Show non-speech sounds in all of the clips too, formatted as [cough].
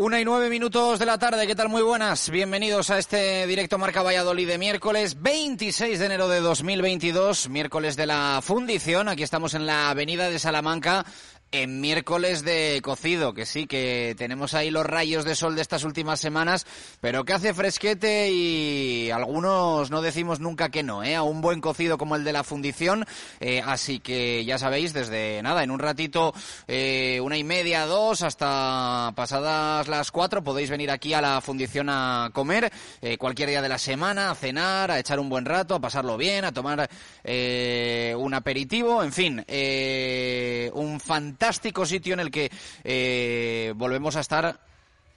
Una y nueve minutos de la tarde, ¿qué tal? Muy buenas. Bienvenidos a este directo Marca Valladolid de miércoles 26 de enero de 2022, miércoles de la fundición. Aquí estamos en la avenida de Salamanca, en miércoles de cocido, que sí, que tenemos ahí los rayos de sol de estas últimas semanas, pero que hace fresquete y algunos no decimos nunca que no, ¿eh? A un buen cocido como el de la fundición, eh, así que ya sabéis, desde nada, en un ratito, eh, una y media, dos, hasta pasadas las cuatro, podéis venir aquí a la fundición a comer, eh, cualquier día de la semana, a cenar, a echar un buen rato, a pasarlo bien, a tomar eh, un aperitivo, en fin, eh, un fantástico fantástico sitio en el que eh, volvemos a estar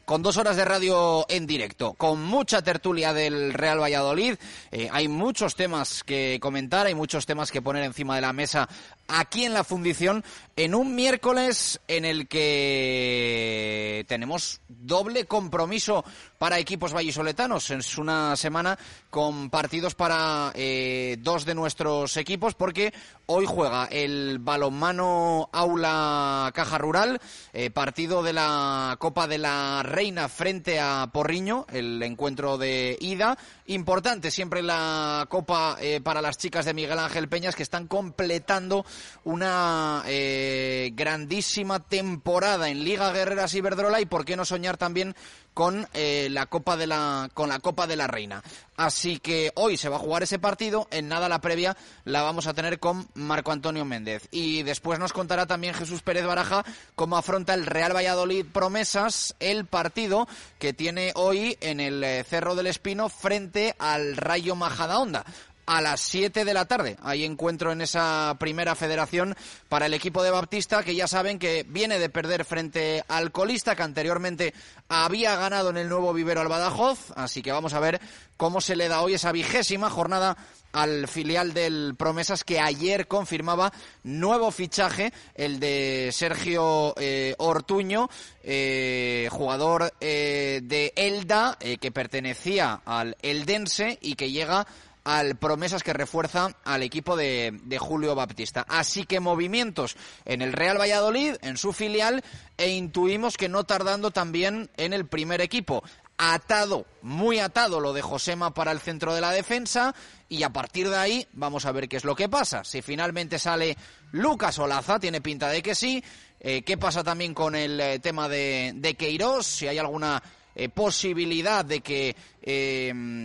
con dos horas de radio en directo, con mucha tertulia del Real Valladolid. Eh, hay muchos temas que comentar, hay muchos temas que poner encima de la mesa aquí en la fundición, en un miércoles en el que tenemos doble compromiso para equipos vallisoletanos. Es una semana con partidos para eh, dos de nuestros equipos porque hoy juega el balonmano Aula Caja Rural, eh, partido de la Copa de la Reina frente a Porriño, el encuentro de ida. Importante siempre la Copa eh, para las chicas de Miguel Ángel Peñas que están completando una eh, grandísima temporada en Liga Guerreras Iberdrola y por qué no soñar también con eh, la Copa de la con la Copa de la Reina. Así que hoy se va a jugar ese partido, en nada la previa la vamos a tener con Marco Antonio Méndez y después nos contará también Jesús Pérez Baraja cómo afronta el Real Valladolid Promesas el partido que tiene hoy en el eh, Cerro del Espino frente al Rayo Majadahonda a las 7 de la tarde. Hay encuentro en esa primera federación para el equipo de Baptista, que ya saben que viene de perder frente al colista, que anteriormente había ganado en el nuevo vivero al Badajoz. Así que vamos a ver cómo se le da hoy esa vigésima jornada al filial del Promesas que ayer confirmaba nuevo fichaje, el de Sergio eh, Ortuño, eh, jugador eh, de Elda, que pertenecía al Eldense y que llega al promesas que refuerza al equipo de, de, Julio Baptista. Así que movimientos en el Real Valladolid, en su filial, e intuimos que no tardando también en el primer equipo. Atado, muy atado lo de Josema para el centro de la defensa y a partir de ahí vamos a ver qué es lo que pasa. Si finalmente sale Lucas Olaza, tiene pinta de que sí. Eh, ¿Qué pasa también con el eh, tema de, de Queiroz? Si hay alguna eh, posibilidad de que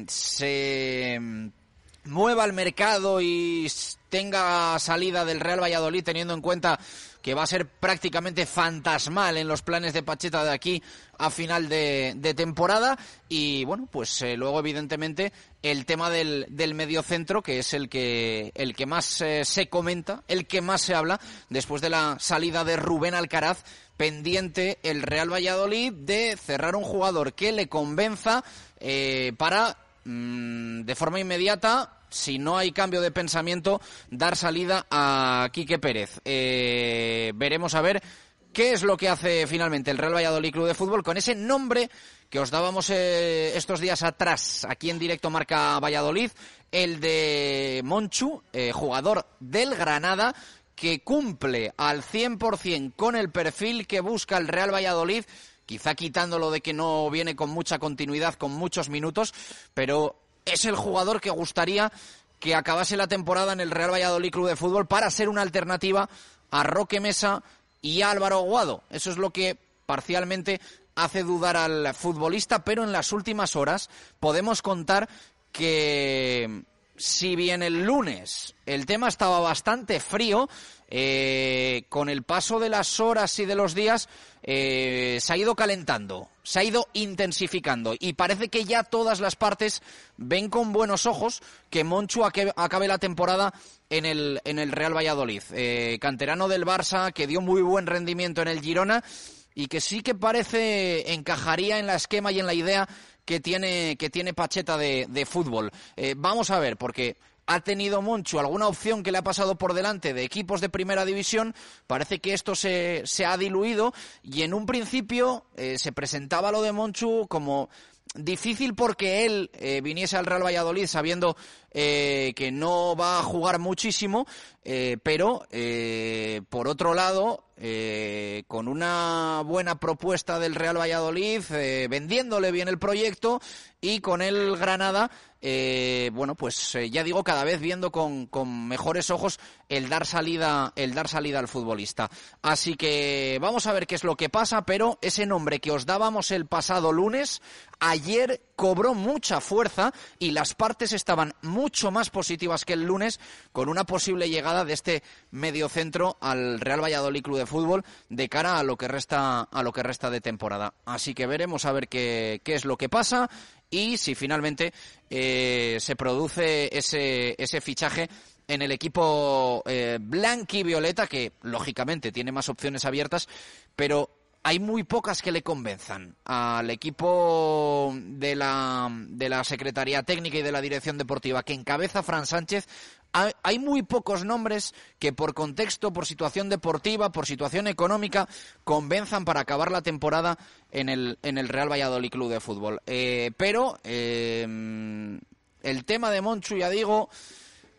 se mueva el mercado y tenga salida del Real Valladolid teniendo en cuenta que va a ser prácticamente fantasmal en los planes de Pacheta de aquí a final de, temporada. Y bueno pues eh, luego evidentemente el tema del, del mediocentro que es el que el que más eh, se comenta el que más se habla después de la salida de Rubén Alcaraz pendiente el Real Valladolid de cerrar un jugador que le convenza eh, para mmm, de forma inmediata si no hay cambio de pensamiento, dar salida a Quique Pérez. Eh, veremos a ver qué es lo que hace finalmente el Real Valladolid Club de Fútbol con ese nombre que os dábamos eh, estos días atrás aquí en directo marca Valladolid, el de Monchu, eh, jugador del Granada, que cumple al 100% con el perfil que busca el Real Valladolid, quizá quitándolo de que no viene con mucha continuidad, con muchos minutos, pero es el jugador que gustaría que acabase la temporada en el Real Valladolid Club de Fútbol para ser una alternativa a Roque Mesa y a Álvaro Guado. Eso es lo que parcialmente hace dudar al futbolista, pero en las últimas horas podemos contar que si bien el lunes el tema estaba bastante frío, eh, con el paso de las horas y de los días eh, se ha ido calentando, se ha ido intensificando y parece que ya todas las partes ven con buenos ojos que Monchu acabe la temporada en el, en el Real Valladolid. Eh, canterano del Barça que dio muy buen rendimiento en el Girona y que sí que parece encajaría en la esquema y en la idea que tiene, que tiene Pacheta de, de fútbol. Eh, vamos a ver, porque ha tenido Monchu alguna opción que le ha pasado por delante de equipos de primera división, parece que esto se, se ha diluido y en un principio eh, se presentaba lo de Monchu como difícil porque él eh, viniese al Real Valladolid sabiendo que no va a jugar muchísimo, pero por otro lado, con una buena propuesta del Real Valladolid, vendiéndole bien el proyecto y con el Granada eh, bueno, pues eh, ya digo, cada vez viendo con, mejores ojos el dar salida, el dar salida al futbolista. Así que vamos a ver qué es lo que pasa, pero ese nombre que os dábamos el pasado lunes, ayer cobró mucha fuerza y las partes estaban mucho más positivas que el lunes con una posible llegada de este mediocentro al Real Valladolid Club de Fútbol de cara a lo que resta, a lo que resta de temporada. Así que veremos a ver qué, qué es lo que pasa y si finalmente eh, se produce ese, ese fichaje en el equipo eh, blanqui violeta, que lógicamente tiene más opciones abiertas, pero hay muy pocas que le convenzan al equipo de la, de la Secretaría Técnica y de la Dirección Deportiva que encabeza Fran Sánchez hay muy pocos nombres que por contexto, por situación deportiva, por situación económica, convenzan para acabar la temporada en el, en el Real Valladolid Club de Fútbol. Eh, pero eh, el tema de Monchu, ya digo,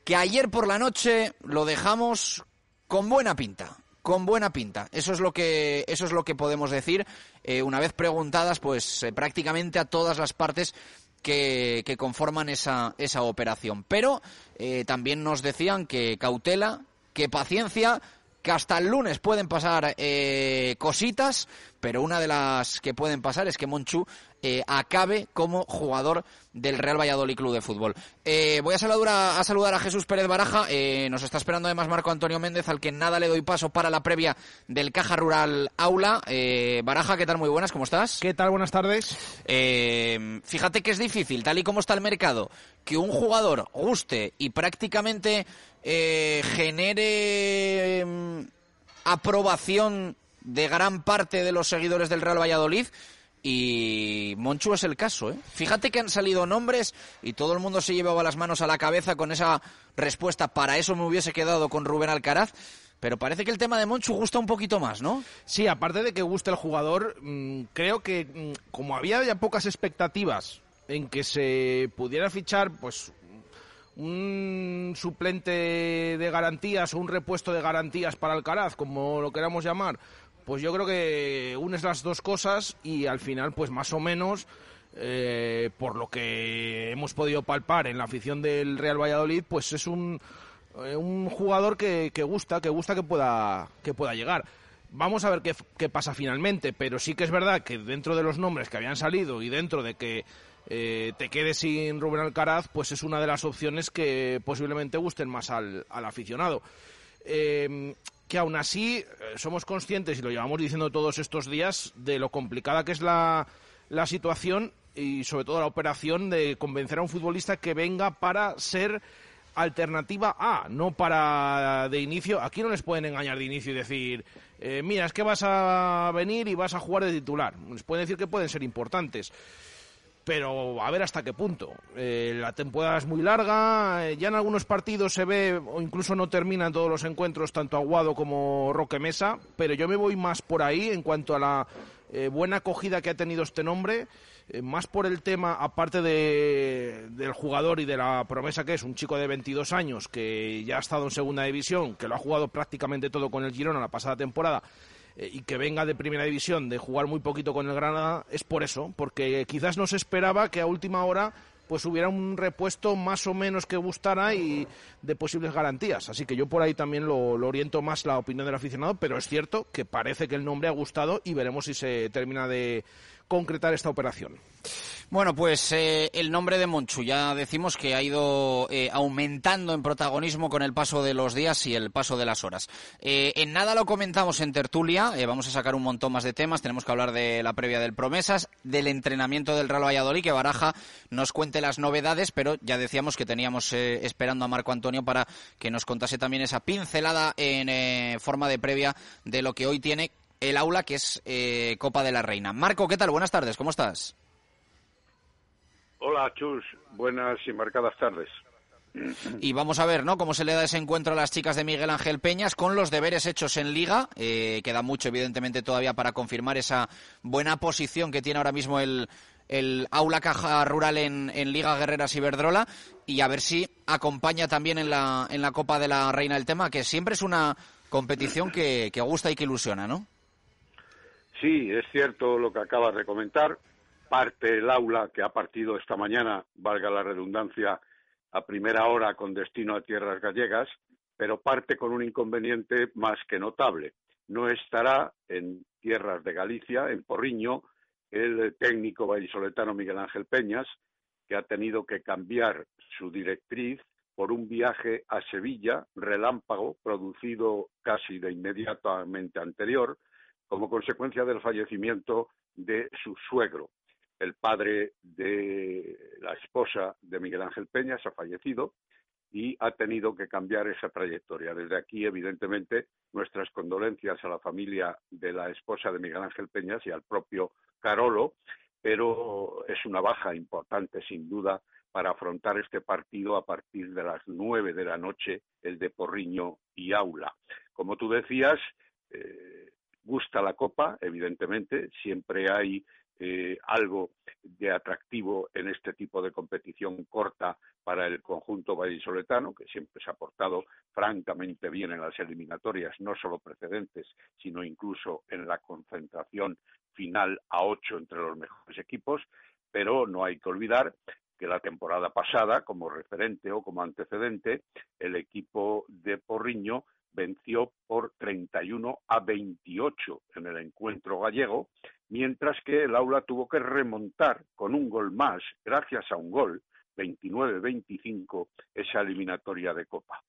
que ayer por la noche lo dejamos con buena pinta con buena pinta. Eso es lo que, eso es lo que podemos decir. Eh, una vez preguntadas, pues prácticamente a todas las partes que, conforman esa, esa operación. Pero eh, también nos decían que cautela, que paciencia, que hasta el lunes pueden pasar eh, cositas, pero una de las que pueden pasar es que Monchu eh, acabe como jugador del Real Valladolid Club de Fútbol. Eh, voy a saludar, a, saludar a Jesús Pérez Baraja. Eh, nos está esperando además Marco Antonio Méndez, al que nada le doy paso para la previa del Caja Rural Aula. Baraja, ¿qué tal? Muy buenas, ¿cómo estás? ¿Qué tal? Buenas tardes. fíjate que es difícil, tal y como está el mercado, que un jugador guste y prácticamente genere mm, aprobación de gran parte de los seguidores del Real Valladolid. Y Monchu es el caso, ¿eh? Fíjate que han salido nombres y todo el mundo se llevaba las manos a la cabeza con esa respuesta. Para eso me hubiese quedado con Rubén Alcaraz. Pero parece que el tema de Monchu gusta un poquito más, ¿no? Sí, aparte de que guste el jugador, mm, creo que mm, como había ya pocas expectativas en que se pudiera fichar, pues un suplente de garantías o un repuesto de garantías para Alcaraz, como lo queramos llamar, pues yo creo que unes las dos cosas y al final, pues más o menos, eh, por lo que hemos podido palpar en la afición del Real Valladolid, pues es un, eh, jugador que, gusta, que gusta que pueda, que pueda llegar. Vamos a ver qué, qué, pasa finalmente, pero sí que es verdad que dentro de los nombres que habían salido y dentro de que eh, te quedes sin Rubén Alcaraz, pues es una de las opciones que posiblemente gusten más al, al aficionado que aún así eh, somos conscientes, y lo llevamos diciendo todos estos días, de lo complicada que es la, la situación y sobre todo la operación de convencer a un futbolista que venga para ser alternativa A, no para de inicio. Aquí no les pueden engañar de inicio y decir, eh, mira, es que vas a venir y vas a jugar de titular. Les pueden decir que pueden ser importantes pero a ver hasta qué punto. Eh, la temporada es muy larga, eh, ya en algunos partidos se ve, o incluso no terminan todos los encuentros, tanto Aguado como Roque Mesa, pero yo me voy más por ahí en cuanto a la eh, buena acogida que ha tenido este nombre, más por el tema, aparte de, del jugador y de la promesa que es, un chico de 22 años que ya ha estado en segunda división, que lo ha jugado prácticamente todo con el Girona la pasada temporada, eh, y que venga de primera división, de jugar muy poquito con el Granada, es por eso, porque quizás no se esperaba que a última hora pues hubiera un repuesto más o menos que gustara y de posibles garantías. Así que yo por ahí también lo, lo, oriento más la opinión del aficionado, pero es cierto que parece que el nombre ha gustado y veremos si se termina de concretar esta operación. Bueno, pues eh, el nombre de Monchu ya decimos que ha ido eh, aumentando en protagonismo con el paso de los días y el paso de las horas. Eh, en nada lo comentamos en tertulia, vamos a sacar un montón más de temas, tenemos que hablar de la previa del Promesas, del entrenamiento del Real Valladolid, que Baraja nos cuente las novedades, pero ya decíamos que teníamos esperando a Marco Antonio para que nos contase también esa pincelada en forma de previa de lo que hoy tiene el aula que es Copa de la Reina. Marco, ¿qué tal? Buenas tardes, ¿cómo estás? Hola, Chus. Buenas y marcadas tardes. Y vamos a ver, ¿no? Cómo se le da ese encuentro a las chicas de Miguel Ángel Peñas con los deberes hechos en Liga. Eh, queda mucho, evidentemente, todavía para confirmar esa buena posición que tiene ahora mismo el, el Aula Caja Rural en, Liga Guerreras Iberdrola y a ver si acompaña también en la, en la Copa de la Reina del Tema, que siempre es una competición que, que gusta y que ilusiona, ¿no? Sí, es cierto lo que acabas de comentar. Parte el aula que ha partido esta mañana, valga la redundancia, a primera hora con destino a tierras gallegas, pero parte con un inconveniente más que notable. No estará en tierras de Galicia, en Porriño, el técnico vallisoletano Miguel Ángel Peñas, que ha tenido que cambiar su directriz por un viaje a Sevilla, relámpago, producido casi de inmediatamente anterior, como consecuencia del fallecimiento de su suegro. El padre de la esposa de Miguel Ángel Peñas ha fallecido y ha tenido que cambiar esa trayectoria. Desde aquí, evidentemente, nuestras condolencias a la familia de la esposa de Miguel Ángel Peñas y al propio Carolo, pero es una baja importante, sin duda, para afrontar este partido a partir de las nueve de la noche, el de Porriño y Aula. Como tú decías, eh, gusta la Copa, evidentemente, siempre hay eh, algo de atractivo en este tipo de competición corta para el conjunto vallisoletano, que siempre se ha portado francamente bien en las eliminatorias, no solo precedentes, sino incluso en la concentración final a ocho entre los mejores equipos, pero no hay que olvidar que la temporada pasada, como referente o como antecedente, el equipo de Porriño venció por 31 a 28 en el encuentro gallego, mientras que el aula tuvo que remontar con un gol más, gracias a un gol, 29-25, esa eliminatoria de Copa.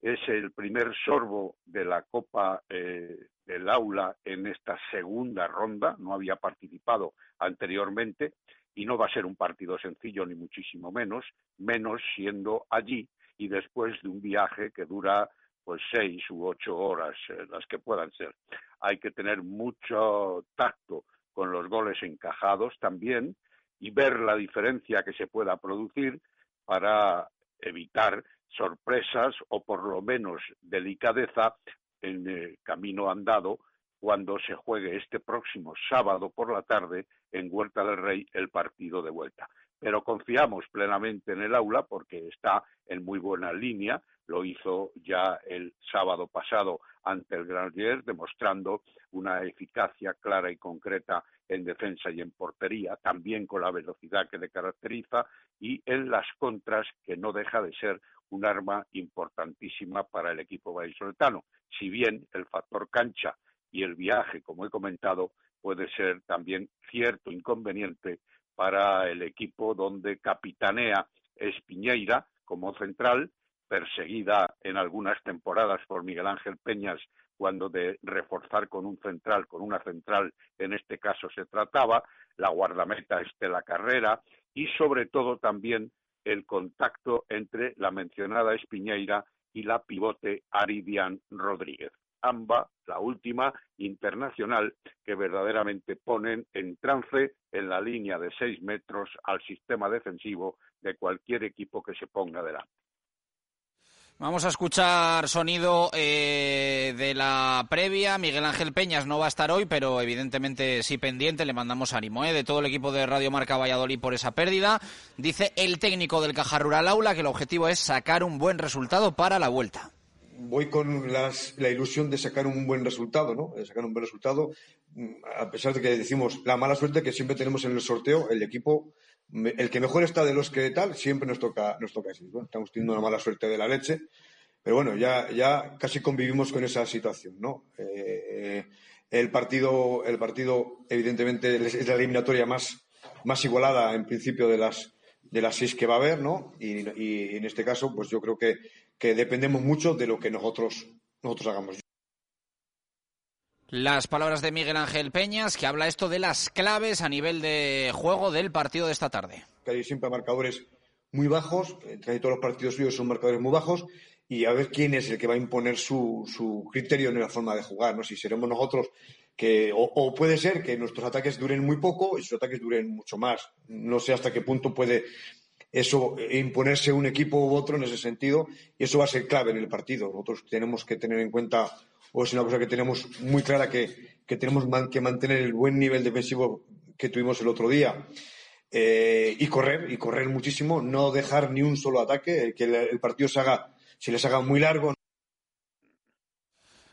Es el primer sorbo de la Copa eh, del aula en esta segunda ronda, no había participado anteriormente y no va a ser un partido sencillo ni muchísimo menos, menos siendo allí y después de un viaje que dura pues seis u ocho horas, eh, las que puedan ser. Hay que tener mucho tacto con los goles encajados también y ver la diferencia que se pueda producir para evitar sorpresas o por lo menos delicadeza en el camino andado cuando se juegue este próximo sábado por la tarde en Huerta del Rey el partido de vuelta. Pero confiamos plenamente en el aula porque está en muy buena línea, lo hizo ya el sábado pasado ante el Granollers, demostrando una eficacia clara y concreta en defensa y en portería, también con la velocidad que le caracteriza y en las contras, que no deja de ser un arma importantísima para el equipo vallisoletano. Si bien el factor cancha y el viaje, como he comentado, puede ser también cierto inconveniente para el equipo donde capitanea Espiñeira como central perseguida en algunas temporadas por Miguel Ángel Peñas cuando de reforzar con un central, con una central en este caso se trataba, la guardameta Estela Carrera y sobre todo también el contacto entre la mencionada Espiñeira y la pivote Aridian Rodríguez. Amba, la última, internacional, que verdaderamente ponen en trance en la línea de seis metros al sistema defensivo de cualquier equipo que se ponga delante. Vamos a escuchar sonido eh, de la previa. Miguel Ángel Peñas no va a estar hoy, pero evidentemente sí pendiente. Le mandamos ánimo eh, de todo el equipo de Radio Marca Valladolid por esa pérdida. Dice el técnico del Caja Rural Aula que el objetivo es sacar un buen resultado para la vuelta. Voy con la ilusión de sacar un buen resultado, ¿no? De sacar un buen resultado, mm, a pesar de que decimos la mala suerte que siempre tenemos en el sorteo, el equipo el que mejor está de los que tal, siempre nos toca, nos toca así. estamos teniendo una mala suerte de la leche, pero bueno, ya, ya casi convivimos con esa situación, ¿no? Eh, el partido, el partido, evidentemente, es la eliminatoria más, más igualada en principio de las, de las seis que va a haber, ¿no? Y, y en este caso, pues yo creo que, que dependemos mucho de lo que nosotros, nosotros hagamos. Las palabras de Miguel Ángel Peñas, que habla esto de las claves a nivel de juego del partido de esta tarde. Que hay siempre marcadores muy bajos, casi todos los partidos suyos son marcadores muy bajos, y a ver quién es el que va a imponer su, su criterio en la forma de jugar, ¿no? Si seremos nosotros que, o, puede ser que nuestros ataques duren muy poco y sus ataques duren mucho más. No sé hasta qué punto puede eso imponerse un equipo u otro en ese sentido, y eso va a ser clave en el partido. Nosotros tenemos que tener en cuenta o es una cosa que tenemos muy clara que, tenemos que mantener el buen nivel defensivo que tuvimos el otro día. eh, y correr, y correr muchísimo, no dejar ni un solo ataque, que el, partido se haga, si les haga muy largo.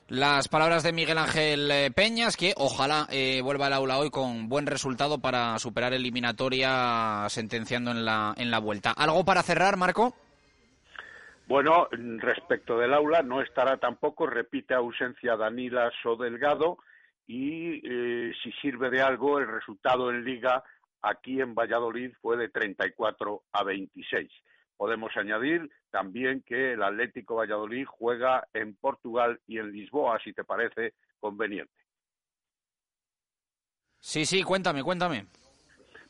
Las palabras de Miguel Ángel eh, Peñas, que ojalá eh, vuelva al aula hoy con buen resultado para superar eliminatoria sentenciando en la, en la vuelta. ¿Algo para cerrar, Marco? Bueno, respecto del aula, no estará tampoco, repite ausencia Danila o Delgado, y si sirve de algo, el resultado en Liga aquí en Valladolid fue de 34 a 26. Podemos añadir también que el Atlético Valladolid juega en Portugal y en Lisboa, si te parece conveniente. Sí, sí, cuéntame, cuéntame.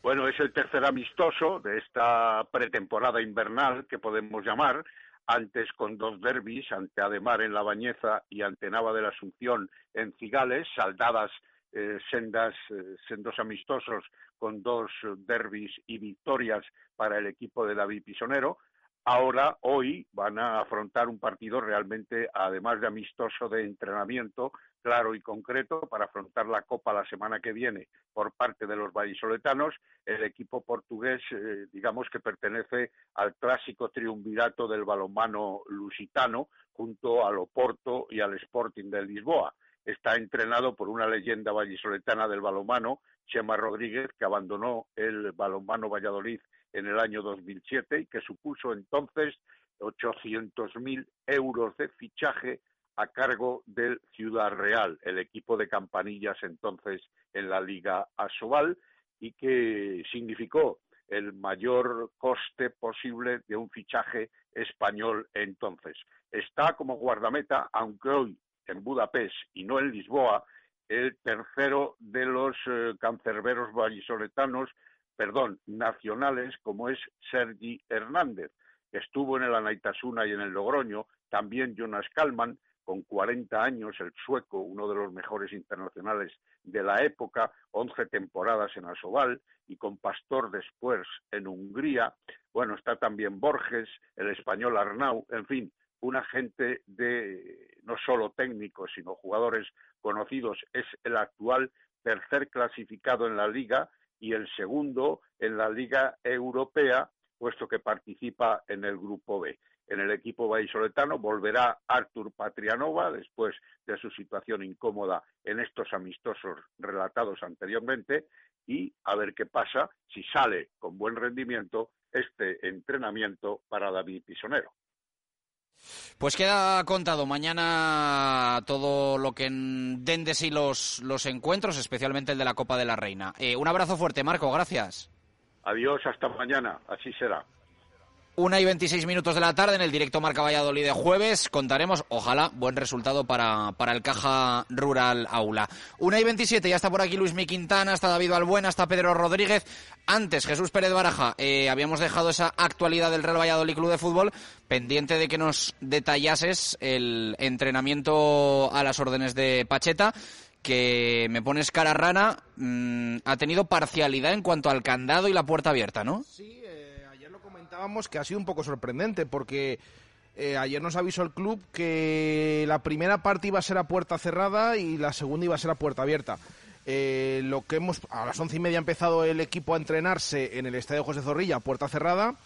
Bueno, es el tercer amistoso de esta pretemporada invernal que podemos llamar, antes con dos derbis, ante Ademar en La Bañeza y ante Nava de la Asunción en Cigales, saldadas eh, sendas, eh, sendos amistosos con dos derbis y victorias para el equipo de David Pisonero. Ahora, hoy, van a afrontar un partido realmente, además de amistoso, de entrenamiento claro y concreto para afrontar la Copa la semana que viene por parte de los vallisoletanos. El equipo portugués, eh, digamos que pertenece al clásico triunvirato del balonmano lusitano junto al Oporto y al Sporting de Lisboa está entrenado por una leyenda vallisoletana del balonmano, Chema Rodríguez, que abandonó el balonmano Valladolid en el año 2007 y que supuso entonces 800.000 euros de fichaje a cargo del Ciudad Real, el equipo de campanillas entonces en la Liga Asobal, y que significó el mayor coste posible de un fichaje español entonces. Está como guardameta, aunque hoy en Budapest y no en Lisboa, el tercero de los eh, cancerberos vallisoletanos, perdón, nacionales, como es Sergi Hernández, que estuvo en el Anaitasuna y en el Logroño, también Jonas Kalman, con 40 años, el sueco, uno de los mejores internacionales de la época, 11 temporadas en Asobal y con Pastor después en Hungría. Bueno, está también Borges, el español Arnau, en fin, un agente de no solo técnicos, sino jugadores conocidos, es el actual tercer clasificado en la liga y el segundo en la liga europea, puesto que participa en el grupo B. En el equipo vallisoletano volverá Artur Patrianova después de su situación incómoda en estos amistosos relatados anteriormente y a ver qué pasa si sale con buen rendimiento este entrenamiento para David Pisonero. Pues queda contado mañana todo lo que den de sí los, los encuentros, especialmente el de la Copa de la Reina. Eh, un abrazo fuerte, Marco, gracias. Adiós, hasta mañana, así será. Una y 26 minutos de la tarde en el directo Marca Valladolid de jueves. Contaremos, ojalá, buen resultado para, para el Caja Rural Aula. Una y 27, ya está por aquí Luis Mi Quintana, está David Albuena, está Pedro Rodríguez. Antes, Jesús Pérez Baraja, eh, habíamos dejado esa actualidad del Real Valladolid Club de Fútbol pendiente de que nos detallases el entrenamiento a las órdenes de Pacheta que me pones cara rana, mm, ha tenido parcialidad en cuanto al candado y la puerta abierta, ¿no? Sí, que ha sido un poco sorprendente porque eh, ayer nos avisó el club que la primera parte iba a ser a puerta cerrada y la segunda iba a ser a puerta abierta. Eh, lo que hemos a las once y media ha empezado el equipo a entrenarse en el estadio José Zorrilla, puerta cerrada.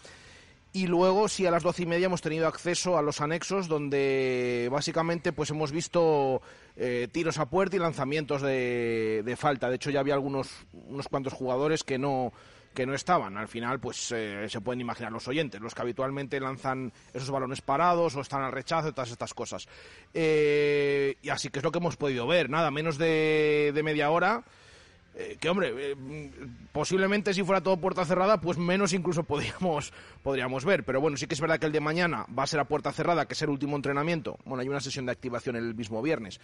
Y luego sí a las doce y media hemos tenido acceso a los anexos donde básicamente pues hemos visto eh, tiros a puerta y lanzamientos de, de, falta. De hecho ya había algunos unos cuantos jugadores que no que no estaban. Al final, pues eh, se pueden imaginar los oyentes, los que habitualmente lanzan esos balones parados o están al rechazo y todas estas cosas. Eh, y así que es lo que hemos podido ver, nada, menos de, media hora. Eh, que hombre, posiblemente si fuera todo puerta cerrada, pues menos incluso [laughs] podríamos, podríamos ver. Pero bueno, sí que es verdad que el de mañana va a ser a puerta cerrada, que es el último entrenamiento. Bueno, hay una sesión de activación el mismo viernes,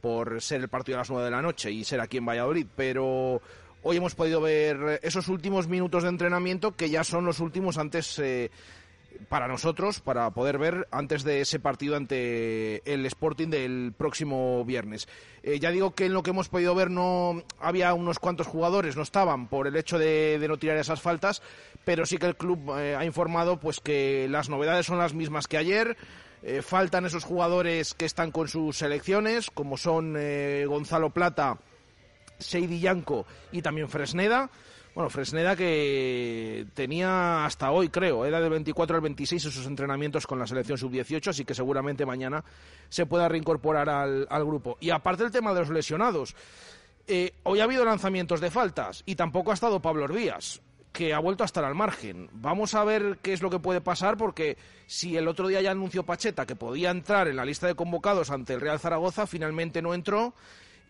por ser el partido a las nueve de la noche y ser aquí en Valladolid. Pero Hoy hemos podido ver esos últimos minutos de entrenamiento que ya son los últimos antes eh, para nosotros, para poder ver antes de ese partido ante el Sporting del próximo viernes. Eh, ya digo que en lo que hemos podido ver no había unos cuantos jugadores, no estaban por el hecho de, no tirar esas faltas, pero sí que el club eh, ha informado pues que las novedades son las mismas que ayer. faltan esos jugadores que están con sus selecciones, como son Gonzalo Plata, Seidi Yanco y también Fresneda Bueno, Fresneda que tenía hasta hoy, creo, era del 24 al 26 esos entrenamientos con la selección sub-18, así que seguramente mañana se pueda reincorporar al, grupo. Y aparte el tema de los lesionados, eh, hoy ha habido lanzamientos de faltas y tampoco ha estado Pablo Díaz que ha vuelto a estar al margen. Vamos a ver qué es lo que puede pasar porque si el otro día ya anunció Pacheta que podía entrar en la lista de convocados ante el Real Zaragoza, finalmente no entró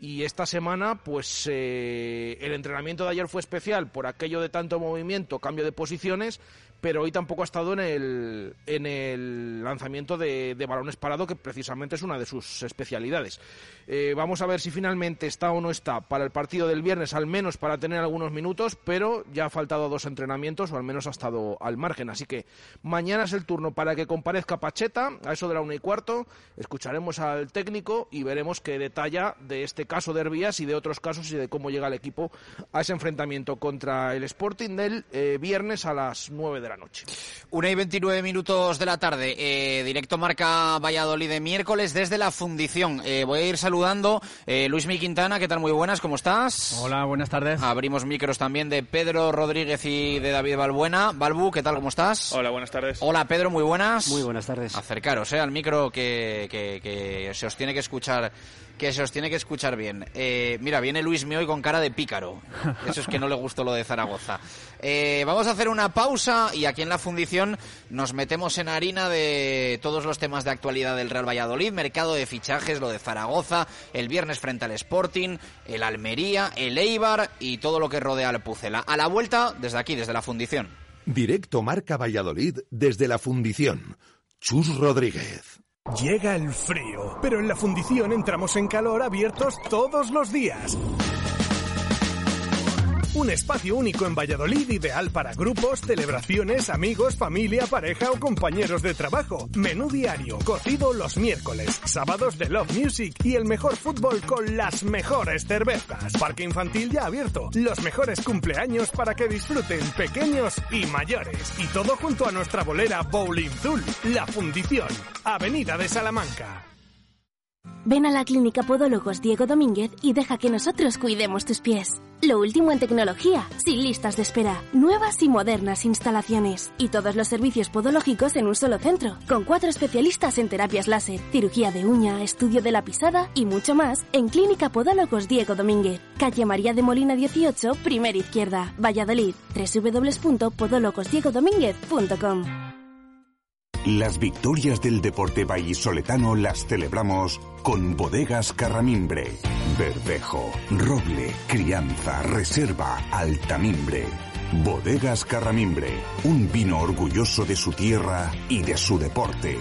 y esta semana pues eh, el entrenamiento de ayer fue especial por aquello de tanto movimiento, cambio de posiciones, pero hoy tampoco ha estado en el, en el lanzamiento de, de balones parado, que precisamente es una de sus especialidades. Eh, vamos a ver si finalmente está o no está para el partido del viernes, al menos para tener algunos minutos, pero ya ha faltado dos entrenamientos o al menos ha estado al margen. Así que mañana es el turno para que comparezca Pacheta, a eso de la una y cuarto. Escucharemos al técnico y veremos qué detalla de este caso de Herbías y de otros casos y de cómo llega el equipo a ese enfrentamiento contra el Sporting del eh, viernes a las 9 de la noche. Una y 29 minutos de la tarde, eh, directo marca Valladolid de miércoles desde la fundición. Eh, voy a ir saludando Luis Mi Quintana, ¿qué tal? Muy buenas, ¿cómo estás? Hola, buenas tardes. Abrimos micros también de Pedro Rodríguez y de David Balbuena. Balbu, ¿qué tal? ¿Cómo estás? Hola, buenas tardes. Hola, Pedro, muy buenas. Muy buenas tardes. Acercaros al micro que, que, que se os tiene que escuchar que se os tiene que escuchar bien. Eh, mira, viene Luis Mioy con cara de pícaro. Eso es que no le gustó lo de Zaragoza. Eh, vamos a hacer una pausa y aquí en la fundición nos metemos en harina de todos los temas de actualidad del Real Valladolid, mercado de fichajes, lo de Zaragoza, el viernes frente al Sporting, el Almería, el Eibar y todo lo que rodea al Pucela. A la vuelta, desde aquí, desde la fundición. Directo Marca Valladolid desde la fundición. Chus Rodríguez. Llega el frío, pero en la fundición entramos en calor abiertos todos los días. Un espacio único en Valladolid ideal para grupos, celebraciones, amigos, familia, pareja o compañeros de trabajo. Menú diario, cocido los miércoles, sábados de Love Music y el mejor fútbol con las mejores cervezas. Parque infantil ya abierto, los mejores cumpleaños para que disfruten pequeños y mayores. Y todo junto a nuestra bolera Bowling Zul, La Fundición, Avenida de Salamanca. Ven a la clínica Podólogos Diego Domínguez y deja que nosotros cuidemos tus pies. Lo último en tecnología, sin listas de espera, nuevas y modernas instalaciones y todos los servicios podológicos en un solo centro, con cuatro especialistas en terapias láser, cirugía de uña, estudio de la pisada y mucho más en Clínica Podólogos Diego Domínguez, calle María de Molina 18, primera izquierda, Valladolid, www.podologosdiegodomínguez.com. Las victorias del deporte vallisoletano las celebramos con bodegas Carramimbre. Verdejo, roble, crianza, reserva, altamimbre. Bodegas Carramimbre, un vino orgulloso de su tierra y de su deporte.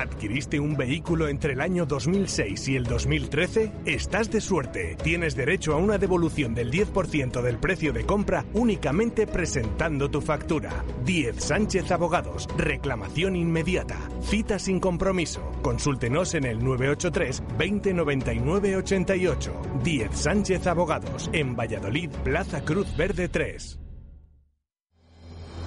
¿Adquiriste un vehículo entre el año 2006 y el 2013? Estás de suerte. Tienes derecho a una devolución del 10% del precio de compra únicamente presentando tu factura. 10 Sánchez Abogados. Reclamación inmediata. Cita sin compromiso. Consúltenos en el 983 2099 88. 10 Sánchez Abogados. En Valladolid, Plaza Cruz Verde 3.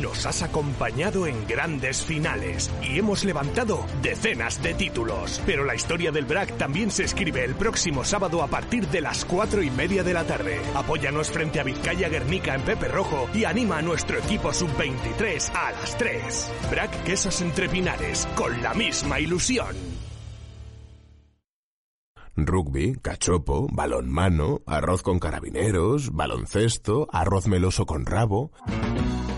Nos has acompañado en grandes finales y hemos levantado decenas de títulos. Pero la historia del BRAC también se escribe el próximo sábado a partir de las cuatro y media de la tarde. Apóyanos frente a Vizcaya Guernica en Pepe Rojo y anima a nuestro equipo sub-23 a las 3. BRAC Quesos Entre Pinares, con la misma ilusión. Rugby, cachopo, balonmano, arroz con carabineros, baloncesto, arroz meloso con rabo.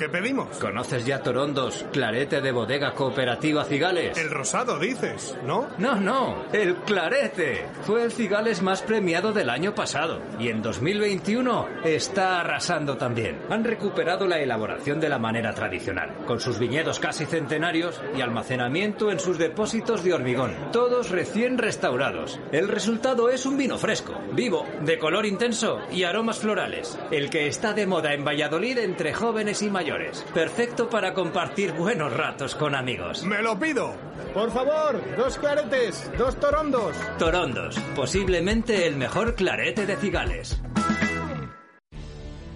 ¿Qué pedimos? ¿Conoces ya Torondos, clarete de bodega cooperativa Cigales? El rosado, dices, ¿no? No, no, el clarete. Fue el Cigales más premiado del año pasado y en 2021 está arrasando también. Han recuperado la elaboración de la manera tradicional, con sus viñedos casi centenarios y almacenamiento en sus depósitos de hormigón, todos recién restaurados. El resultado es un vino fresco, vivo, de color intenso y aromas florales. El que está de moda en Valladolid entre jóvenes y mayores. Perfecto para compartir buenos ratos con amigos. ¡Me lo pido! Por favor, dos claretes, dos torondos. Torondos, posiblemente el mejor clarete de Cigales.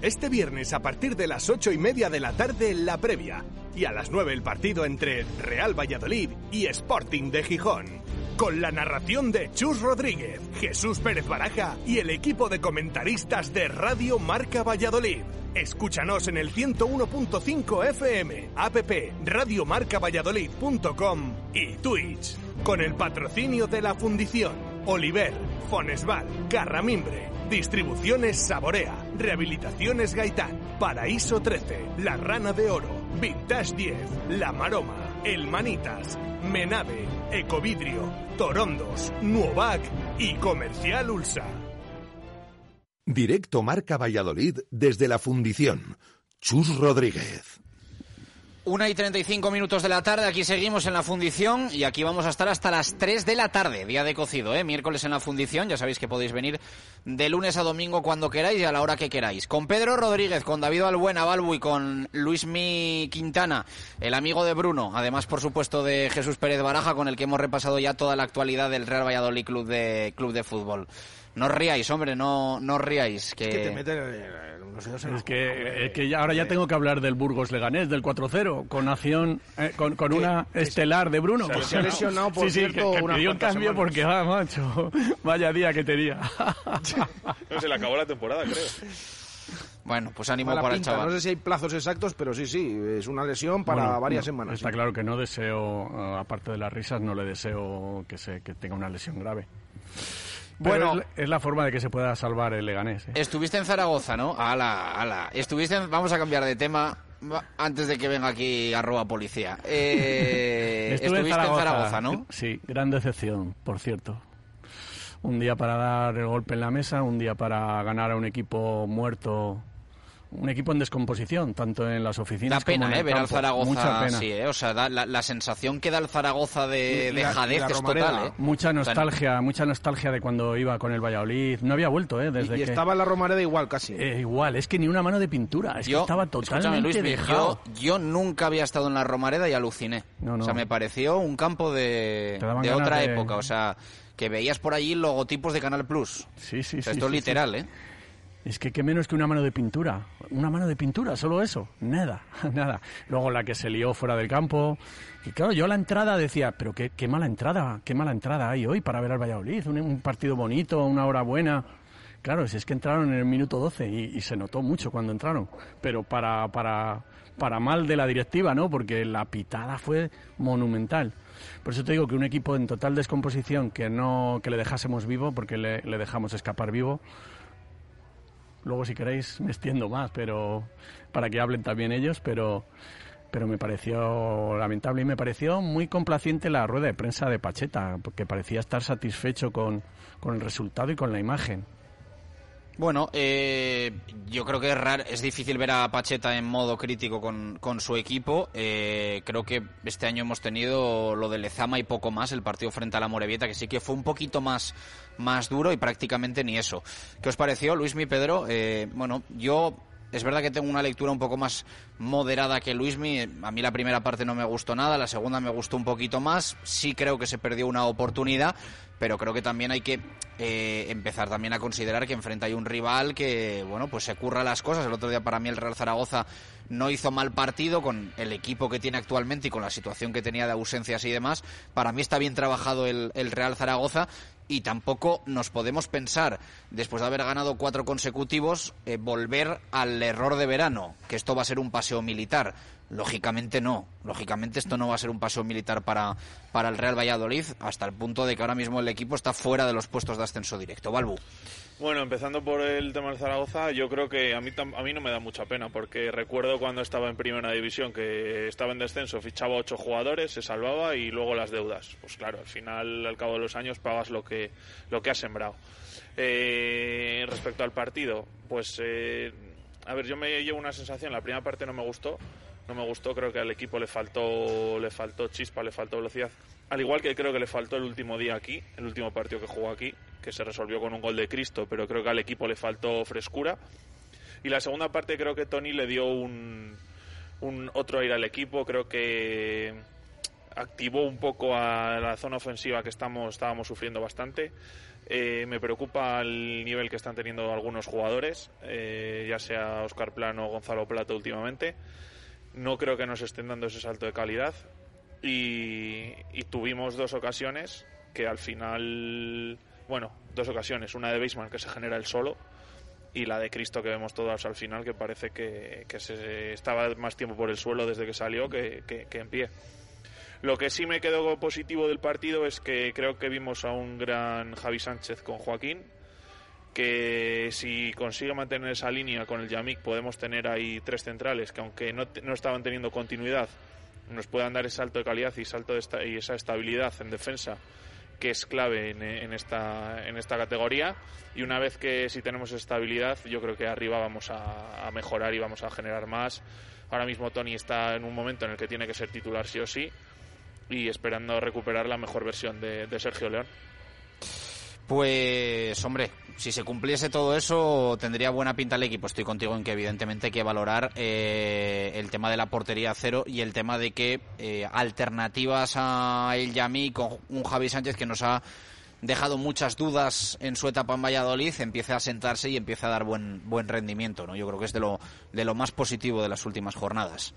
Este viernes a partir de las ocho y media de la tarde la previa y a las nueve el partido entre Real Valladolid y Sporting de Gijón. Con la narración de Chus Rodríguez, Jesús Pérez Baraja y el equipo de comentaristas de Radio Marca Valladolid. Escúchanos en el 101.5 FM, app radiomarcavalladolid.com y Twitch. Con el patrocinio de la Fundición, Oliver, Fonesval, Carramimbre, Distribuciones Saborea, Rehabilitaciones Gaitán, Paraíso 13, La Rana de Oro, Vintage 10, La Maroma, El Manitas, Menave, Ecovidrio, Torondos, Nuovac y Comercial Ulsa. Directo Marca Valladolid desde la Fundición. Chus Rodríguez. Una y 35 minutos de la tarde, aquí seguimos en la fundición y aquí vamos a estar hasta las 3 de la tarde, día de cocido, ¿eh? miércoles en la fundición, ya sabéis que podéis venir de lunes a domingo cuando queráis y a la hora que queráis. Con Pedro Rodríguez, con David Albuena Balbu y con Luis Mi Quintana, el amigo de Bruno, además por supuesto de Jesús Pérez Baraja, con el que hemos repasado ya toda la actualidad del Real Valladolid Club de, Club de Fútbol. No os ríais, hombre, no, no os ríais. Que... Es que te meten los dedos en Es que, es que ya, ahora ya tengo que hablar del Burgos Leganés, del 4-0, con acción, eh, con, con una estelar de Bruno. Se, se ha lesionado, por sí, sí, cierto, que, que unas pidió un cambio semanas. porque, ah, macho, [laughs] vaya día que tenía. [laughs] No, se le acabó la temporada, creo. Bueno, pues ánimo Mala para pinta. el chaval. No sé si hay plazos exactos, pero sí, sí, es una lesión para Bueno, varias no, semanas. Está sí. claro que no deseo, eh, aparte de las risas, no le deseo que, se, que tenga una lesión grave. Bueno. es, es la forma de que se pueda salvar el Leganés. ¿eh? Estuviste en Zaragoza, ¿no? Ala, ala. Estuviste en... Vamos a cambiar de tema antes de que venga aquí arroba policía. Eh, [laughs] estuviste en Zaragoza, ¿no? Sí, gran decepción, por cierto. Un día para dar el golpe en la mesa, un día para ganar a un equipo muerto, un equipo en descomposición, tanto en las Da oficinas como pena, en ¿eh? el Ver al campo. Zaragoza Mucha pena. así, ¿eh? O sea, da la, la sensación que da el Zaragoza de, de la- jadez la es Romareda. total, ¿eh? Mucha O sea, nostalgia, mucha nostalgia de cuando iba con el Valladolid. No había vuelto, ¿eh? Desde Y, y que... estaba en la Romareda igual, casi. Eh, igual, es que ni una mano de pintura, es que estaba totalmente Luis, dejado. yo, yo nunca había estado en la Romareda y aluciné. No, no. O sea, me pareció un campo de, de otra de- época. O sea, que veías por allí logotipos de Canal Plus. Sí, sí, O sea, sí, esto es sí, literal, sí. ¿eh? Es que qué menos que una mano de pintura. Una mano de pintura, solo eso. Nada, [laughs] nada. Luego la que se lió fuera del campo. Y claro, yo a la entrada decía, pero qué, qué mala entrada, qué mala entrada hay hoy para ver al Valladolid. Un, partido bonito, una hora buena. Claro, si es que entraron en el minuto 12 y, se notó mucho cuando entraron. Pero para, para, para mal de la directiva, ¿no? Porque la pitada fue monumental. Por eso te digo que un equipo en total descomposición que no que le dejásemos vivo, porque le dejamos escapar vivo, Luego, si queréis, me extiendo más, pero para que hablen también ellos, pero, pero me pareció lamentable y me pareció muy complaciente la rueda de prensa de Pacheta, porque parecía estar satisfecho con, con el resultado y con la imagen. Bueno, eh, yo creo que es, rar- es difícil ver a Pacheta en modo crítico con, con su equipo. Eh, creo que este año hemos tenido lo de Lezama y poco más, el partido frente a la Morevieta, que sí que fue un poquito más, más duro y prácticamente ni eso. ¿Qué os pareció, Luis Mi Pedro? Eh, bueno, yo es verdad que tengo una lectura un poco más moderada que Luismi. A mí la primera parte no me gustó nada, la segunda me gustó un poquito más. Sí creo que se perdió una oportunidad, pero creo que también hay que eh, empezar también a considerar que enfrente hay un rival que, bueno, pues se curra las cosas. El otro día para mí el Real Zaragoza no hizo mal partido con el equipo que tiene actualmente y con la situación que tenía de ausencias y demás. Para mí está bien trabajado el, el Real Zaragoza y tampoco nos podemos pensar, después de haber ganado cuatro consecutivos, eh, volver al error de verano, que esto va a ser un paseo militar. Lógicamente no. Lógicamente esto no va a ser un paso militar para, para el Real Valladolid hasta el punto de que ahora mismo el equipo está fuera de los puestos de ascenso directo. Balbu. Bueno, empezando por el tema del Zaragoza, yo creo que a mí, a mí no me da mucha pena, porque recuerdo cuando estaba en primera división que estaba en descenso, fichaba ocho jugadores, se salvaba y luego las deudas. Pues claro, al final, al cabo de los años, pagas lo que, lo que has sembrado. Eh, respecto al partido, pues, eh, a ver, yo me llevo una sensación, la primera parte no me gustó, no me gustó, creo que al equipo le faltó, le faltó chispa, le faltó velocidad. Al igual que creo que le faltó el último día aquí, el último partido que jugó aquí, que se resolvió con un gol de Cristo, pero creo que al equipo le faltó frescura. Y la segunda parte creo que Tony le dio un, un otro aire al equipo, creo que activó un poco a la zona ofensiva que estamos, estábamos sufriendo bastante. Eh, me preocupa el nivel que están teniendo algunos jugadores, eh, ya sea Oscar Plano o Gonzalo Plato últimamente. No creo que nos estén dando ese salto de calidad. Y, y tuvimos dos ocasiones que al final, bueno, dos ocasiones. Una de Beisman que se genera el solo y la de Cristo que vemos todas al final, que parece que, que se estaba más tiempo por el suelo desde que salió que, que, en pie. Lo que sí me quedó positivo del partido es que creo que vimos a un gran Javi Sánchez con Joaquín, que si consigue mantener esa línea con el Yamik podemos tener ahí tres centrales que aunque no, no estaban teniendo continuidad nos puedan dar ese salto de calidad y, salto y esa estabilidad en defensa que es clave en, en, esta, en esta categoría. Y una vez que si tenemos estabilidad yo creo que arriba vamos a, a mejorar y vamos a generar más. Ahora mismo Tony está en un momento en el que tiene que ser titular sí o sí y esperando recuperar la mejor versión de, de Sergio León pues, hombre, si se cumpliese todo eso, tendría buena pinta el equipo. Estoy contigo en que, evidentemente, hay que valorar eh, el tema de la portería cero y el tema de que eh, alternativas a el Yami con un Javi Sánchez que nos ha dejado muchas dudas en su etapa en Valladolid, empiece a sentarse y empiece a dar buen, buen rendimiento. ¿no? Yo creo que es de lo, de lo más positivo de las últimas jornadas.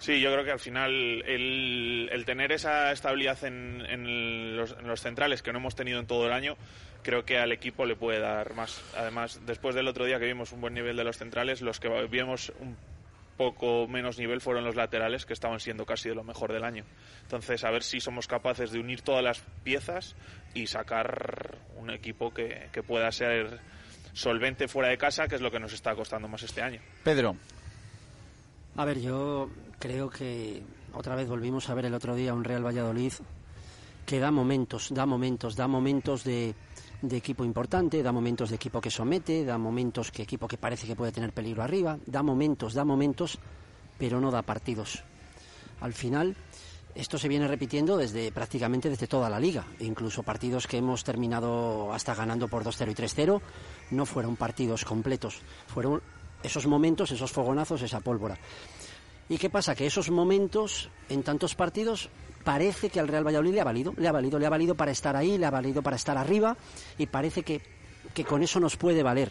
Sí, yo creo que al final el, el tener esa estabilidad en, en, los, en, los, centrales que no hemos tenido en todo el año, creo que al equipo le puede dar más. Además, después del otro día que vimos un buen nivel de los centrales, los que vimos un poco menos nivel fueron los laterales, que estaban siendo casi de lo mejor del año. Entonces, a ver si somos capaces de unir todas las piezas y sacar un equipo que, que pueda ser solvente fuera de casa, que es lo que nos está costando más este año. Pedro. A ver, yo creo que otra vez volvimos a ver el otro día un Real Valladolid que da momentos, da momentos, da momentos de, equipo importante, da momentos de equipo que somete, da momentos que equipo que parece que puede tener peligro arriba, da momentos, da momentos, pero no da partidos. Al final, esto se viene repitiendo desde prácticamente desde toda la liga. Incluso partidos que hemos terminado hasta ganando por 2-0 y 3-0 no fueron partidos completos, fueron esos momentos, esos fogonazos, esa pólvora. ¿Y qué pasa? Que esos momentos en tantos partidos parece que al Real Valladolid le ha valido, le ha valido, le ha valido para estar ahí, le ha valido para estar arriba y parece que, que con eso nos puede valer.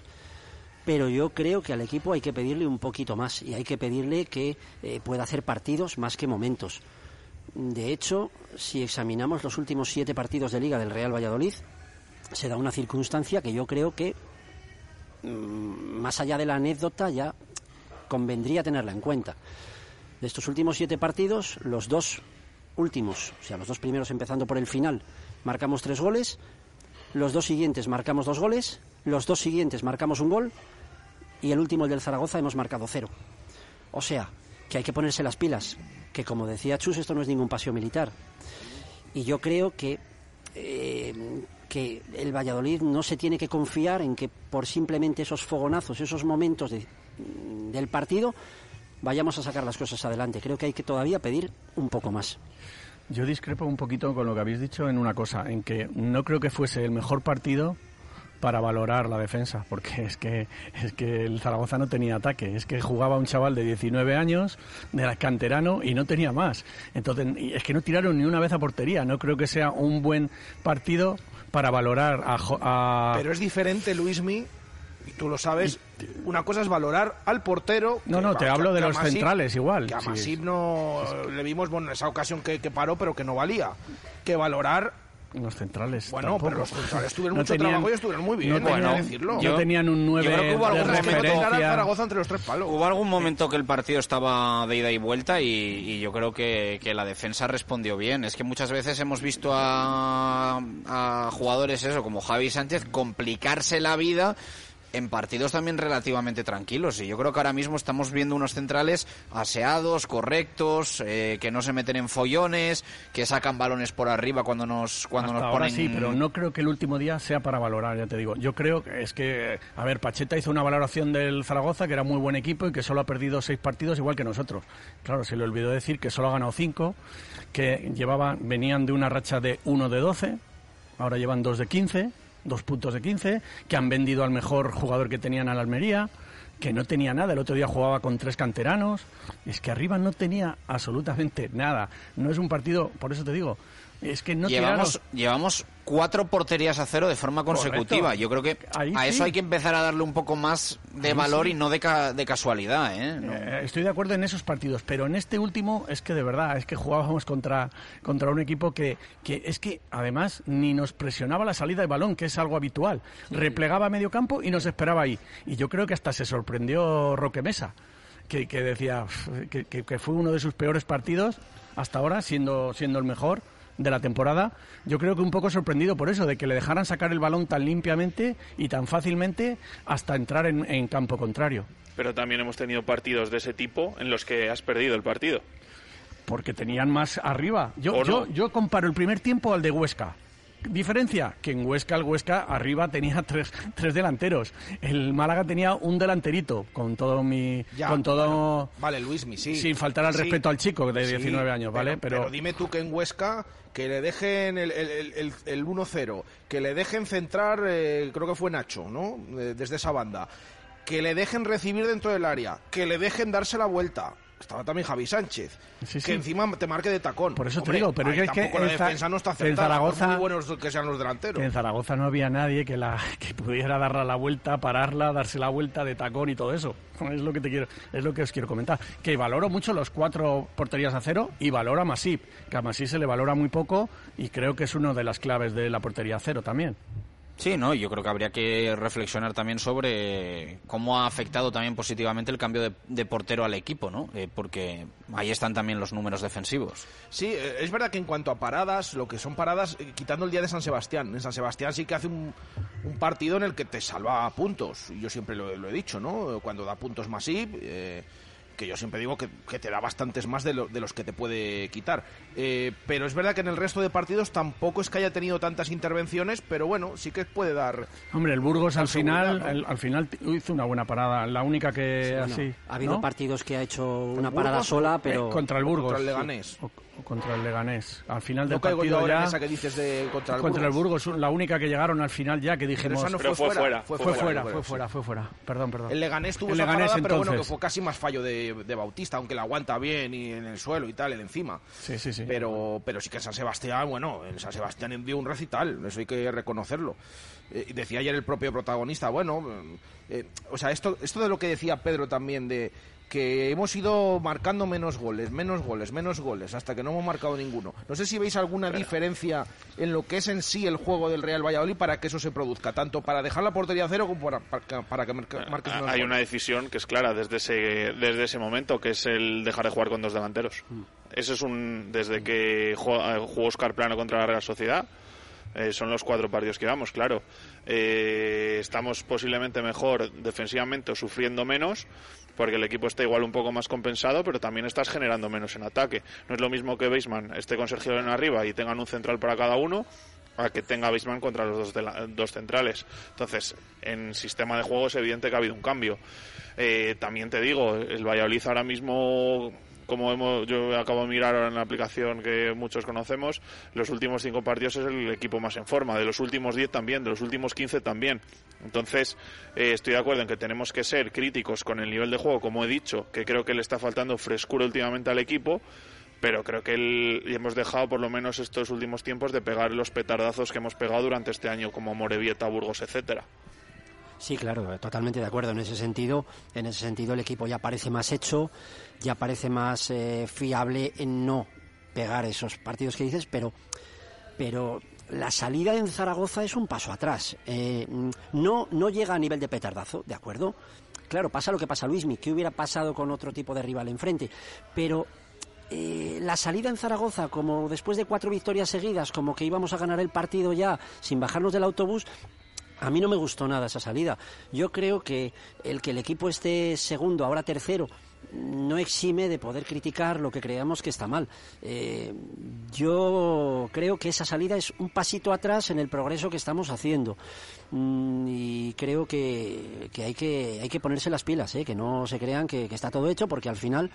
Pero yo creo que al equipo hay que pedirle un poquito más y hay que pedirle que eh, pueda hacer partidos más que momentos. De hecho, si examinamos los últimos siete partidos de liga del Real Valladolid, se da una circunstancia que yo creo que más allá de la anécdota, ya convendría tenerla en cuenta. De estos últimos siete partidos, los dos últimos, o sea, los dos primeros empezando por el final, marcamos tres goles, los dos siguientes marcamos dos goles, los dos siguientes marcamos un gol y el último, el del Zaragoza, hemos marcado cero. O sea, que hay que ponerse las pilas, que como decía Chus, esto no es ningún paseo militar. Y yo creo que eh, que el Valladolid no se tiene que confiar en que por simplemente esos fogonazos, esos momentos de, del partido, vayamos a sacar las cosas adelante. Creo que hay que todavía pedir un poco más. Yo discrepo un poquito con lo que habéis dicho en una cosa, en que no creo que fuese el mejor partido para valorar la defensa, porque es que es que el Zaragoza no tenía ataque, es que jugaba un chaval de 19 años, de la canterano y no tenía más. Entonces, es que no tiraron ni una vez a portería, no creo que sea un buen partido para valorar a, a... Pero es diferente, Luismi, y tú lo sabes, una cosa es valorar al portero. No, no, te que, hablo de los Masip, centrales igual. Que a sí. Masip no le vimos, bueno, en esa ocasión que, que, paró, pero que no valía. Que valorar los centrales. Bueno, tampoco. pero los centrales tuvieron [laughs] No mucho tenían- trabajo y estuvieron muy bien, no hay que tenían- decirlo. No tenían un 9 yo creo que hubo de algún momento- referencia. Zaragoza entre los tres palos. Hubo algún momento que el partido estaba de ida y vuelta y, y yo creo que, que la defensa respondió bien. Es que muchas veces hemos visto a, a jugadores eso como Javi Sánchez complicarse la vida en partidos también relativamente tranquilos y yo creo que ahora mismo estamos viendo unos centrales aseados, correctos, eh, que no se meten en follones, que sacan balones por arriba cuando nos cuando Hasta nos ahora ponen sí, pero no creo que el último día sea para valorar, ya te digo. Yo creo que es que, a ver, Pacheta hizo una valoración del Zaragoza, que era muy buen equipo y que solo ha perdido seis partidos igual que nosotros. Claro, se le olvidó decir que solo ha ganado cinco, que llevaban, venían de una racha de 1 de 12, ahora llevan dos de 15, dos puntos de 15, que han vendido al mejor jugador que tenían a la Almería que no tenía nada, el otro día jugaba con tres canteranos, es que arriba no tenía absolutamente nada, no es un partido, por eso te digo, es que no llevamos, tiraron- llevamos cuatro porterías a cero de forma consecutiva. Correcto. Yo creo que Ahí a sí. eso hay que empezar a darle un poco más de Ahí valor sí. y no de, ca- de casualidad. ¿eh? No. Eh, Estoy de acuerdo en esos partidos, pero en este último es que de verdad, es que jugábamos contra, contra un equipo que, que es que además ni nos presionaba la salida de balón, que es algo habitual. Replegaba a medio campo y nos esperaba ahí. Y yo creo que hasta se sorprendió Roque Mesa, que, que decía "Uf, que, que- que fue uno de sus peores partidos hasta ahora, siendo, siendo el mejor de la temporada, yo creo que un poco sorprendido por eso, de que le dejaran sacar el balón tan limpiamente y tan fácilmente hasta entrar en- en campo contrario. Pero también hemos tenido partidos de ese tipo en los que has perdido el partido. porque tenían más arriba. Yo, yo comparo el primer tiempo al de Huesca. Diferencia, que en Huesca el Huesca arriba tenía [laughs] tres, tres delanteros. El Málaga tenía un delanterito, con todo mi... Ya, con todo... bueno, vale, Luismi, sí. Sin faltar al Sí. respeto al chico de Sí, 19 años, ¿vale? Pero, dime tú que en Huesca que le dejen el, el, el- el- el 1-0, que le dejen centrar, eh, creo que fue Nacho, ¿no? Eh, Desde esa banda. Que le dejen recibir dentro del área, que le dejen darse la vuelta. Estaba también Javi Sánchez. Sí, que encima te marque de tacón. Por eso te digo, pero es que la defensa no está en acertada, Zaragoza- muy buenos que sean los delanteros. En Zaragoza no había nadie que la [laughs] que pudiera darle la vuelta, pararla, darse la vuelta de tacón y todo eso. [laughs] Es lo que te quiero, es lo que os quiero comentar. Que valoro mucho los cuatro porterías a cero y valoro a Masip, que a Masip se le valora muy poco y creo que es una de las claves de la portería a cero también. Sí, no, yo creo que habría que reflexionar también sobre cómo ha afectado también positivamente el cambio de, de portero al equipo, ¿no? Eh, porque ahí están también los números defensivos. Sí, eh, es verdad que en cuanto a paradas, lo que son paradas, eh, quitando el día de San Sebastián, en San Sebastián sí que hace un, un partido en el que te salva puntos. Yo siempre lo, lo he dicho, ¿no? Cuando da puntos Masip, eh, que yo siempre digo que, que te da bastantes más de, lo- de los que te puede quitar. Eh, pero es verdad que en el resto de partidos tampoco es que haya tenido tantas intervenciones, pero bueno, sí que puede dar. Hombre, el Burgos al final, ¿no? el- al final hizo una buena parada, la única que así. ha habido ¿no? partidos que ha hecho una Burgos parada sola, pero eh, contra el Burgos. Contra el. Leganés. Contra el Leganés. Al final No del caigo yo partido ahora ya en esa que dices de contra el contra Burgos. el Burgos, la única que llegaron al final ya que dijimos no Pero fue, fue fuera, fuera, Fue, fue fuera, fuera, fue fue fuera, fuera, sí. fue fuera. Perdón, perdón. El Leganés tuvo El esa Leganés, parada, pero bueno, que fue casi más fallo de, de Bautista, aunque la aguanta bien y en el suelo y tal, el encima. Sí, sí, sí. Pero, pero sí que en San Sebastián, bueno, en San Sebastián dio un recital, eso hay que reconocerlo. Eh, y decía ayer el propio protagonista, bueno, eh, o sea, esto, esto de lo que decía Pedro también, de que hemos ido marcando menos goles, menos goles, menos goles, hasta que no hemos marcado ninguno. No sé si veis alguna diferencia en lo que es en sí el juego del Real Valladolid para que eso se produzca, tanto para dejar la portería a cero como para, para, que- para que marca- marques menos Ah, Hay goles. una decisión que es clara desde ese, desde ese momento, que es el dejar de jugar con dos delanteros. Eso es un. Desde que jugó, eh, jugó Oscar Plano contra la Real Sociedad, eh, son los cuatro partidos que vamos, claro. Eh, estamos posiblemente mejor defensivamente o sufriendo menos, porque el equipo está igual un poco más compensado, pero también estás generando menos en ataque. No es lo mismo que Beisman esté con Sergio en arriba y tengan un central para cada uno, a que tenga Beisman contra los dos, de la- dos centrales. Entonces, en sistema de juego es evidente que ha habido un cambio. Eh, también te digo, el Valladolid ahora mismo, como hemos, yo acabo de mirar ahora en la aplicación que muchos conocemos, los últimos cinco partidos es el equipo más en forma, de los últimos 10 también, de los últimos 15 también. Entonces, eh, estoy de acuerdo en que tenemos que ser críticos con el nivel de juego, como he dicho, que creo que le está faltando frescura últimamente al equipo, pero creo que el- hemos dejado por lo menos estos últimos tiempos de pegar los petardazos que hemos pegado durante este año, como Morevieta, Burgos, etcétera. Sí, claro, totalmente de acuerdo en ese sentido. En ese sentido el equipo ya parece más hecho, ya parece más eh, fiable en no pegar esos partidos que dices, pero pero la salida en Zaragoza es un paso atrás. Eh, no, no llega a nivel de petardazo, ¿de acuerdo? Claro, pasa lo que pasa Luismi, ¿qué hubiera pasado con otro tipo de rival enfrente? Pero eh, la salida en Zaragoza, como después de cuatro victorias seguidas, como que íbamos a ganar el partido ya sin bajarnos del autobús, a mí no me gustó nada esa salida. Yo creo que el que el equipo esté segundo, ahora tercero, no exime de poder criticar lo que creamos que está mal. Eh, yo creo que esa salida es un pasito atrás en el progreso que estamos haciendo. Mm, y creo que, que, hay que hay que ponerse las pilas, ¿eh? que no se crean que, está todo hecho, porque al final,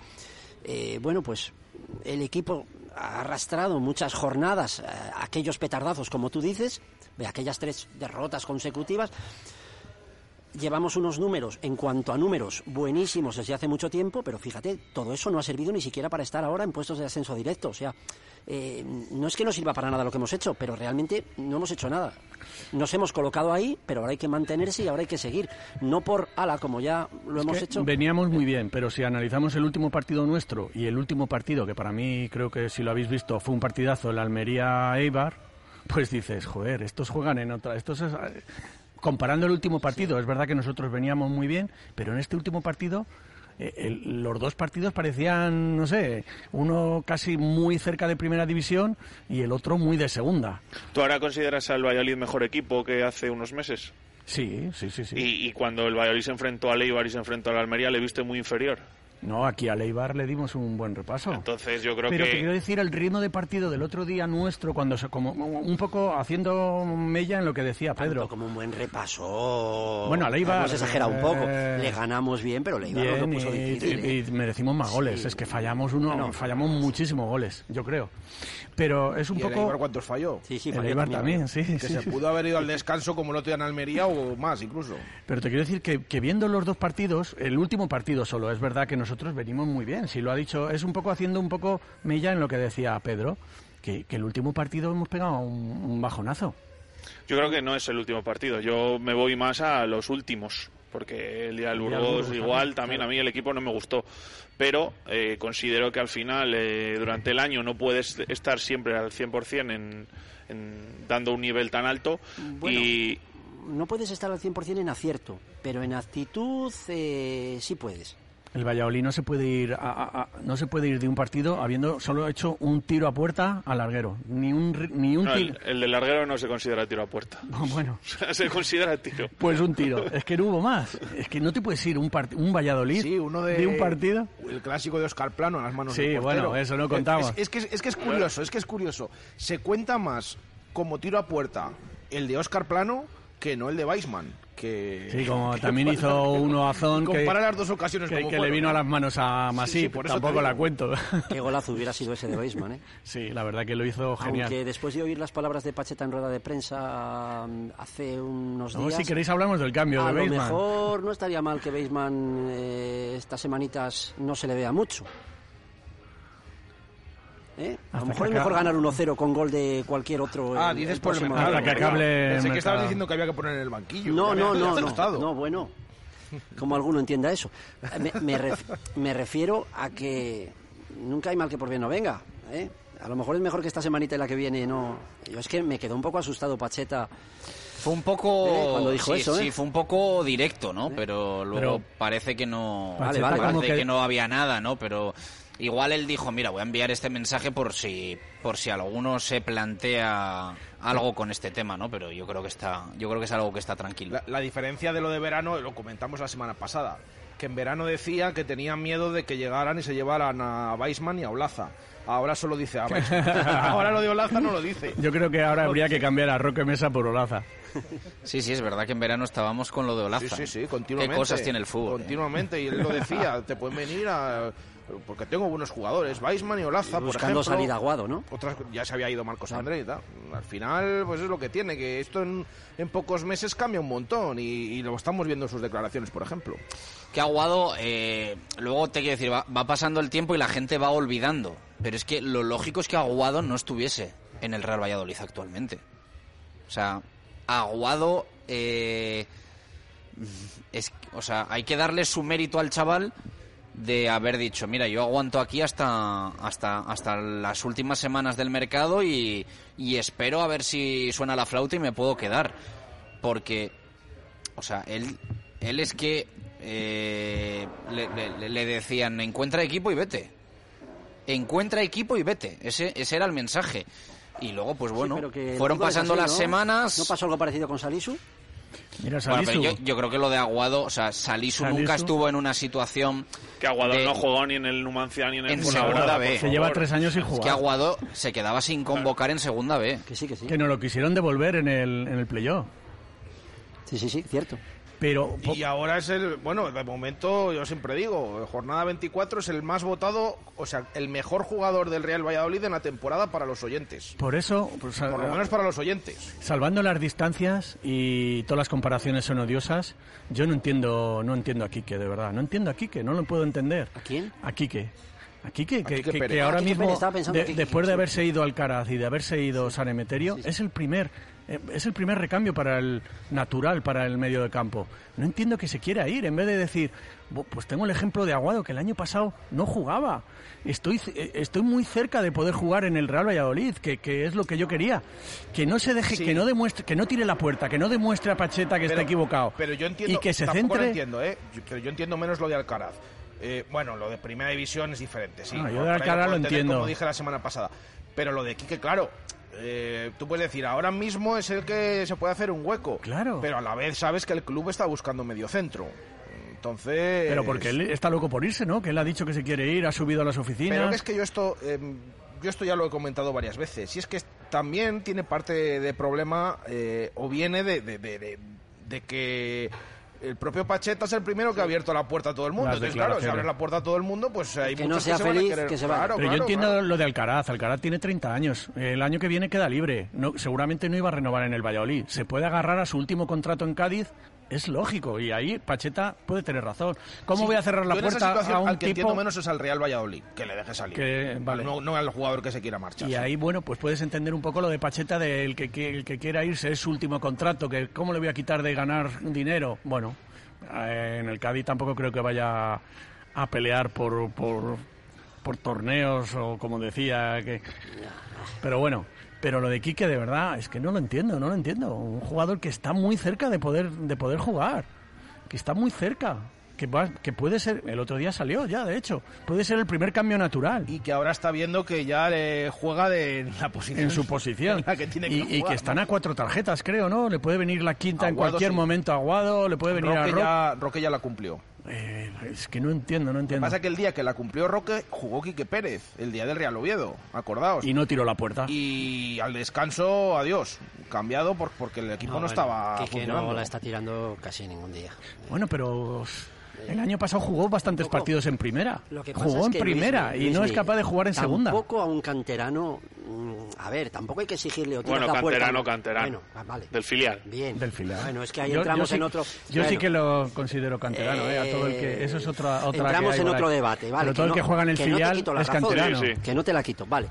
eh, bueno, pues el equipo ha arrastrado muchas jornadas, eh, aquellos petardazos, como tú dices, de aquellas tres derrotas consecutivas llevamos unos números, en cuanto a números, buenísimos desde hace mucho tiempo, pero fíjate, todo eso no ha servido ni siquiera para estar ahora en puestos de ascenso directo. O sea, eh, no es que no sirva para nada lo que hemos hecho, pero realmente no hemos hecho nada. Nos hemos colocado ahí, pero ahora hay que mantenerse y ahora hay que seguir. No por ala, como ya lo hemos hecho. Veníamos muy bien, pero si analizamos el último partido nuestro y el último partido, que para mí creo que si lo habéis visto fue un partidazo, el Almería-Eibar, pues dices, joder, estos juegan en otra. Estos es, comparando el último partido, es verdad que nosotros veníamos muy bien, pero en este último partido eh, el, los dos partidos parecían, no sé, uno casi muy cerca de primera división y el otro muy de segunda. ¿Tú ahora consideras al Valladolid mejor equipo que hace unos meses? Sí, sí, sí. sí. Y, y cuando el Valladolid se enfrentó al Eibar y se enfrentó al Almería, ¿le viste muy inferior? No, aquí a Leibar le dimos un buen repaso. Entonces yo creo Pero que... te quiero decir, el ritmo de partido del otro día nuestro, cuando se, como un poco haciendo mella en lo que decía Pedro. Tanto como un buen repaso. Bueno, a Leibar... Hemos exagerado un poco. eh, Le ganamos bien, pero Leibar nos lo Bien, puso y, difícil. ¿eh? y- y merecimos más goles. Es que fallamos uno, No. fallamos muchísimos goles, yo creo. Pero es un ¿Y el poco. Eibar cuántos falló? Sí, sí, El falló Eibar también, sí, Que sí, se sí. pudo haber ido al descanso como el otro día en Almería o más incluso. Pero te quiero decir que, que viendo los dos partidos, el último partido solo, es verdad que nosotros venimos muy bien. Si lo ha dicho, es un poco haciendo un poco mella en lo que decía Pedro, que, que el último partido hemos pegado un, un bajonazo. Yo creo que no es el último partido. Yo me voy más a los últimos. Porque el día del Burgos igual, también, a mí el equipo no me gustó. Pero eh, considero que al final, eh, durante el año, no puedes estar siempre al 100% en, en dando un nivel tan alto. Bueno, y No puedes estar al 100% en acierto, pero en actitud eh, sí puedes. El Valladolid no se puede ir a- a- a- no se puede ir de un partido habiendo solo hecho un tiro a puerta al larguero, ni un ri- ni un no, tiro. el, el del larguero no se considera tiro a puerta. [laughs] Bueno, [laughs] O sea, se considera tiro. pues un tiro. Es que no hubo más. Es que no te puedes ir un part- un Valladolid Sí, uno de, un partido. El clásico de Oscar Plano en las manos Sí, del portero. bueno, eso no contamos. Es, es que, es que es curioso, es que es curioso. Se cuenta más como tiro a puerta el de Oscar Plano que no el de Weisman. Que, Sí, como [laughs] que también hizo uno a Zon que, Compara las dos ocasiones que, como que le vino ¿eh? a las manos a Sí, Masip. sí, por eso Tampoco la cuento. [laughs] Qué golazo hubiera sido ese de Weisman, ¿eh? Sí, la verdad que lo hizo genial. Aunque después de oír las palabras de Pacheta en rueda de prensa mm, hace unos No, días... si queréis hablamos del cambio a de lo Baseman. mejor no estaría mal que Beisman estas semanitas no se le vea mucho. ¿Eh? A lo mejor es mejor ganar 1-0 con gol de cualquier otro. Ah, el- dices el por el mercado. Hasta que acabe- Pensé que estabas diciendo que había que poner en el banquillo. No, no, no, no, no, bueno. Como alguno entienda eso. Me, me ref- me refiero a que nunca hay mal que por bien no venga. ¿eh? A lo mejor es mejor que esta semanita y la que viene no. Yo es que me quedó un poco asustado Pacheta. Fue un poco. Eh, cuando dijo sí, eso, ¿eh? sí, fue un poco directo, ¿no? Pero luego Pero- parece que no. Vale, vale, parece que- no había nada, ¿no? Pero igual él dijo, mira, voy a enviar este mensaje por si, por si alguno se plantea algo con este tema, ¿no? Pero yo creo que está, yo creo que es algo que está tranquilo. La, la diferencia de lo de verano, lo comentamos la semana pasada, que en verano decía que tenían miedo de que llegaran y se llevaran a Weisman y a Olaza. Ahora solo dice a Weisman. [laughs] Ahora lo de Olaza no lo dice. Yo creo que ahora habría que cambiar a Roque Mesa por Olaza. Sí, sí, es verdad que en verano estábamos con lo de Olaza. Sí, sí, sí, continuamente. Qué cosas tiene el fútbol. ¿eh? Continuamente, y él lo decía, te pueden venir a... Porque tengo buenos jugadores, Weisman y Olaza, por Buscando ejemplo. salir aguado, ¿no? Otras, ya se había ido Marcos André y tal. Al final, pues es lo que tiene, que esto en, en pocos meses cambia un montón y, y lo estamos viendo en sus declaraciones, por ejemplo. que Aguado, eh, luego te quiero decir, va, va pasando el tiempo y la gente va olvidando. Pero es que lo lógico es que Aguado no estuviese en el Real Valladolid actualmente. O sea, Aguado, eh, es, o sea, hay que darle su mérito al chaval de haber dicho, mira, yo aguanto aquí hasta, hasta, hasta las últimas semanas del mercado y, y espero a ver si suena la flauta y me puedo quedar. Porque, o sea, él, él es que eh, le, le- le decían, encuentra equipo y vete. Encuentra equipo y vete. Ese, ese era el mensaje. Y luego, pues bueno, fueron pasando así, las ¿no? semanas. ¿No pasó algo parecido con Salisu? Mira, Bueno, pero Salisu. yo, yo creo que lo de Aguado, o sea, Salisu, Salisu. nunca estuvo en una situación. Que Aguado de- no jugó ni en el Numancia ni en el en segunda B. Se lleva tres años sin Es jugar. que Aguado se quedaba sin convocar en segunda B. Que sí, que sí. Que nos lo quisieron devolver en el, en el playoff. Sí, sí, sí, cierto. Pero Y ahora es el, bueno, de momento yo siempre digo, jornada 24 es el más votado, o sea, el mejor jugador del Real Valladolid en la temporada para los oyentes. por eso, pues, Por lo menos para los oyentes. salvando las distancias y todas las comparaciones son odiosas, yo no entiendo, no entiendo a Quique, de verdad. No entiendo a Quique, no lo puedo entender. ¿A quién? A Quique. A Quique, que, Quique que- que Ah, ahora Quique mismo, Pérez, estaba pensando de- después de sí. haberse ido Alcaraz y de haberse ido San Emeterio, es el primer es el primer recambio para el natural para el medio de campo. No entiendo que se quiera ir, en vez de decir, "Bu- pues tengo el ejemplo de Aguado, que el año pasado no jugaba. Estoy, eh, estoy muy cerca de poder jugar en el Real Valladolid, que, que es lo que yo quería. Que no se deje, Sí. que no demuestre, que no tire la puerta, que no demuestre a Pacheta que está equivocado. Pero yo entiendo, y que se tampoco lo centre. entiendo, ¿eh? Yo- Pero yo entiendo menos lo de Alcaraz. Eh, bueno, lo de primera división es diferente, sí. Ah, yo de Alcaraz lo entiendo. Como dije la semana pasada. Pero lo de Quique, claro. Eh, tú puedes decir, ahora mismo es el que se puede hacer un hueco. Claro. Pero a la vez sabes que el club está buscando medio centro. Entonces. Pero porque él está loco por irse, ¿no? Que él ha dicho que se quiere ir, ha subido a las oficinas. Pero es que yo esto, eh, yo esto ya lo he comentado varias veces. Y es que también tiene parte de problema eh, o viene de- de- de que el propio Pacheta es el primero que ha abierto la puerta a todo el mundo. Las Entonces, claro, si abres la puerta a todo el mundo, pues hay Que no muchos sea se van a querer- que se vaya. Claro, Pero yo entiendo claro. lo de Alcaraz. Alcaraz tiene 30 años. El año que viene queda libre. No, seguramente no iba a renovar en el Valladolid. Se puede agarrar a su último contrato en Cádiz. Es lógico. Y ahí Pacheta puede tener razón. ¿Cómo Sí, voy a cerrar la puerta a un al que entiendo tipo menos es al Real Valladolid, que le deje salir. que... Vale. No, no al jugador que se quiera marchar. Y ahí, bueno, pues puedes entender un poco lo de Pacheta, del que, que- el que quiera irse es su último contrato, que cómo le voy a quitar de ganar dinero. Bueno, eh, en el Cádiz tampoco creo que vaya a pelear por, por, por torneos o como decía que... Pero bueno, pero lo de Quique de verdad es que no lo entiendo, no lo entiendo. Un jugador que está muy cerca de poder, de poder jugar, que está muy cerca. Que, va- que puede ser, el otro día salió ya, de hecho, puede ser el primer cambio natural. Y que ahora está viendo que ya le juega de la posición. en su posición. [laughs] en la que tiene que y, que están a cuatro tarjetas, creo, ¿no? Le puede venir la quinta en cualquier sí. momento a Aguado, le puede venir a Roque Roque. ya, Roque ya la cumplió. Eh, es que no entiendo, no Lo que entiendo. pasa es que el día que la cumplió Roque jugó Quique Pérez, el día del Real Oviedo, acordaos. Y no tiró la puerta. Y al descanso, adiós, cambiado por, porque el equipo no, bueno, estaba Quique funcionando. no la está tirando casi ningún día. Bueno, pero el año pasado jugó bastantes partidos en primera. Lo que pasa Jugó es en primera y no es capaz de jugar en segunda. Tampoco a un canterano. Mm, A ver, tampoco hay que exigirle o Bueno, la puerta. canterano, canterano. Bueno, va- vale. Del filial. Bien. Del filial. Bueno, es que ahí Yo- entramos yo sí- en otro. Yo sí que lo considero canterano, ¿eh? A todo el que, eso es otra, otra Entramos que hay en otro ahí. debate, ¿vale? Pero todo el no- que juega en el no filial es razón, canterano. Sí, sí. Que no te la quito, vale.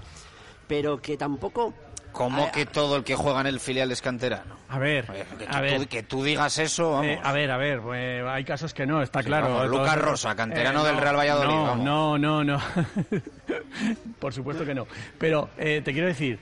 Pero que tampoco. ¿Cómo que todo el que juega en el filial es canterano? A ver, Oye, que, a tú, ver. que tú digas eso, vamos. Eh, a ver, a ver, pues, hay casos que no, está Sí, claro. vamos, Lucas Rosa, canterano del no, Real Valladolid, No, vamos. no, no, no. [laughs] Por supuesto que no. Pero eh, te quiero decir,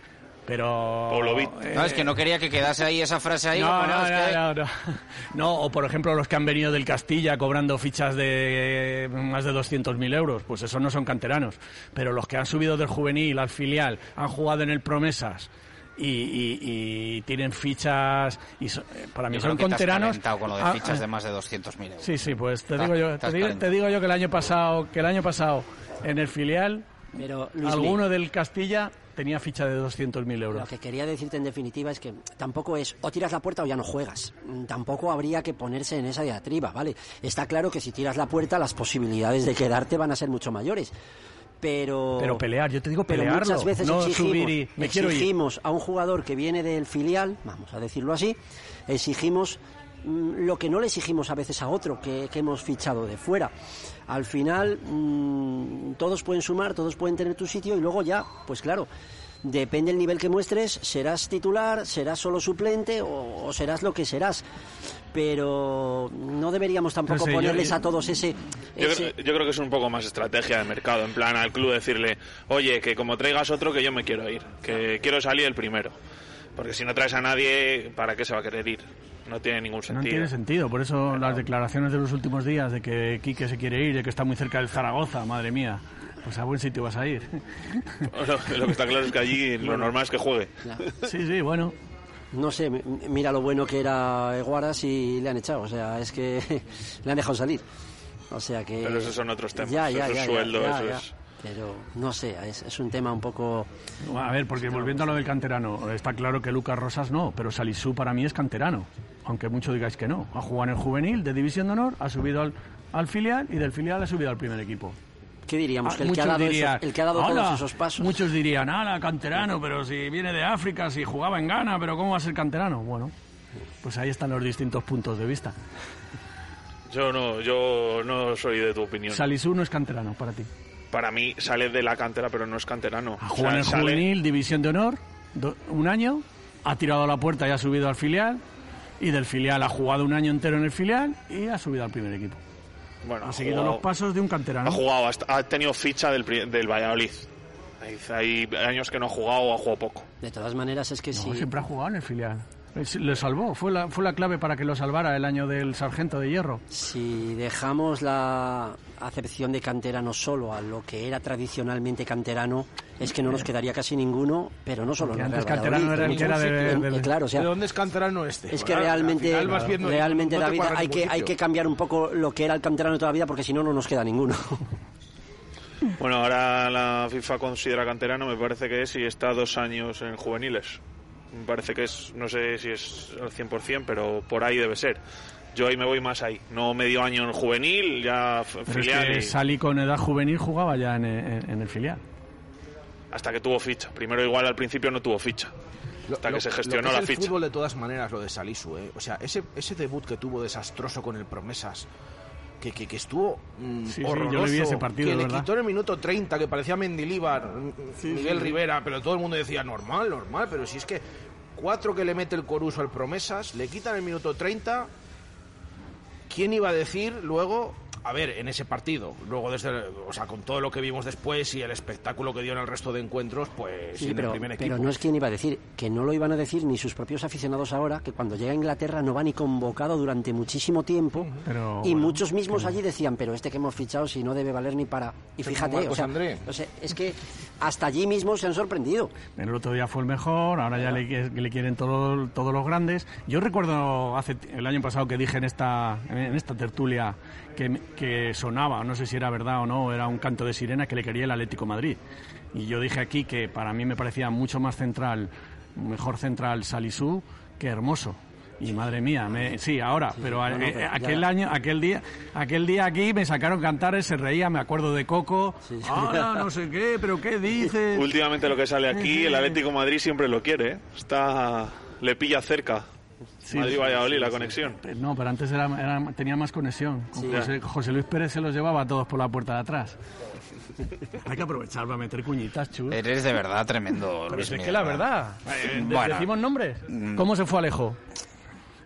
pero... Eh, No, es que no quería que quedase ahí esa frase ahí. no, como, no, es no, que- no, no. [laughs] No, o por ejemplo los que han venido del Castilla cobrando fichas de más de 200.000 euros, pues esos no son canteranos. Pero los que han subido del juvenil al filial, han jugado en el Promesas y, y- y tienen fichas, y so- eh, para mí Yo son canteranos. con lo de Ah, fichas ah, de más de 200.000 euros. Sí, sí, pues te Estás- digo yo, te digo, te digo yo que el año pasado, que el año pasado en el filial Pero, Luismi, alguno del Castilla tenía ficha de 200.000 Lo euros. que quería decirte en definitiva es que tampoco es o tiras la puerta o ya no juegas. Mm, Tampoco habría que ponerse en esa diatriba, ¿vale? Está claro que si tiras la puerta las posibilidades de quedarte van a ser mucho mayores. Pero, Pero pelear, yo te digo pero pelearlo, muchas veces no exigimos, subir y me quiero ir. exigimos a un jugador que viene del filial, vamos a decirlo así, exigimos lo que no le exigimos a veces a otro que, que hemos fichado de fuera. Al final, mm, todos pueden sumar, todos pueden tener tu sitio y luego ya, pues claro, depende del nivel que muestres, serás titular, serás solo suplente o, o serás lo que serás. pero no deberíamos tampoco No sé, yo- ponerles yo- a todos ese... Yo, ese- creo, yo creo que es un poco más estrategia de mercado, en plan al club decirle, oye, que como traigas otro, que yo me quiero ir, que quiero salir el primero. Porque si no traes a nadie, ¿para qué se va a querer ir? No tiene ningún No sentido. tiene sentido, por eso las declaraciones de los últimos días de que Quique se quiere ir, de que está muy cerca del Zaragoza, madre mía. Pues a buen sitio vas a ir. [laughs] Lo, lo que está claro es que allí lo normal es que juegue. Sí, sí, bueno. No sé, mira lo bueno que era Eguaras y le han echado, o sea, es que [laughs] le han dejado salir. O sea que... Pero esos son otros temas, Ya, ya, eso es ya, ya, sueldo, ya, eso ya. es- Pero no sé, es, es un tema un poco... A ver, porque volviendo a lo del canterano, está claro que Lucas Rosas no, pero Salisú para mí es canterano, aunque muchos digáis que no. Ha jugado en el juvenil de División de Honor, ha subido al, al filial y del filial ha subido al primer equipo. ¿Qué diríamos? Ah, que el que ha muchos dado, dirían, esos- el que ha dado "Hala", todos esos pasos... Muchos dirían, ala, canterano, pero si viene de África, si jugaba en Ghana, pero ¿cómo va a ser canterano? Bueno, pues ahí están los distintos puntos de vista. Yo no, yo no soy de tu opinión. Salisú no es canterano para ti. Para mí sale de la cantera, pero no es canterano. O Juega en el sale- juvenil, División de Honor, do- un año, ha tirado a la puerta y ha subido al filial, y del filial ha jugado un año entero en el filial y ha subido al primer equipo. Bueno, Ha seguido jugado- los pasos de un canterano. Ha jugado, ha tenido ficha del, pri- del Valladolid. Hay, hay años que no ha jugado o ha jugado poco. De todas maneras, es que No, si... siempre ha jugado en el filial. Es- Le salvó, fue la, fue la clave para que lo salvara el año del sargento de hierro. Si dejamos la acepción de canterano solo a lo que era tradicionalmente canterano, es que no nos quedaría casi ninguno, pero no solo antes canterano era el que era de- Eh, Claro, o sea, ¿De dónde es canterano este? es que Al- al realmente, final vas viendo y realmente no David, cuadra hay que, hay que cambiar un poco lo que era el canterano de toda la vida, porque si no, no nos queda ninguno. [laughs] Bueno, ahora la FIFA considera canterano, me parece que es, si está dos años en juveniles. Me parece que es, no sé si es al 100%, pero por ahí debe ser. Yo ahí me voy más ahí. No medio año en juvenil, ya es filial. que y- Salí con edad juvenil jugaba ya en, en- en el filial. hasta que tuvo ficha. Primero igual al principio no tuvo ficha. Hasta lo- que se lo gestionó es la el ficha. fútbol de todas maneras, lo de Salisu, ¿eh? O sea, ese, ese debut que tuvo desastroso con el Promesas, que, que, que estuvo mm, Sí, sí, yo horroroso, le vi ese partido, que le ¿verdad? quitó en el minuto 30, que parecía Mendilíbar, mm, Miguel sí. Rivera, pero todo el mundo decía, normal, normal, pero si es que cuatro que le mete el Coruso al Promesas, le quitan el minuto 30, ¿quién iba a decir luego... A ver, en ese partido, luego desde, o sea, con todo lo que vimos después y el espectáculo que dio en el resto de encuentros, pues Sí, pero, el primer pero no es quien iba a decir, que no lo iban a decir ni sus propios aficionados ahora, que cuando llega a Inglaterra no va ni convocado durante muchísimo tiempo. Pero, y bueno, muchos mismos allí decían, pero este que hemos fichado si no debe valer ni para... Y fíjate, Marcos o sea, André. o sea, es que hasta allí mismo se han sorprendido. El otro día fue el mejor, ahora ya le, que- le quieren todo- todos los grandes. Yo recuerdo hace el año pasado que dije en esta, en esta tertulia que, que sonaba, no sé si era verdad o no, era un canto de sirena que le quería el Atlético Madrid. Y yo dije aquí que para mí me parecía mucho más central, mejor central Salisú que Hermoso. Y madre mía, me- sí, ahora, pero, a- no, no, eh, aquel ya- año, aquel día, aquel día aquí me sacaron cantares, se reía, me acuerdo de Coco. Ahora no sé qué, pero qué dices. Últimamente lo que sale aquí, el [laughs] Atlético Madrid siempre lo quiere. ¿eh? Está, le pilla cerca. Sí, Madrid sí, Valladolid sí, la sí. conexión. No, pero antes era, era- tenía más conexión. Con Sí. José, José Luis Pérez se los llevaba a todos por la puerta de atrás. [laughs] Hay que aprovechar para meter cuñitas, chus. Eres de verdad tremendo, Pero Luis es que la ¿verdad? Eh, de- Bueno. ¿Decimos nombres? Mm. ¿Cómo se fue Alejo?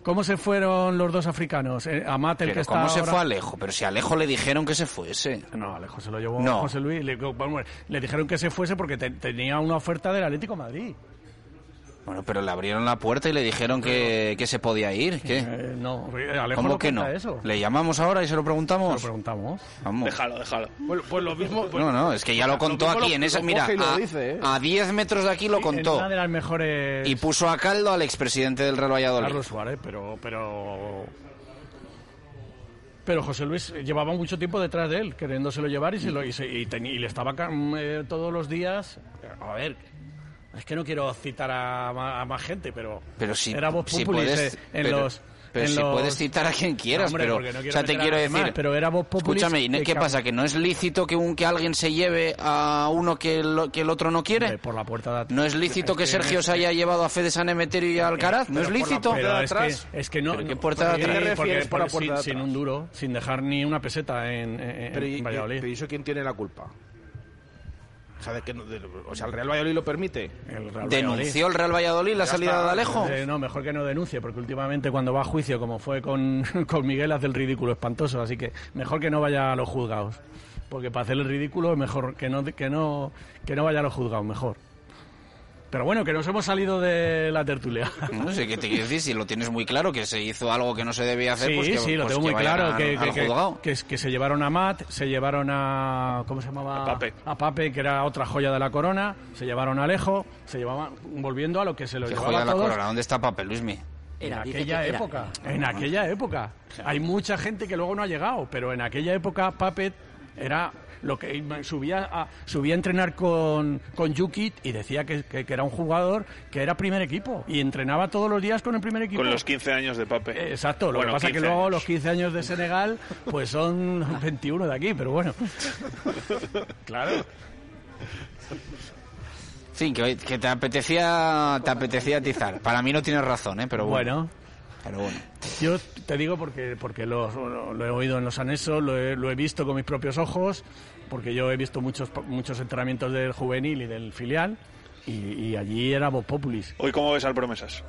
¿Cómo se fueron los dos africanos? Eh, Amat, el que está ¿cómo se ahora- fue Alejo? Pero si a Alejo le dijeron que se fuese. No, Alejo se lo llevó No. José Luis. Le, vamos, le dijeron que se fuese porque te- tenía una oferta del Atlético de Madrid. Bueno, pero le abrieron la puerta y le dijeron que, que se podía ir. ¿Qué? Eh, no, Alejo ¿Cómo no que no? eso. ¿Le llamamos ahora y se lo preguntamos? Se lo preguntamos. Vamos. Déjalo, déjalo. Pues, pues lo mismo... pues- No, no, es que ya lo contó aquí, lo- en esa, lo mira, a, dice, ¿eh? a 10 metros de aquí lo En contó. una de las mejores... Y puso a caldo al expresidente del Real Valladolid. Carlos Suárez, pero, pero... Pero José Luis llevaba mucho tiempo detrás de él, queriéndoselo llevar y, se lo, y, se- y le estaba mm, eh, todos los días... A ver, es que no quiero citar a, a más gente, pero, Pero si, era voz si puedes, eh, en pero, los... pero en si los- puedes citar a quien quieras, No, hombre, pero, no o sea, te quiero decir, más, pero era voz escúchame, ¿y que qué cam- pasa? ¿Que no es lícito que, un, que alguien se lleve a uno que, lo- que el otro no quiere? Hombre, por la puerta de atrás. ¿No es lícito Es que que- Sergio se haya llevado a Fede San Emeterio y a Alcaraz? ¿No es la lícito? Pero es que, es que no. ¿Pero qué puerta de atrás? ¿Qué te porque- por la puerta de sin, sin atrás? un duro, sin dejar ni una peseta en, en- Pero, en y- Valladolid. pero ¿y eso quién tiene la culpa? O sea, de que, no- de- o sea, el Real Valladolid lo permite. El Real ¿Denunció el Real Valladolid la Ya salida está. de Alejo? Eh, no, mejor que no denuncie, porque últimamente cuando va a juicio, como fue con, [laughs] con Miguel, hace el ridículo espantoso. Así que mejor que no vaya a los juzgados. Porque para hacer el ridículo es mejor que no, que no, que no vaya a los juzgados, mejor. Pero bueno, que nos hemos salido de la tertulia. No sé qué te quiero decir, si lo tienes muy claro, que se hizo algo que no se debía hacer, Sí, pues que, sí, lo pues tengo que muy claro. que, al que- juzgado. que, que se llevaron a Matt, se llevaron a. ¿Cómo se llamaba? A Pape. A Pape, que era otra joya de la corona. Se llevaron a Alejo. Se llevaban. Volviendo a lo que se lo ¿Qué llevaba joya a de la todos. corona? ¿Dónde está Papel, Luismi? En Era, dice aquella que era. época. En aquella época. Hay mucha gente que luego no ha llegado, pero en aquella época Puppet era lo que subía a, subía a entrenar con, con Yukit y decía que, que- que era un jugador que era primer equipo y entrenaba todos los días con el primer equipo. Con los 15 años de Pape. Eh, Exacto, lo Bueno, que pasa es que 15 luego años. los 15 años de Senegal pues son [laughs] 21 de aquí, pero bueno. Claro. Que, que te apetecía te apetecía atizar. Para mí no tienes razón, ¿eh? Pero bueno. Bueno. Pero bueno. Yo te digo porque, porque lo, lo- lo he oído en los anexos, lo he, lo he visto con mis propios ojos, porque yo he visto muchos, muchos entrenamientos del juvenil y del filial, y, y allí era Voz Populis. Hoy, ¿cómo ves al Promesas?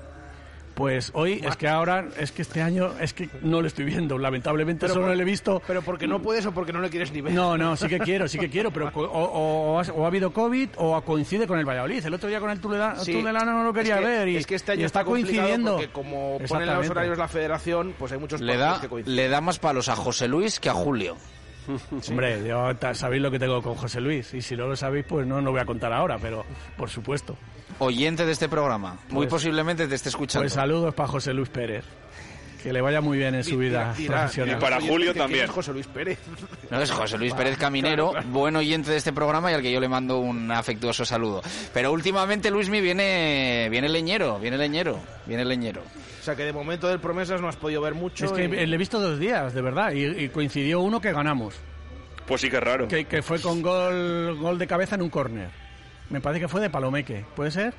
Pues hoy es que ahora, es que este año, es que no lo estoy viendo, lamentablemente Pero solo por- le he visto. Pero porque no puedes o porque no le quieres ni ver. No, no, sí que quiero, sí que quiero, pero co- o, o- o ha- o ha habido COVID o coincide con el Valladolid. El otro día con el Tuleda- Sí. No lo quería es que, ver y, es que este año y está, coincidiendo. Porque como ponen los horarios la federación, pues hay muchos Le da, que coinciden. le da más palos a José Luis que a Julio. [laughs] Hombre, yo, sabéis lo que tengo con José Luis y si no lo sabéis, pues no lo voy a contar ahora, pero por supuesto. Oyente de este programa. Muy Pues- posiblemente te esté escuchando. Pues saludos para José Luis Pérez. Que le vaya muy bien en su vida profesional. y para Julio también. es José Luis Pérez. [laughs] No, es José Luis Pérez Caminero, buen oyente de este programa y al que yo le mando un afectuoso saludo. Pero últimamente, Luismi, viene, viene leñero, viene leñero, viene leñero. O sea que de momento del Promesas no has podido ver mucho. Es que y- le he visto dos días, de verdad, y, y coincidió uno que ganamos, Pues sí que es raro. que, que fue con gol, gol de cabeza en un córner. Me parece que fue de Palomeque, ¿puede ser?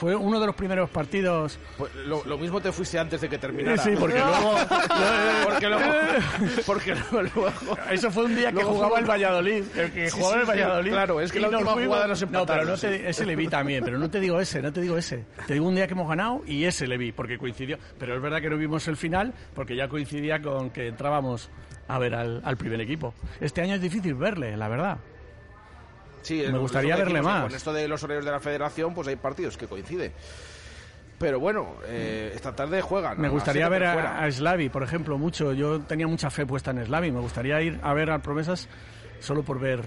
Fue uno de los primeros partidos. Pues lo, lo mismo te fuiste antes de que terminara. Sí, porque luego. [laughs] porque luego. [laughs] Porque luego. Eso fue un día que jugaba el Valladolid, el que Sí, jugaba sí, el Valladolid. claro, es que la última fuimos- jugada nos No, pero no te- ese le vi también, pero no te digo ese, no te digo ese. Te digo un día que hemos ganado y ese le vi, porque coincidió. Pero es verdad que no vimos el final, porque ya coincidía con que entrábamos a ver al, al primer equipo. Este año es difícil verle, la verdad. Sí, Me gustaría verle decimos, más. Con esto de los horarios de la federación, pues hay partidos que coinciden. Pero bueno, eh, esta tarde juegan. Me gustaría ver a, a Slavi, por ejemplo, mucho. Yo tenía mucha fe puesta en Slavi. Me gustaría ir a ver a Promesas solo por ver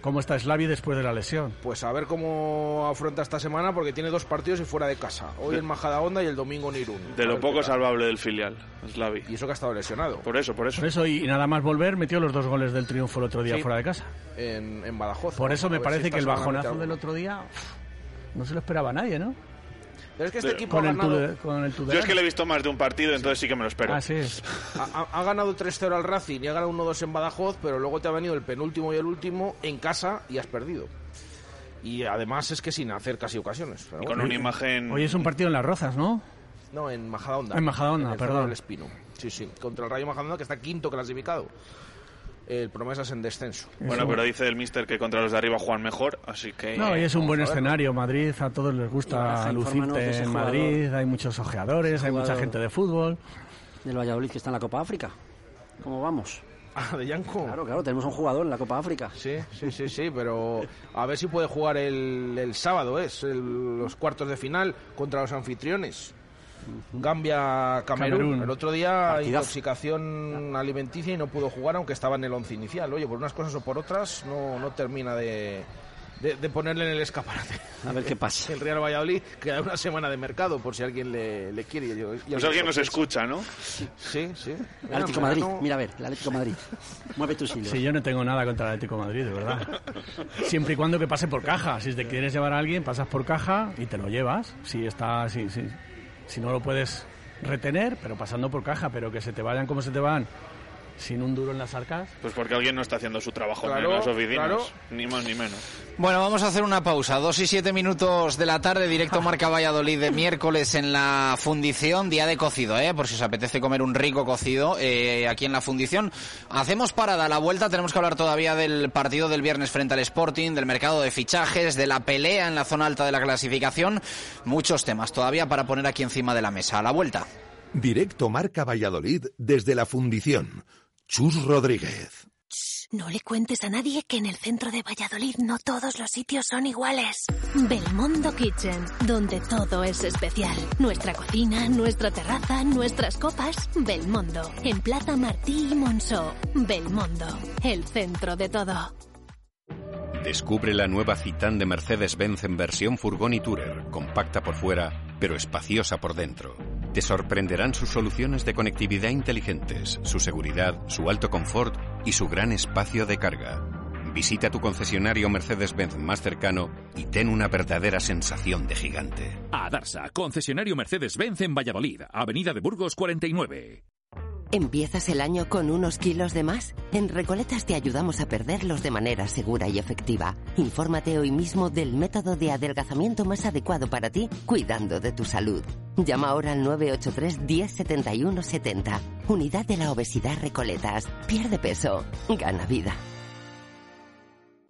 cómo está Slavi después de la lesión. Pues a ver cómo afronta esta semana, porque tiene dos partidos y fuera de casa. Hoy en Majadahonda y el domingo en Irún. De lo poco salvable del filial, Slavi. Y eso que ha estado lesionado. Por eso, por eso. Por eso, y nada más volver, metió los dos goles del triunfo el otro día Sí. fuera de casa. En, en Badajoz. Por eso me parece si que el bajonazo del otro día no se lo esperaba nadie, ¿no? Pero es que este equipo Con ha el, ganado, Tude- con el Yo es que le he visto más de un partido, entonces sí que me lo espero. Ah, sí. ha, ha- ganado 3-0 al Racing y ha ganado 1-2 en Badajoz, pero luego te ha venido el penúltimo y el último en casa y has perdido. Y además es que sin hacer casi ocasiones. pero Y bueno. con una imagen... Hoy es un partido en Las Rozas, ¿no? No, en Majadahonda. En Majadahonda, En el perdón. del Espino. Sí, sí. Contra el Rayo Majadahonda, que está quinto clasificado. El Promesas en descenso. Bueno, pero dice el mister que contra los de arriba juegan mejor, así que... No, y es un buen escenario. Madrid, a todos les gusta lucirte en jugador. Madrid. Hay muchos ojeadores, hay mucha gente de fútbol. Del Valladolid que está en la Copa África. ¿Cómo vamos? Ah, de Yanko. Claro, claro, tenemos un jugador en la Copa África. Sí, sí, sí, sí, pero a ver si puede jugar el, el sábado, es el- los cuartos de final contra los anfitriones. Gambia Camerún. Camerún. El otro día Partidazo. intoxicación alimenticia y no pudo jugar aunque estaba en el once inicial. Oye, por unas cosas o por otras no, no termina de, de, de ponerle en el escaparate. A ver qué pasa. [laughs] El Real Valladolid queda una semana de mercado por si alguien le, le quiere. Yo- ya Pues alguien nos escucha, ¿no? Sí, sí. El Atlético Bueno, Madrid, mira a ver, el Atlético Madrid. Mueve tus hilos. Sí, yo no tengo nada contra el Atlético Madrid, de verdad. Siempre y cuando que pase por caja. Si te quieres llevar a alguien, pasas por caja y te lo llevas. Si está, si, si, si no lo puedes retener, pero pasando por caja, pero que se te vayan como se te van sin un duro en las arcas. Pues porque alguien no está haciendo su trabajo Claro, en las oficinas, claro. ni más ni menos. Bueno, vamos a hacer una pausa. Dos y siete minutos de la tarde, directo [laughs] Marca Valladolid de miércoles en la fundición, día de cocido, ¿eh? Por si os apetece comer un rico cocido eh, aquí en la fundición. Hacemos parada a la vuelta, tenemos que hablar todavía del partido del viernes frente al Sporting, del mercado de fichajes, de la pelea en la zona alta de la clasificación. Muchos temas todavía para poner aquí encima de la mesa. A la vuelta. Directo Marca Valladolid desde la fundición. Chus Rodríguez. No le cuentes a nadie que en el centro de Valladolid no todos los sitios son iguales. Belmondo Kitchen, donde todo es especial. Nuestra cocina, nuestra terraza, nuestras copas. Belmondo, en Plaza Martí y Monceau. Belmondo, el centro de todo. Descubre la nueva Citan de Mercedes-Benz en versión furgón y tourer, compacta por fuera, pero espaciosa por dentro. Te sorprenderán sus soluciones de conectividad inteligentes, su seguridad, su alto confort y su gran espacio de carga. Visita tu concesionario Mercedes-Benz más cercano y ten una verdadera sensación de gigante. A Darsa, concesionario Mercedes-Benz en Valladolid, Avenida de Burgos 49. ¿Empiezas el año con unos kilos de más? En Recoletas te ayudamos a perderlos de manera segura y efectiva. Infórmate hoy mismo del método de adelgazamiento más adecuado para ti, cuidando de tu salud. Llama ahora al 983 10 71 70. Unidad de la obesidad Recoletas. Pierde peso, gana vida.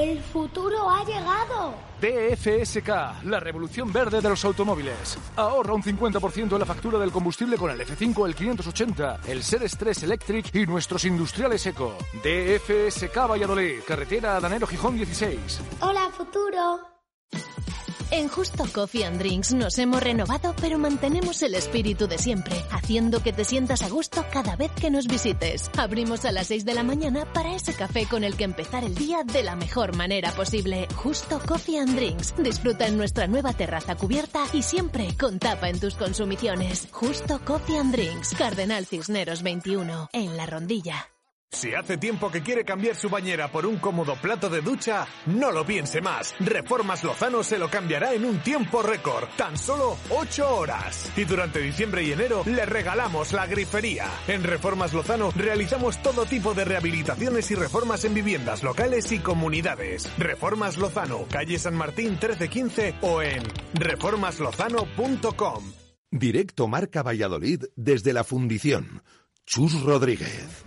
El futuro ha llegado. DFSK, la revolución verde de los automóviles. Ahorra un 50% en la factura del combustible con el F5, el 580, el Seres 3 Electric y nuestros industriales eco. DFSK Valladolid, carretera Danero Gijón 16. Hola, futuro. En Justo Coffee and Drinks nos hemos renovado, pero mantenemos el espíritu de siempre, haciendo que te sientas a gusto cada vez que nos visites. Abrimos a las 6 de la mañana para ese café con el que empezar el día de la mejor manera posible. Justo Coffee and Drinks. Disfruta en nuestra nueva terraza cubierta y siempre con tapa en tus consumiciones. Justo Coffee and Drinks. Cardenal Cisneros 21, en la rondilla. Si hace tiempo que quiere cambiar su bañera por un cómodo plato de ducha, no lo piense más. Reformas Lozano se lo cambiará en un tiempo récord, tan solo 8 horas. Y durante diciembre y enero le regalamos la grifería. En Reformas Lozano realizamos todo tipo de rehabilitaciones y reformas en viviendas locales y comunidades. Reformas Lozano, calle San Martín 1315 o en reformaslozano.com. Directo Marca Valladolid desde la fundición. Chus Rodríguez.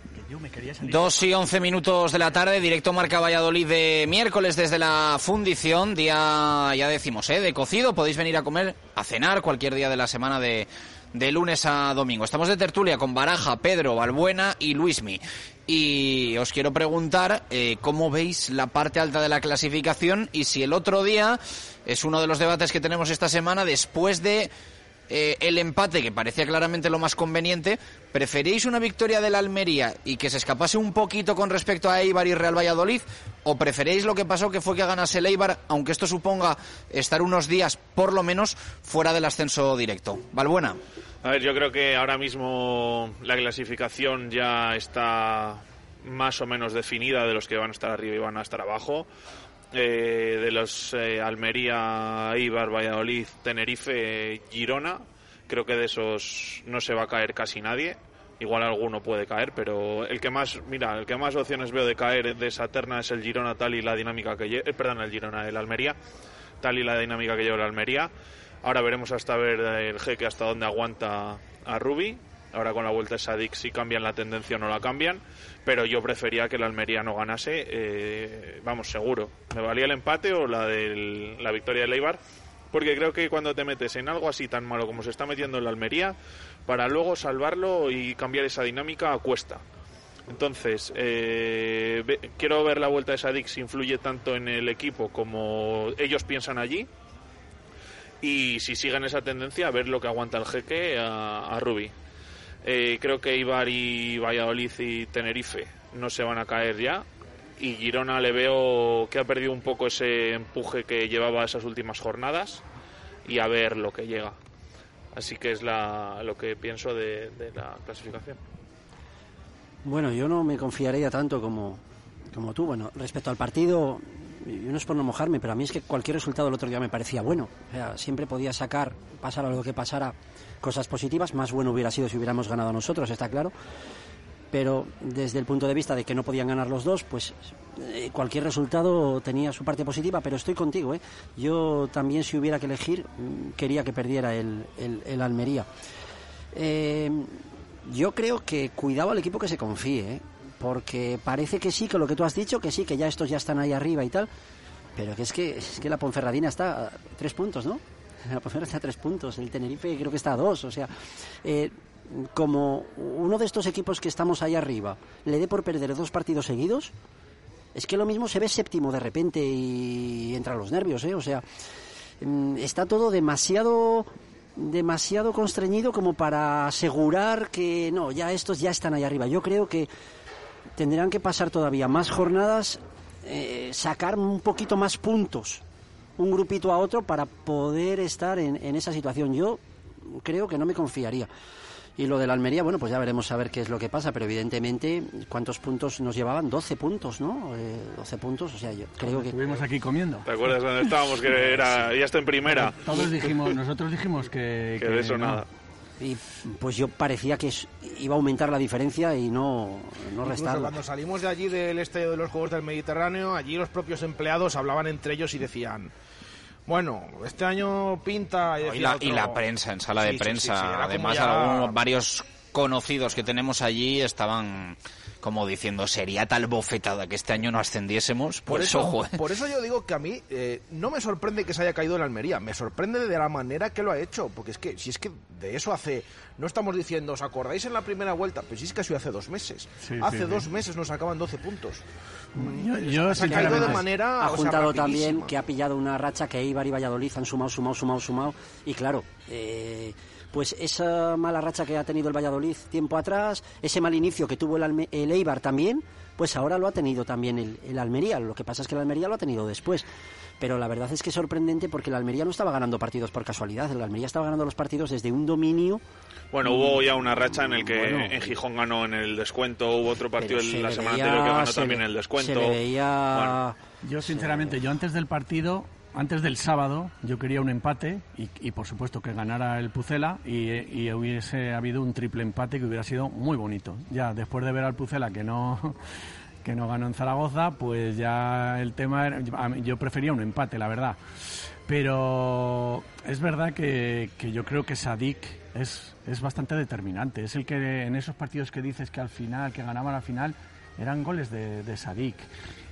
Dos y once minutos de la tarde, directo Marca Valladolid de miércoles desde la fundición, día, ya decimos, ¿eh? de cocido. Podéis venir a comer, a cenar cualquier día de la semana de, de lunes a domingo. Estamos de tertulia con Baraja, Pedro, Balbuena y Luismi. Y os quiero preguntar eh, cómo veis la parte alta de la clasificación y si el otro día es uno de los debates que tenemos esta semana después de eh, el empate, que parecía claramente lo más conveniente, ¿preferéis una victoria del Almería y que se escapase un poquito con respecto a Eibar y Real Valladolid? ¿O preferéis lo que pasó, que fue que ganase el Eibar, aunque esto suponga estar unos días, por lo menos, fuera del ascenso directo? Valbuena. A ver, yo creo que ahora mismo la clasificación ya está más o menos definida de los que van a estar arriba y van a estar abajo. Eh, de los eh, Almería, Ibar, Valladolid, Tenerife, Girona. Creo que de esos no se va a caer casi nadie. Igual alguno puede caer, pero el que más, mira, el que más opciones veo de caer de esa terna es el Girona tal y la dinámica que lleva, perdón, el Girona, el Almería, tal y la dinámica que lleva el Almería. Ahora veremos hasta ver el jeque hasta dónde aguanta a Rubi. Ahora con la vuelta de Sadik si cambian la tendencia o no la cambian. Pero yo prefería que el Almería no ganase. eh, vamos, seguro. Me valía el empate o la, la victoria del Eibar. porque creo que cuando te metes en algo así tan malo como se está metiendo en la Almería, para luego salvarlo y cambiar esa dinámica cuesta. Entonces, eh, quiero ver la vuelta de Sadik si influye tanto en el equipo como ellos piensan allí. Y si siguen esa tendencia, a ver lo que aguanta el jeque a, a. Eh, creo que Ibar y Valladolid y Tenerife no se van a caer ya. Y Girona le veo que ha perdido un poco ese empuje que llevaba esas últimas jornadas. Y a ver lo que llega. Así que es la, lo que pienso de, de la clasificación. Bueno, yo no me confiaría tanto como, como tú. Bueno, respecto al partido, yo no es por no mojarme, pero a mí es que cualquier resultado el otro día me parecía bueno. O sea, siempre podía sacar, pasara lo que pasara, cosas positivas. Más bueno hubiera sido si hubiéramos ganado nosotros, está claro. Pero desde el punto de vista de que no podían ganar los dos, pues eh, cualquier resultado tenía su parte positiva. Pero estoy contigo, ¿eh? Yo también, si hubiera que elegir, mm, quería que perdiera el, el, Almería. Eh, yo creo que cuidado al equipo que se confíe, ¿eh? Porque parece que sí, que lo que tú has dicho, que sí, que ya estos ya están ahí arriba y tal, pero que es que, es que la Ponferradina está a tres puntos, ¿no? [laughs] La Ponferradina está a tres puntos, el Tenerife creo que está a dos, o sea, eh, como uno de estos equipos que estamos ahí arriba le dé por perder dos partidos seguidos, es que lo mismo se ve séptimo de repente y entra los nervios, ¿eh? O sea, mm, está todo demasiado demasiado constreñido como para asegurar que no, ya estos ya están ahí arriba. Yo creo que tendrán que pasar todavía más jornadas, eh, sacar un poquito más puntos, un grupito a otro, para poder estar en, en, esa situación. Yo creo que no me confiaría. Y lo de la Almería, bueno, pues ya veremos a ver qué es lo que pasa, pero evidentemente, ¿cuántos puntos nos llevaban? 12 puntos, ¿no? Eh, 12 puntos, o sea, yo creo que... Estuvimos aquí comiendo. ¿Te acuerdas dónde estábamos? Que era, ya está en primera. Todos dijimos, nosotros dijimos que... que, de eso no. nada. Y pues yo parecía que iba a aumentar la diferencia y no, no restarla. cuando salimos de allí del estadio de los Juegos del Mediterráneo, allí los propios empleados hablaban entre ellos y decían bueno, este año pinta... Y, y, la, y la, prensa, en sala sí, de prensa. Sí, sí, Además, ya... algunos, varios conocidos que tenemos allí estaban como diciendo, sería tal bofetada que este año no ascendiésemos. Por pues, eso, ojo. por eso yo digo que a mí eh, no me sorprende que se haya caído en la Almería, me sorprende de la manera que lo ha hecho, porque es que si es que de eso hace, no estamos diciendo, ¿os acordáis en la primera vuelta? Pues sí es que eso hace dos meses. Sí, hace sí, dos sí. meses nos sacaban 12 puntos. Yo, yo se ha caído de manera ha o sea, juntado también que ha pillado una racha que Eibar y Valladolid han sumado, sumado, sumado, sumado y claro, eh, pues esa mala racha que ha tenido el Valladolid tiempo atrás, ese mal inicio que tuvo el, Alme el Eibar también, pues ahora lo ha tenido también el, el, Almería. Lo que pasa es que el Almería lo ha tenido después. Pero la verdad es que es sorprendente porque el Almería no estaba ganando partidos por casualidad. El Almería estaba ganando los partidos desde un dominio. Bueno, hubo ya una racha en el que bueno, en Gijón ganó en el descuento, hubo otro partido la semana veía, anterior que ganó también le, el descuento. Se le veía... Bueno. Yo, sinceramente, yo antes del partido antes del sábado yo quería un empate y, y por supuesto que ganara el Pucela y, y, hubiese habido un triple empate que hubiera sido muy bonito. Ya después de ver al Pucela que no [laughs] que no ganó en Zaragoza, pues ya el tema era, yo prefería un empate, la verdad. Pero es verdad que, que yo creo que Sadik es, es bastante determinante. Es el que en esos partidos que dices que al final, que ganaban al final, eran goles de, de Sadik.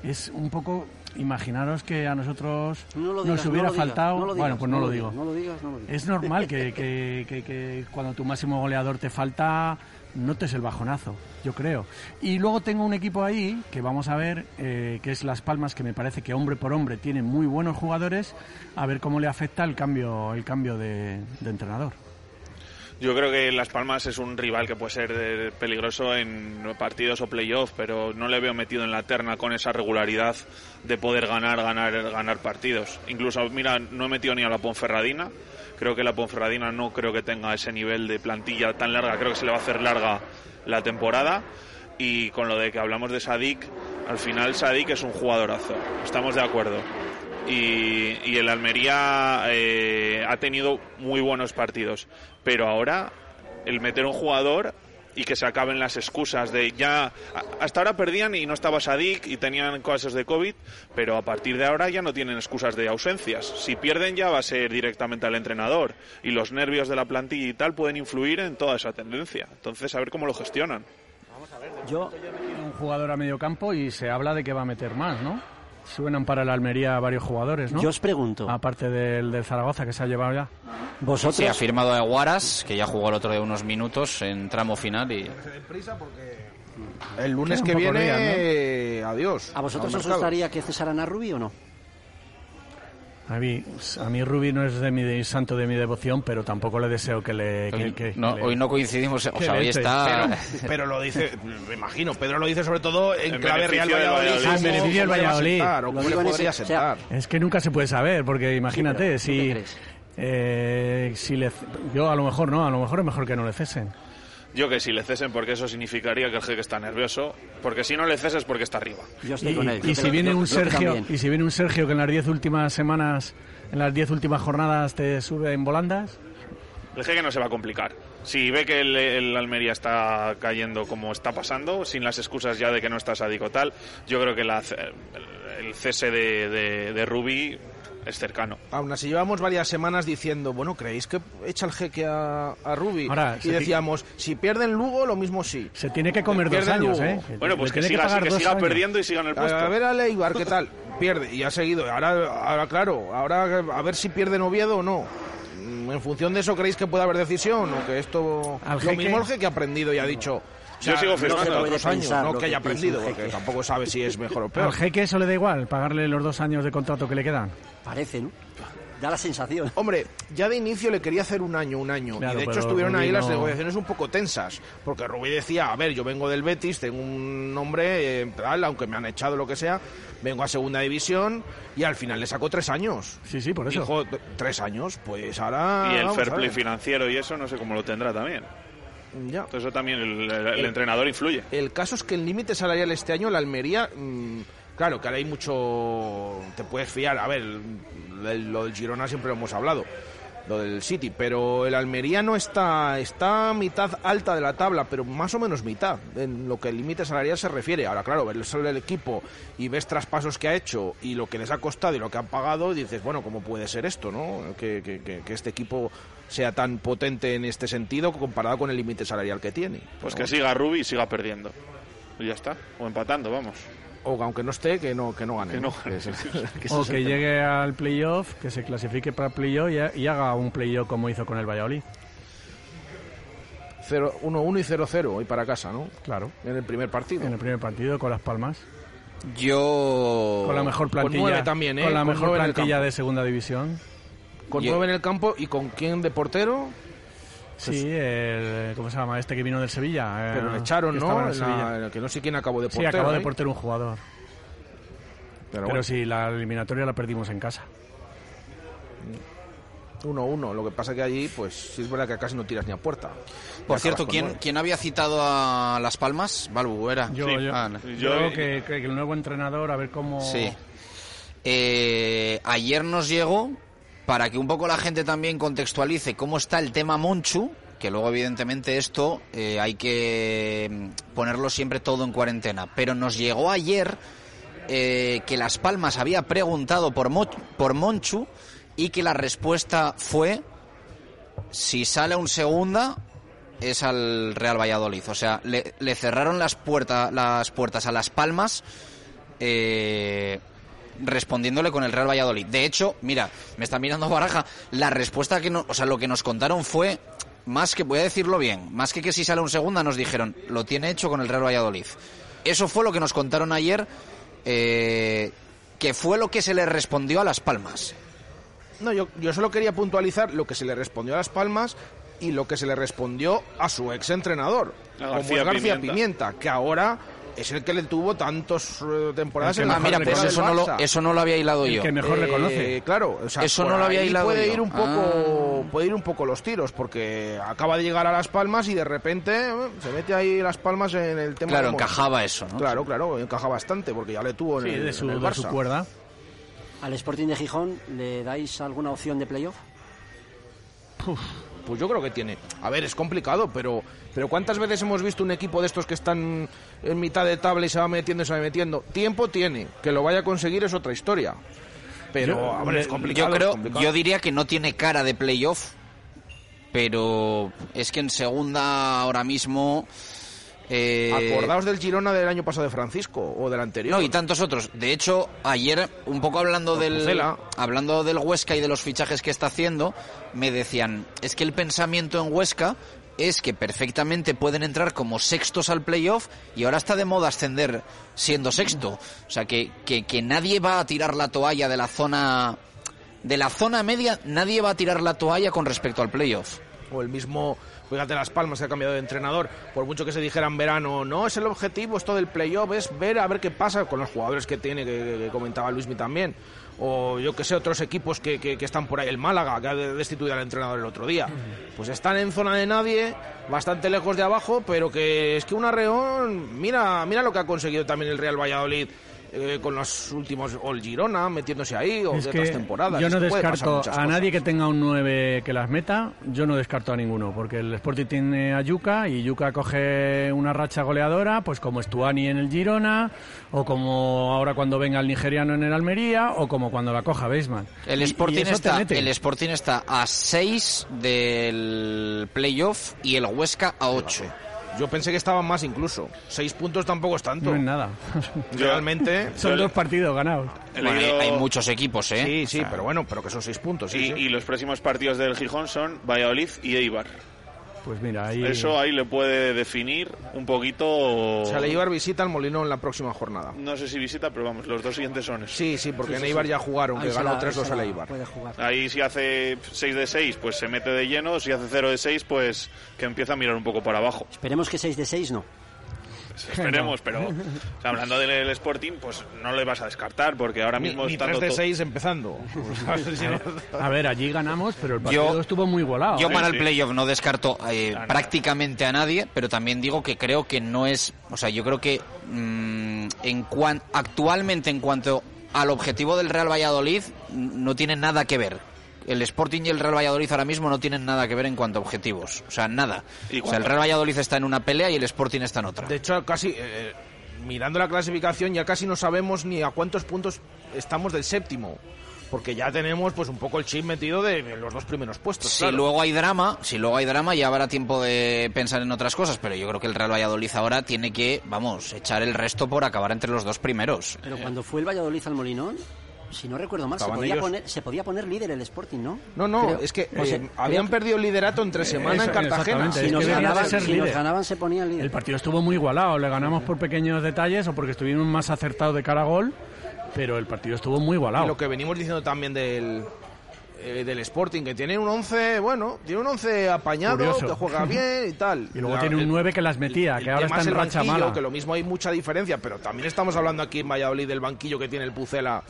Es un poco, imaginaros que a nosotros no digas, nos hubiera no lo digas, faltado. no lo digas, bueno, pues no, lo digo. lo digas, lo. Es normal que, [laughs] que, que, que cuando tu máximo goleador te falta, notes el bajonazo, yo creo. Y luego tengo un equipo ahí que vamos a ver, eh, que es Las Palmas, que me parece que hombre por hombre tiene muy buenos jugadores, a ver cómo le afecta el cambio, el cambio de, de entrenador. Yo creo que Las Palmas es un rival que puede ser eh, peligroso en partidos o playoff, pero no le veo metido en la terna con esa regularidad de poder ganar, ganar, ganar partidos. Incluso, mira, no he metido ni a la Ponferradina. Creo que la Ponferradina no creo que tenga ese nivel de plantilla tan larga. Creo que se le va a hacer larga la temporada. Y con lo de que hablamos de Sadik, al final Sadik es un jugadorazo. Estamos de acuerdo. Y, y, el Almería eh, ha tenido muy buenos partidos. Pero ahora, el meter un jugador y que se acaben las excusas de ya. Hasta ahora perdían y no estaba Sadik y tenían cosas de COVID, pero a partir de ahora ya no tienen excusas de ausencias. Si pierden, ya va a ser directamente al entrenador. Y los nervios de la plantilla y tal pueden influir en toda esa tendencia. Entonces, a ver cómo lo gestionan. Yo. Un jugador a medio campo y se habla de que va a meter más, ¿no? Suenan para la Almería varios jugadores, ¿no? Yo os pregunto. Aparte del, del Zaragoza que se ha llevado ya. Vosotros. Sí, ha firmado a Guaras, que ya jugó el otro de unos minutos en tramo final y... El lunes que viene, días, eh, adiós. ¿A vosotros os gustaría que cesaran a Rubi o no? A mí, a mí Rubí no es de mi santo de mi devoción, pero tampoco le deseo que le... que- Hoy, que- no, que le- hoy no coincidimos, o sea, hoy está... Pero, [laughs] pero lo dice, me imagino, Pedro lo dice sobre todo en, En clave Real Valladolid. Valladolid. ¿cómo- En beneficio del Valladolid. sentar, o Lo cómo le ese- sentar. Es que nunca se puede saber, porque imagínate, pero, ¿tú qué si... eh, si le, yo a lo mejor no, a lo mejor es mejor que no le cesen. Yo que si le cesen porque eso significaría que el jeque está nervioso, porque si no le ceses porque está arriba. Yo estoy Y, con él. y Yo si creo- viene yo- un Sergio y si viene un Sergio que en las diez últimas semanas, en las diez últimas jornadas te sube en volandas, El jeque no se va a complicar. Si ve que el, el Almería está cayendo como está pasando, sin las excusas ya de que no está sádico tal, yo creo que la- el, el cese de, de, de Rubí es cercano. Aún así llevamos varias semanas diciendo, bueno, ¿creéis que echa el jeque a, a Rubi? Ahora, y decíamos, si pierden Lugo, lo mismo sí. se tiene que comer dos años, Lugo. ¿eh? Bueno, pues que tiene siga, que siga perdiendo y siga en el puesto. A ver a Leibar, ¿qué tal? Pierde, y ha seguido. Ahora, ahora claro, ahora a ver si pierde Oviedo o no. Mm, En función de eso, ¿creéis que puede haber decisión? O que esto... Al lo jeque- mismo el jeque ha aprendido y ha dicho... Yo sigo no firmando. No otros años, no lo que haya aprendido, porque tampoco sabe si es mejor o peor. Al jeque eso le da igual, pagarle los dos años de contrato que le quedan. Parece, ¿no? Da la sensación. Hombre, ya de inicio le quería hacer un año, un año. Claro, y de hecho estuvieron Rubí ahí las negociaciones un poco tensas. Porque Rubí decía, a ver, yo vengo del Betis, tengo un nombre, eh, tal, aunque me han echado lo que sea, vengo a segunda división y al final le sacó tres años. Sí, sí, por eso. Dijo, "T- tres años, pues ahora... y el fair play ver". financiero y eso no sé cómo lo tendrá también. Ya. Entonces eso también el, el- el El- entrenador influye. El caso es que el límite salarial este año, la Almería, mm, claro, que ahora hay mucho. Te puedes fiar. A ver, lo del Girona siempre lo hemos hablado, lo del City, pero el Almería no está. Está mitad alta de la tabla, pero más o menos mitad, en lo que el límite salarial se refiere. Ahora, claro, ves el equipo y ves traspasos que ha hecho y lo que les ha costado y lo que han pagado, y dices, bueno, ¿cómo puede ser esto, no? Que, que- que- que este equipo sea tan potente en este sentido comparado con el límite salarial que tiene. Pues ¿no? que siga Rubí y siga perdiendo. Y ya está. O empatando, vamos. O aunque no esté, que no, que no gane. Que no ¿no? gane. [laughs] Que [laughs] se- que ese O que tema. llegue al playoff, que se clasifique para el playoff y, y haga un playoff como hizo con el Valladolid. Cero- 1-1 y 0-0 hoy para casa, ¿no? Claro. En el primer partido. En el primer partido con Las Palmas. Yo... Con la mejor plantilla. nueve también, ¿eh? Con la Con mejor nueve plantilla de segunda división. Con Yo- 9 en el campo y con quién de portero. Sí, el, ¿cómo se llama? Este que vino del Sevilla. eh, Pero le echaron, que ¿no? estaba en la- en que no sé quién acabó de Sí, portero. acabó de ¿eh? portero un jugador. Pero, Pero, bueno, sí, la eliminatoria la perdimos en casa. 1-1. Lo que pasa que allí, pues sí es verdad que casi no tiras ni a puerta. Por cierto, ¿quién, nueve. ¿quién había citado a Las Palmas? Balbu, era. Yo, Sí. yo, Ah, no. yo Yo- creo que, que el nuevo entrenador, a ver cómo... Sí. Eh, ayer nos llegó, para que un poco la gente también contextualice cómo está el tema Monchu, que luego evidentemente esto eh, hay que mm, ponerlo siempre todo en cuarentena, pero nos llegó ayer eh, que Las Palmas había preguntado por, por Monchu y que la respuesta fue si sale un segunda es al Real Valladolid. O sea, le, cerraron las, puertas las puertas a Las Palmas eh, respondiéndole con el Real Valladolid. De hecho, mira, me está mirando Baraja, la respuesta que no, o sea, lo que nos contaron fue más que voy a decirlo bien, más que que si sale un segunda nos dijeron, lo tiene hecho con el Real Valladolid. Eso fue lo que nos contaron ayer eh, que fue lo que se le respondió a Las Palmas. No, yo, yo solo quería puntualizar lo que se le respondió a Las Palmas y lo que se le respondió a su ex entrenador, García García Pimienta. Pimienta. que ahora es el que le tuvo tantos eh, temporadas en la Ah, mira, pues eso no, lo, eso no lo había hilado El yo. que mejor le conoce. Eh, claro, o sea, Eso no lo había hilado puede yo. ir un poco, puede ir un poco los tiros porque acaba de llegar a Las Palmas y de repente eh, se mete ahí Las Palmas en el tema. Claro, de encajaba eso, ¿no? Claro, claro, encaja bastante porque ya le tuvo en, Sí, el, de su, en el de su Barça. cuerda. ¿Al Sporting de Gijón le dais alguna opción de playoff? Pues yo creo que tiene. A ver, es complicado, pero, pero ¿cuántas veces hemos visto un equipo de estos que están en mitad de tabla y se va metiendo y se va metiendo? Tiempo tiene. Que lo vaya a conseguir es otra historia. Pero, Yo- hombre, es complicado. Yo es creo, complicado. yo diría que no tiene cara de playoff, pero es que en segunda ahora mismo Eh, Acordaos del Girona del año pasado de Francisco o del anterior. No, y tantos otros. De hecho, ayer, un poco hablando Con del, hablando del Huesca y de los fichajes que está haciendo, me decían, es que el pensamiento en Huesca es que perfectamente pueden entrar como sextos al playoff y ahora está de moda ascender siendo sexto. O sea, que, que, que nadie va a tirar la toalla de la zona... De la zona media, nadie va a tirar la toalla con respecto al playoff. o el mismo, fíjate Las Palmas que ha cambiado de entrenador, por mucho que se dijera en verano, no es el objetivo, esto del playoff es ver a ver qué pasa con los jugadores que tiene, que, que comentaba Luismi también, o yo que sé, otros equipos que, que- que están por ahí, el Málaga, que ha de- destituido al entrenador el otro día, pues están en zona de nadie, bastante lejos de abajo, pero que es que un arreón, mira, mira lo que ha conseguido también el Real Valladolid. Eh, con los últimos, o el Girona metiéndose ahí, o Es de que otras temporadas. yo Es no que descarto a cosas. nadie que tenga un 9 que las meta, yo no descarto a ninguno, porque el Sporting tiene a Yuca y Yuca coge una racha goleadora, pues como Estuani en el Girona, o como ahora cuando venga el nigeriano en el Almería, o como cuando la coja Beisman. El Y- y Sporting, está, el Sporting está a 6 del playoff y el Huesca a 8. Yo pensé que estaban más incluso. Seis puntos tampoco es tanto. No es nada. [laughs] Realmente. [laughs] Son dos partidos ganados. Bueno, hay, muchos equipos, ¿eh? Sí, sí, pero bueno, pero que son seis puntos. sí, Y, sí. y los próximos partidos del Gijón son Valladolid y Eibar. Pues mira, ahí... Eso ahí le puede definir un poquito. O sea, el Eibar visita al Molino en la próxima jornada. No sé si visita, pero vamos, los dos siguientes son esos. Sí, sí, porque Sí, en sí, Eibar sí. ya jugaron, Ahí que ganó la- 3-2 se al la Eibar. Puede jugar. Ahí si hace 6 de 6, pues se mete de lleno. Si hace 0 de 6, pues que empieza a mirar un poco para abajo. Esperemos que 6 de 6 no. Esperemos, pero o sea, hablando del Sporting, pues no le vas a descartar, porque ahora mismo estando 3 de to- 6 empezando. [laughs] A ver, allí ganamos, pero el partido estuvo muy igualado. Yo ¿eh? para el playoff no descarto eh, prácticamente a nadie, pero también digo que creo que no es, o sea, yo creo que mm, en cuan- actualmente en cuanto al objetivo del Real Valladolid no tiene nada que ver. El Sporting y el Real Valladolid ahora mismo no tienen nada que ver en cuanto a objetivos, o sea, nada. O sea, el Real Valladolid está en una pelea y el Sporting está en otra. De hecho, casi eh, mirando la clasificación ya casi no sabemos ni a cuántos puntos estamos del séptimo. Porque ya tenemos pues un poco el chip metido de los dos primeros puestos. Si claro. luego hay drama, si luego hay drama ya habrá tiempo de pensar en otras cosas, pero yo creo que el Real Valladolid ahora tiene que, vamos, echar el resto por acabar entre los dos primeros. Pero cuando fue el Valladolid al Molinón, si no recuerdo mal, se podía, ellos. poner, se podía poner líder el Sporting, ¿no? No, no, Creo- es que o sea, eh, habían perdido el liderato entre semana Eso, en Cartagena. Si nos, ganaban, si nos líder. ganaban se ponían líder. El partido estuvo muy igualado, le ganamos por pequeños detalles o porque estuvimos más acertados de cara a gol, pero el partido estuvo muy Y igualado. lo que venimos diciendo también del, eh, del Sporting, que tiene un 11, bueno, tiene un 11 apañado, Curioso. que juega [laughs] bien y tal. Y luego La- tiene un el- 9 que las metía, el que ahora tema está es en el racha banquillo, mala. que lo mismo hay mucha diferencia, pero también estamos hablando aquí en Valladolid del banquillo que tiene el Pucela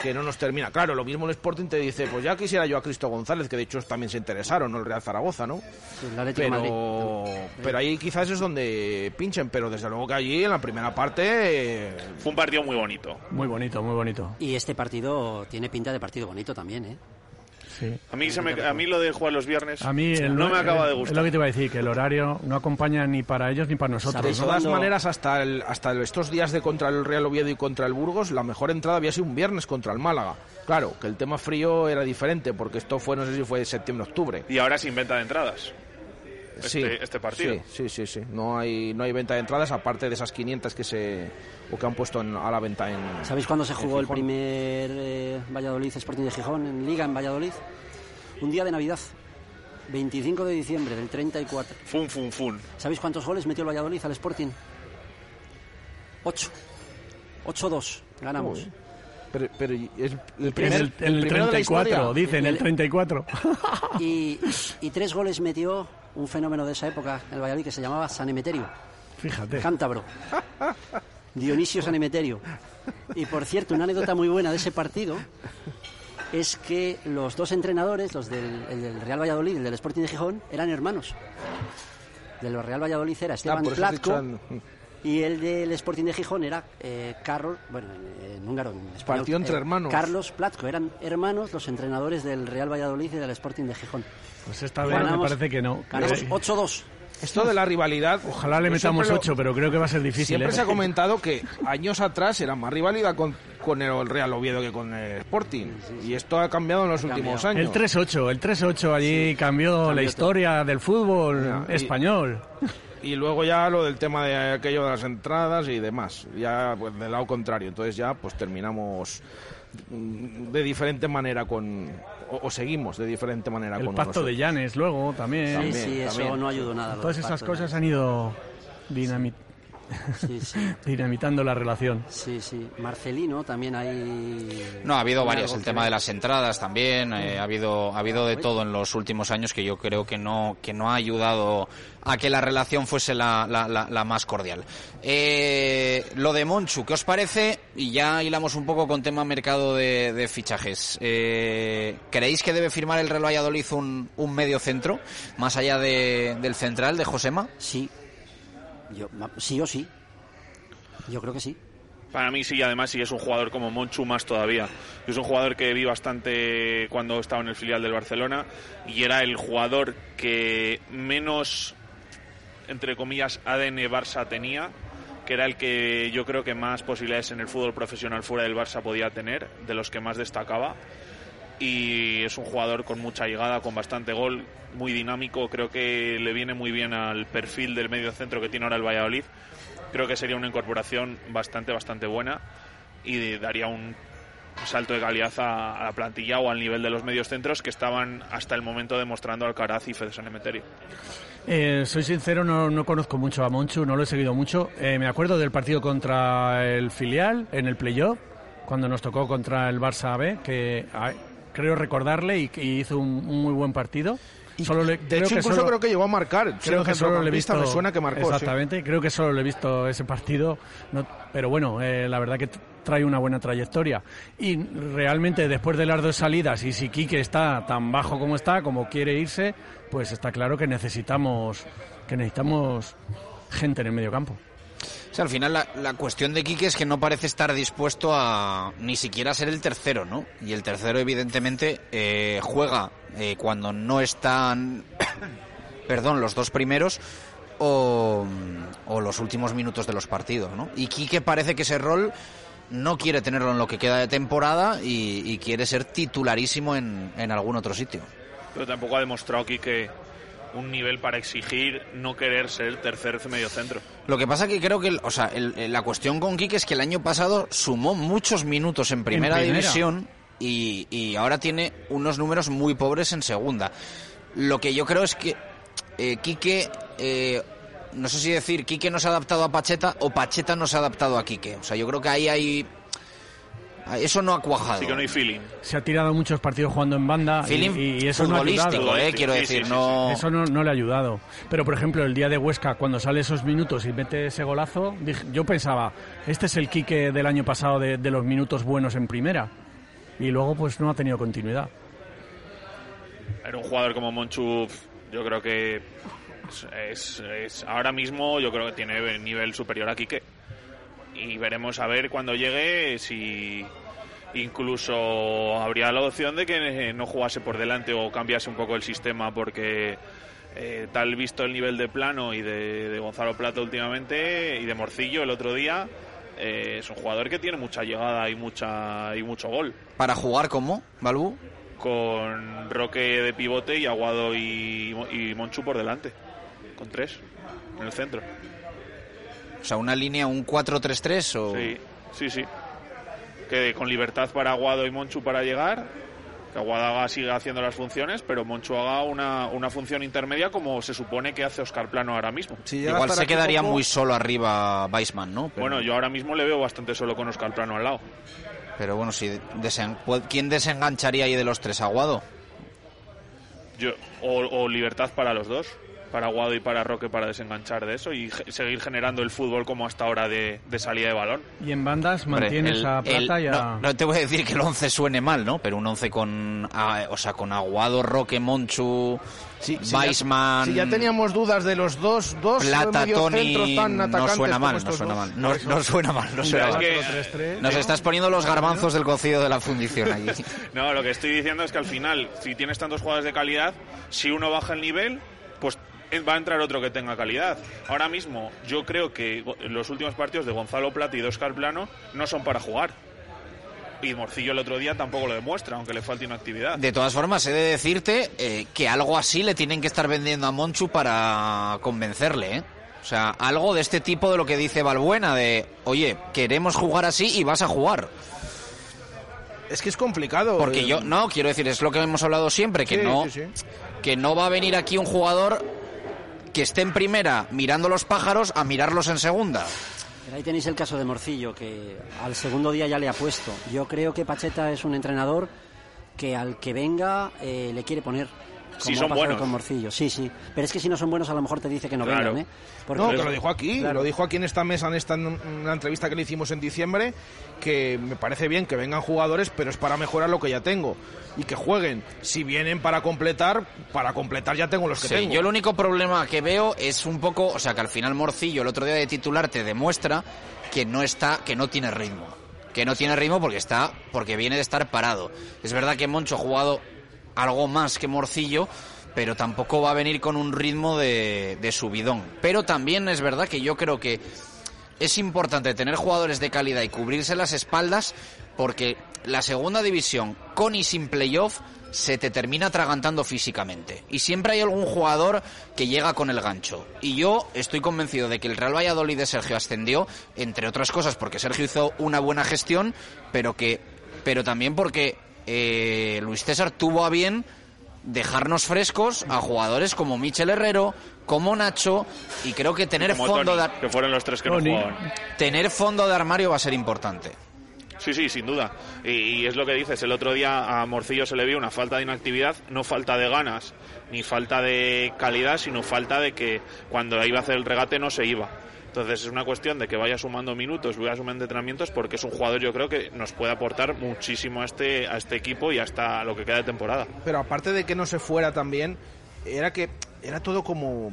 que no nos termina. Claro, lo mismo el Sporting te dice, pues ya quisiera yo a Cristo González, que de hecho también se interesaron, ¿no? El Real Zaragoza, ¿no? Atlético de Pero, Madrid. pero ahí quizás es donde pinchen, pero desde luego que allí en la primera parte eh, Fue un partido muy bonito. Muy bonito, muy bonito. Y este partido tiene pinta de partido bonito también, ¿eh? Sí. A mí, se me- a mí lo de jugar los viernes A mí el- no me acaba de Es gustar. lo que te iba a decir, que el horario no acompaña ni para ellos ni para De nosotros. ¿no? todas maneras, hasta, el- hasta estos días de contra el Real Oviedo y contra el Burgos, la mejor entrada había sido un viernes contra el Málaga. Claro, que el tema frío era diferente, porque esto fue, no sé si fue septiembre-octubre. Y ahora sin venta de entradas. Este, Sí, este partido. Sí, sí, sí, sí. No hay, no hay venta de entradas, aparte de esas 500 que se o que han puesto en- a la venta en. ¿Sabéis cuándo se jugó el primer eh, Valladolid Sporting de Gijón en Liga en Valladolid? Un día de Navidad, 25 de diciembre del 34. Fun, fun, fun. ¿Sabéis cuántos goles metió el Valladolid al Sporting? 8. 8-2. Ganamos. Uy. Pero, pero ¿y es el En primer, el, el primero de la 34, historia. dicen, el 34. [laughs] Y, y tres goles metió un fenómeno de esa época, el Valladolid, que se llamaba San Emeterio. Fíjate. Cántabro. [laughs] Dionisio San Emeterio. Y por cierto, una anécdota muy buena de ese partido es que los dos entrenadores, los del, el del Real Valladolid y el del Sporting de Gijón, eran hermanos. Del Real Valladolid era Ah, Esteban eso y el del Sporting de Gijón era eh, Carlos, bueno, en, húngaro, en español. Partido entre eh, hermanos. Carlos Platko, eran hermanos los entrenadores del Real Valladolid y del Sporting de Gijón. Pues esta vez me parece que no. Ganamos Eh, 8-2. Esto de la rivalidad. Ojalá le metamos lo- 8, pero creo que va a ser difícil. Siempre ¿eh? se ha comentado que años atrás era más rivalidad con, con el Real Oviedo que con el Sporting. Y esto ha cambiado en los últimos años. El 3-8, el 3-8 allí cambió, la Cambió historia del fútbol español. Y luego ya lo del tema de aquello de las entradas y demás, ya pues del lado contrario. Entonces ya pues terminamos mm, de diferente manera con o, o seguimos de diferente manera El con pacto de Llanes luego también. Sí, También, sí, eso también. no ayudó nada. Todas esas cosas han ido dinami- Sí, sí. [laughs] dinamitando la relación. Sí, sí. Marcelino también hay. No, ha habido varias. El tema de las entradas también. eh, ha habido ha habido de todo en los últimos años que yo creo que no que no ha ayudado a que la relación fuese la, la- la- la más cordial. Eh, lo de Monchu, ¿qué os parece? Y ya hilamos un poco con tema mercado de, de fichajes. Eh, ¿Creéis que debe firmar el Real Valladolid un, un medio centro más allá de- del central de Josema? Sí. Yo, sí o sí. Yo creo que sí. Para mí sí, además sí es un jugador como Monchu más todavía. Es un jugador que vi bastante cuando estaba en el filial del Barcelona y era el jugador que menos, entre comillas, ADN Barça tenía, que era el que yo creo que más posibilidades en el fútbol profesional fuera del Barça podía tener, de los que más destacaba. Y es un jugador con mucha llegada, con bastante gol, muy dinámico. Creo que le viene muy bien al perfil del medio centro que tiene ahora el Valladolid creo que sería una incorporación bastante, bastante buena y daría un salto de calidad a, a la plantilla o al nivel de los medios centros que estaban hasta el momento demostrando Alcaraz y Fede San Emeterio. Eh, soy sincero, no, no conozco mucho a Monchu, no lo he seguido mucho. Eh, me acuerdo del partido contra el filial en el playoff, cuando nos tocó contra el Barça B, que creo recordarle y, y hizo un, un muy buen partido. Solo le- De creo hecho, que incluso solo- creo que llegó a marcar. Creo que solo le he visto. Me suena que marcó. sí. Exactamente, creo que solo le he visto ese partido. no- pero bueno, eh, la verdad que trae una buena trayectoria. Y realmente, después de las dos salidas, y si Quique está tan bajo como está, como quiere irse, pues está claro que necesitamos, que necesitamos gente en el medio campo. Al final la, cuestión de Quique es que no parece estar dispuesto a ni siquiera ser el tercero, ¿no? Y el tercero, evidentemente, eh, juega eh, cuando no están, [coughs] perdón, los dos primeros o, los últimos minutos de los partidos, ¿no? Y Quique parece que ese rol no quiere tenerlo en lo que queda de temporada y, y quiere ser titularísimo en, en algún otro sitio. Pero tampoco ha demostrado aquí que un nivel para exigir no querer ser el tercer medio centro. Lo que pasa que creo que, o sea, el- el- la cuestión con Quique es que el año pasado sumó muchos minutos en primera, primera. división y, y ahora tiene unos números muy pobres en segunda. Lo que yo creo es que eh, Quique, eh, no sé si decir Quique no se ha adaptado a Pacheta o Pacheta no se ha adaptado a Quique. O sea, yo creo que ahí hay... Eso no ha cuajado. Así que no hay feeling. Se ha tirado muchos partidos jugando en banda y- Feeling y, eso no ha futbolístico, ayudado. eh, quiero Sí, decir, sí, sí, no... Eso no, no le ha ayudado. Pero, por ejemplo, el día de Huesca, cuando sale esos minutos y mete ese golazo, dije- yo pensaba, este es el Quique del año pasado de, de los minutos buenos en primera. Y luego, pues, no ha tenido continuidad. Era un jugador como Monchu, yo creo que es, es- es- ahora mismo yo creo que tiene nivel superior a Quique. Y veremos a ver cuando llegue si incluso habría la opción de que eh, no jugase por delante o cambiase un poco el sistema porque eh, tal visto el nivel de plano y de, de Gonzalo Plata últimamente y de Morcillo el otro día eh, es un jugador que tiene mucha llegada y mucha y mucho gol Para jugar como, Balbu. con Roque de pivote y Aguado y, y Monchu por delante, con tres en el centro. O sea, una línea, un 4-3-3 o... Sí, sí, sí. Que con libertad para Aguado y Monchu para llegar, que Aguado haga, siga haciendo las funciones, pero Monchu haga una, una función intermedia como se supone que hace Oscar Plano ahora mismo. Igual se quedaría muy solo arriba Weissman, ¿no? Pero- Bueno, yo ahora mismo le veo bastante solo con Oscar Plano al lado. Pero bueno, si desen- pu- ¿quién desengancharía ahí de los tres? ¿Aguado? Yo, o, o libertad para los dos, para Aguado y para Roque para desenganchar de eso y ge- seguir generando el fútbol como hasta ahora de, de salida de balón. Y en bandas mantienes el- a Plata el- y a... no, no te voy a decir que el 11 suene mal, ¿no? Pero un 11 con, o sea, con Aguado, Roque, Monchu, Si ya- Weissman... Si ya teníamos dudas de los dos, dos Plata, Tony, tan no suena mal, no suena mal, no, no suena mal, no suena Es mal. que- Nos estás poniendo los garbanzos del cocido de la fundición allí. [laughs] No, lo que estoy diciendo es que al final, si tienes tantos jugadores de calidad, si uno baja el nivel, va a entrar otro que tenga calidad. Ahora mismo, yo creo que los últimos partidos de Gonzalo Plata y de Oscar Plano no son para jugar. Y Morcillo el otro día tampoco lo demuestra, aunque le falte una actividad. De todas formas, he de decirte eh, que algo así le tienen que estar vendiendo a Monchu para convencerle, ¿eh? O sea, algo de este tipo de lo que dice Balbuena, de, oye, queremos jugar así y vas a jugar. Es que es complicado. Porque eh, yo, no, quiero decir, es lo que hemos hablado siempre, que Sí, no, sí, sí. que no va a venir aquí un jugador que esté en primera mirando los pájaros a mirarlos en segunda. Pero ahí tenéis el caso de Morcillo, que al segundo día ya le ha puesto. Yo creo que Pacheta es un entrenador que al que venga eh, le quiere poner. Si son buenos. con Morcillo, sí, sí. Pero es que si no son buenos, a lo mejor te dice que no Claro. vengan, ¿eh? no, que lo dijo aquí, Claro. lo dijo aquí en esta mesa, en esta en una entrevista que le hicimos en diciembre, que me parece bien que vengan jugadores, pero es para mejorar lo que ya tengo y que jueguen. Si vienen para completar, para completar ya tengo los que Sí, tengo. yo el único problema que veo es un poco, o sea, que al final Morcillo el otro día de titular te demuestra que no está, que no tiene ritmo. Que no tiene ritmo porque está, porque viene de estar parado. Es verdad que Moncho ha jugado algo más que Morcillo, pero tampoco va a venir con un ritmo de, de subidón. Pero también es verdad que yo creo que es importante tener jugadores de calidad y cubrirse las espaldas porque la segunda división, con y sin playoff, se te termina atragantando físicamente. Y siempre hay algún jugador que llega con el gancho. Y yo estoy convencido de que el Real Valladolid de Sergio ascendió, entre otras cosas, porque Sergio hizo una buena gestión, pero que, pero también porque eh, Luis César tuvo a bien dejarnos frescos a jugadores como Michel Herrero, como Nacho, y creo que tener Como fondo Tony, de, que fueron los tres que no jugaban. tener fondo de armario va a ser importante. Sí, sí, sin duda. Y, es lo que dices, el otro día a Morcillo se le vio una falta de inactividad, no falta de ganas, ni falta de calidad, sino falta de que cuando iba a hacer el regate no se iba. Entonces es una cuestión de que vaya sumando minutos, vaya sumando entrenamientos, porque es un jugador yo creo que nos puede aportar muchísimo a este, a este equipo y hasta lo que queda de temporada. Pero aparte de que no se fuera también, era que era todo como...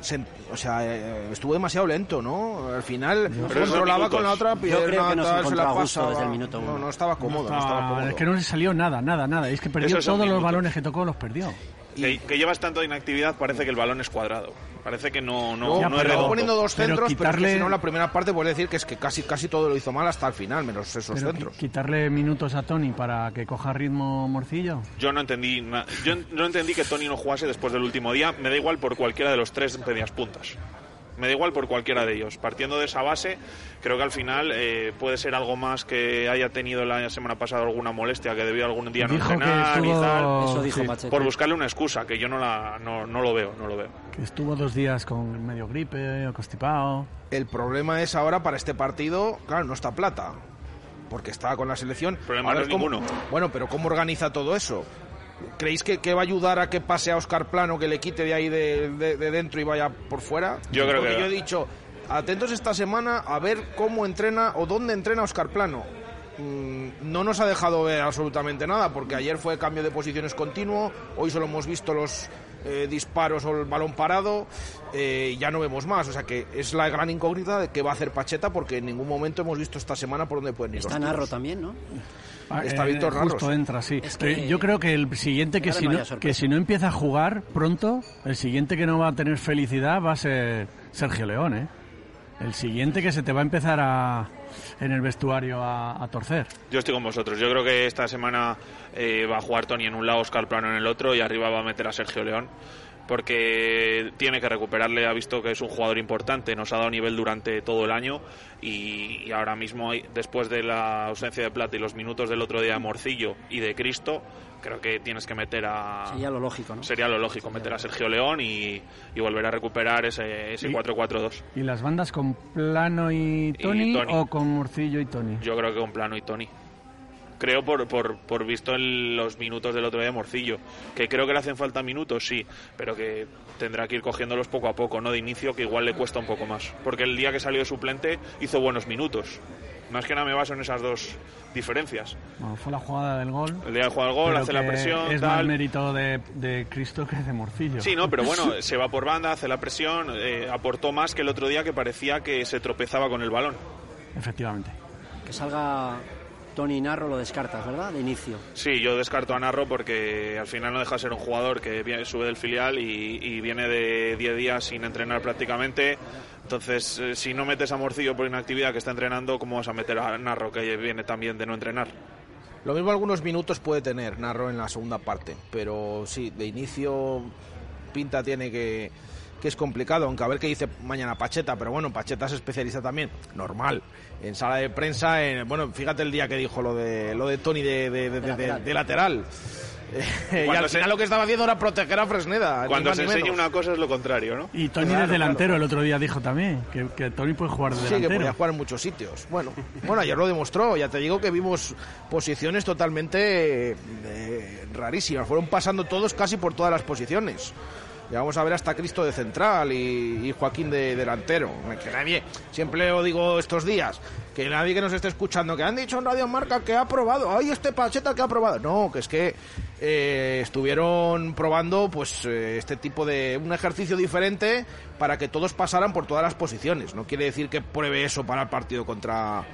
se- o sea, eh, estuvo demasiado lento, ¿no? Al final controlaba con la otra Yo pierna, creo que no se tal, encontró la a gusto pasaba. desde el minuto No, uno. no estaba cómodo, no estaba cómodo. Es que no le salió nada, nada, nada. Es que perdió Esos todos los balones que tocó, los perdió. Que, que llevas tanto de inactividad, parece que el balón es cuadrado. Parece que no, no, No, no pero poniendo dos Pero centros, pero, es que quitarle- si no la primera parte puede decir que es que casi casi todo lo hizo mal hasta el final, menos esos Pero centros. qui- quitarle minutos a Tony para que coja ritmo Morcillo. Yo no entendí yo no entendí que Tony no jugase después del último día. Me da igual por cualquiera de los tres medias puntas. Me da igual por cualquiera de ellos. Partiendo de esa base, creo que al final eh, puede ser algo más que haya tenido la semana pasada alguna molestia, que debió algún día no Dijo que entrenar y tal. Eso dijo Sí. Pacheta. Por buscarle una excusa, que yo no, la, no, no lo veo, no lo veo. Que estuvo dos días con medio gripe o constipado. El problema es ahora para este partido, claro, no está plata. Porque está con la selección. Problema Ahora no es cómo- ninguno. Bueno, pero ¿cómo organiza todo eso? ¿Creéis que, que va a ayudar a que pase a Oscar Plano, que le quite de ahí de, de- de dentro y vaya por fuera? Yo creo Porque que- yo he dicho, atentos esta semana a ver cómo entrena o dónde entrena Oscar Plano. Mm, No nos ha dejado ver absolutamente nada, porque ayer fue cambio de posiciones continuo, hoy solo hemos visto los eh, disparos o el balón parado, eh, ya no vemos más. O sea que es la gran incógnita de qué va a hacer Pacheta, porque en ningún momento hemos visto esta semana por dónde pueden ir Está los Narro tiros. también, ¿no? Ah, Está eh, Víctor Narros. Justo entra, sí. Es que- Eh, Yo creo que el siguiente que si, no que si no empieza a jugar pronto, el siguiente que no va a tener felicidad va a ser Sergio León, ¿eh? El siguiente que se te va a empezar a, en el vestuario a, a torcer. Yo estoy con vosotros. Yo creo que esta semana eh, va a jugar Tony en un lado, Oscar Plano en el otro y arriba va a meter a Sergio León. Porque tiene que recuperarle, ha visto que es un jugador importante, nos ha dado nivel durante todo el año y, y ahora mismo, después de la ausencia de Plata y los minutos del otro día de Morcillo y de Cristo, creo que tienes que meter a... Sería lo lógico, ¿no? Sería lo lógico, meter a Sergio León y, y volver a recuperar ese, ese Y- 4-4-2. ¿Y las bandas con Plano y Tony, Tony. o con Morcillo y Tony? Yo creo que con Plano y Tony. Creo por, por, por visto en los minutos del otro día de Morcillo. Que creo que le hacen falta minutos, sí, pero que tendrá que ir cogiéndolos poco a poco, no de inicio, que igual le cuesta un poco más. Porque el día que salió de suplente hizo buenos minutos. Más que nada me baso en esas dos diferencias. Bueno, fue la jugada del gol. El día que juega el gol, hace la presión, Es más tal. mérito de, de Cristo que de Morcillo. Sí, no, pero bueno, [laughs] se va por banda, hace la presión, eh, aportó más que el otro día que parecía que se tropezaba con el balón. Efectivamente. Que salga Tony Narro lo descartas, ¿verdad? De inicio. Sí, yo descarto a Narro porque al final no deja de ser un jugador que viene- sube del filial y, y viene de 10 días sin entrenar prácticamente. Entonces, eh, si no metes a Morcillo por inactividad que está entrenando, ¿cómo vas a meter a Narro que viene también de no entrenar? Lo mismo algunos minutos puede tener Narro en la segunda parte, pero sí, de inicio pinta tiene que, que es complicado, aunque a ver qué dice mañana Pacheta, pero bueno, Pacheta es especialista también, normal, en sala de prensa, en, bueno, fíjate el día que dijo lo de lo de Tony de, de, de- de- de- de lateral. [laughs] y Cuando al se- final lo que estaba haciendo era proteger a Fresneda. Cuando se enseña una cosa es lo contrario, ¿no? Y Tony Claro, de delantero el otro día dijo también que, que Tony puede jugar de Sí, que delantero. podía jugar en muchos sitios. Bueno, [laughs] bueno, ayer lo demostró. Ya te digo que vimos posiciones totalmente eh, rarísimas. Fueron pasando todos casi por todas las posiciones. Ya vamos a ver hasta Cristo de central y, y Joaquín de delantero. Que nadie, siempre lo digo estos días, que nadie que nos esté escuchando, que han dicho en Radio Marca que ha probado, ay, este Pacheta que ha probado. No, que es que eh, estuvieron probando pues eh, este tipo de un ejercicio diferente para que todos pasaran por todas las posiciones. No quiere decir que pruebe eso para el partido contra,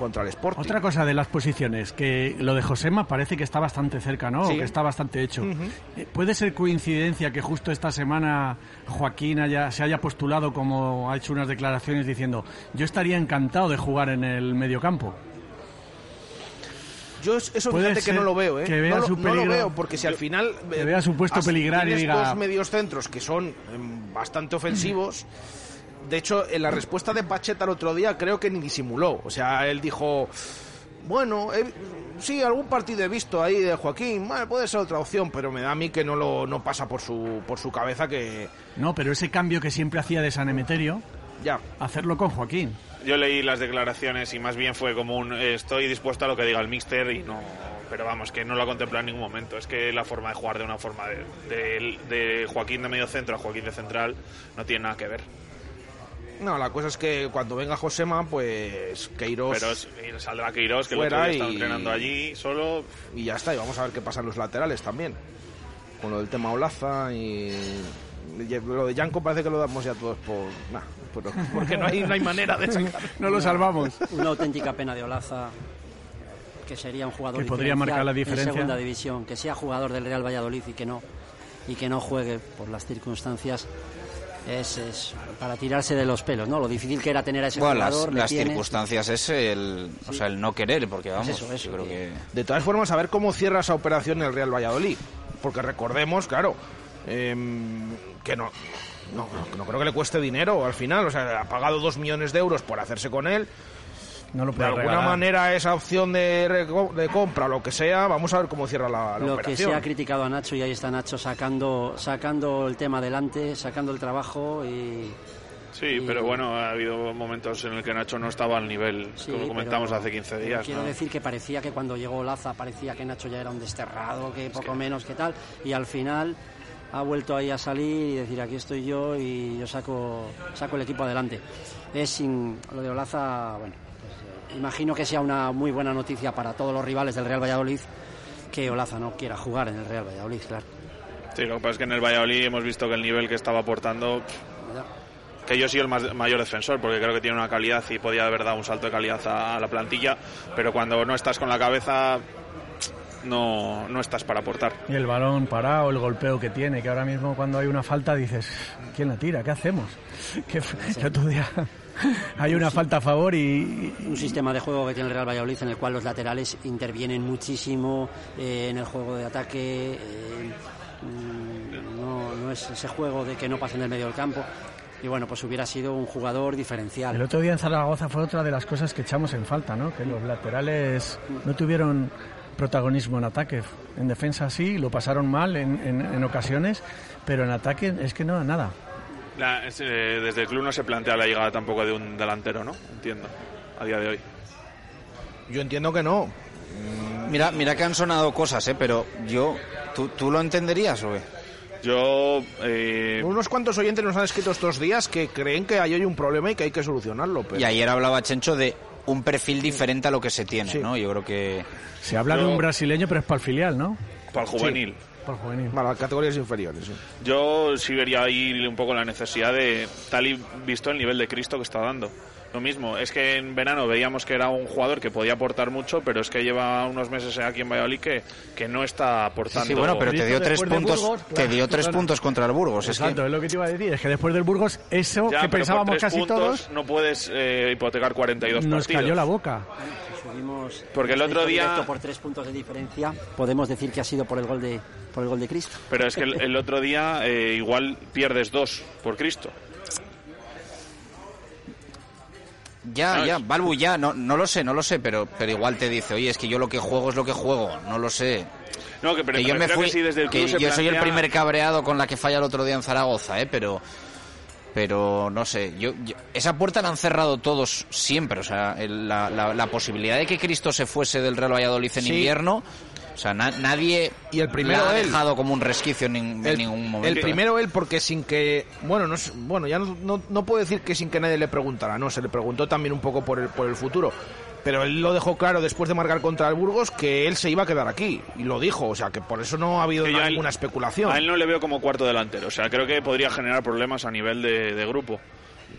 contra el Sporting. Otra cosa de las posiciones, que lo de Josema parece que está bastante cerca, ¿no? O que está bastante hecho. Eh, ¿Puede ser coincidencia que justo esta semana Joaquín haya, se haya postulado como ha hecho unas declaraciones diciendo yo estaría encantado de jugar en el mediocampo? Yo es- eso fíjate que no lo veo, ¿eh? que vea no, lo, su no lo peligro. veo, porque si al final... Que eh, vea su puesto has- peligrar y diga- dos medios centros que son em, bastante ofensivos. [clears throat] De hecho, en la respuesta de Pacheta el otro día creo que ni disimuló. O sea, él dijo... Bueno, he- sí, algún partido he visto ahí de Joaquín, bueno, puede ser otra opción, pero me da a mí que no lo no pasa por su por su cabeza que No, pero ese cambio que siempre hacía de San Emeterio, ya hacerlo con Joaquín. Yo leí las declaraciones y más bien fue como un eh, estoy dispuesto a lo que diga el míster y no pero vamos que no lo ha contemplado en ningún momento es que la forma de jugar de una forma de, de- de Joaquín de medio centro a Joaquín de central no tiene nada que ver No, la cosa es que cuando venga Josema, pues Queiroz pero es- saldrá Queiroz que el otro fuera día estaba y- entrenando allí solo y ya está, y vamos a ver qué pasa en los laterales también. Con lo del tema Olaza y lo de Yanko parece que lo damos ya todos por nah, por- [laughs] porque no hay no hay manera de sacar. No lo salvamos. Una auténtica pena de Olaza, que sería un jugador Que podría marcar la en diferencia. segunda división, que sea jugador del Real Valladolid y que no y que no juegue por las circunstancias. Es, es para tirarse de los pelos, ¿no? Lo difícil que era tener a ese Bueno, las, jugador. las tienes. circunstancias es el, o sea, el no querer, porque vamos, eso, eso, yo creo que... De todas formas, a ver cómo cierra esa operación el Real Valladolid. Porque recordemos, claro, em, que no, no, no creo que le cueste dinero al final. O sea, ha pagado dos millones de euros por hacerse con él. No lo De puede alguna regalar. manera esa opción de, de compra lo que sea, vamos a ver cómo cierra la, la Lo que operación. se ha criticado a Nacho y ahí está Nacho sacando sacando el tema adelante, sacando el trabajo y sí pero bueno ha habido momentos en el que Nacho no estaba al nivel Sí, como comentamos pero- hace 15 pero días Quiero ¿no? decir que parecía que cuando llegó Laza parecía que Nacho ya era un desterrado, que poco menos que tal, y al final ha vuelto ahí a salir y decir aquí estoy yo y yo saco saco el equipo adelante. Es sin lo de Olaza, bueno, imagino que sea una muy buena noticia para todos los rivales del Real Valladolid que Olaza no quiera jugar en el Real Valladolid, claro. Sí, lo que pasa es que en el Valladolid hemos visto que el nivel que estaba aportando que yo soy el más- mayor defensor porque creo que tiene una calidad y podía haber dado un salto de calidad a, a la plantilla, pero cuando no estás con la cabeza no, no estás para aportar. Y el balón parado, el golpeo que tiene, que ahora mismo cuando hay una falta dices, ¿quién la tira? ¿Qué hacemos? [laughs] Que el otro día [laughs] hay una falta a favor y... un sistema de juego que tiene el Real Valladolid en el cual los laterales intervienen muchísimo eh, en el juego de ataque. eh, mm, no, no es ese juego de que no pasen del medio del campo. Y bueno, pues hubiera sido un jugador diferencial. El otro día en Zaragoza fue otra de las cosas que echamos en falta, ¿no? Que los laterales no tuvieron protagonismo en ataque. En defensa sí, lo pasaron mal en, en- en ocasiones, pero en ataque es que no, nada. La- es, eh, desde el club no se plantea la llegada tampoco de un delantero, ¿no? Entiendo, a día de hoy. Yo entiendo que no. Mira, mira que han sonado cosas, ¿eh? Pero yo... ¿Tú, tú lo entenderías o qué? Yo... eh, Unos cuantos oyentes nos han escrito estos días que creen que hay un problema y que hay que solucionarlo. Pero... Y ayer hablaba Chencho de un perfil diferente a lo que se tiene, ¿no? Yo creo que... Se habla de un brasileño, pero es para el filial, ¿no? para el juvenil. El juvenil. Para las categorías inferiores, sí. Yo sí vería ahí un poco la necesidad de, tal y visto el nivel de Cristo que está dando. Lo mismo, es que en verano veíamos que era un jugador que podía aportar mucho, pero es que lleva unos meses aquí en Valladolid que, que no está aportando. Sí, bueno, pero te dio tres puntos, te dio tres puntos contra el Burgos. Exacto, es, lo que te iba a decir, es que después del Burgos, eso que pensábamos casi todos... No puedes eh, hipotecar 42 nos partidos. cayó la boca. Porque el otro día... por tres puntos de diferencia, podemos decir que ha sido por el gol de, por el gol de Cristo. Pero es que el, el otro día eh, igual pierdes dos por Cristo. Ya, ya, Balbu, ya, no, no lo sé, no lo sé, pero, pero igual te dice, oye, es que yo lo que juego es lo que juego, no lo sé. No, que, pero que yo me fui, que, desde el que yo plantea... soy el primer cabreado con la que falla el otro día en Zaragoza, ¿eh? Pero, pero no sé, yo, yo, esa puerta la han cerrado todos siempre, o sea, el, la, la, la, posibilidad de que Cristo se fuese del Real Valladolid en Sí. invierno, sea, na- nadie Y el primero la ha él. dejado como un resquicio en, nin- en El, ningún momento. el primero él porque sin que bueno no es- bueno ya no, no, no puedo decir que sin que nadie le preguntara no se le preguntó también un poco por el por el futuro pero él lo dejó claro después de marcar contra el Burgos que él se iba a quedar aquí y lo dijo o sea que por eso no ha habido él- ninguna especulación A él no le veo como cuarto delantero. O sea, creo que podría generar problemas a nivel de, de grupo.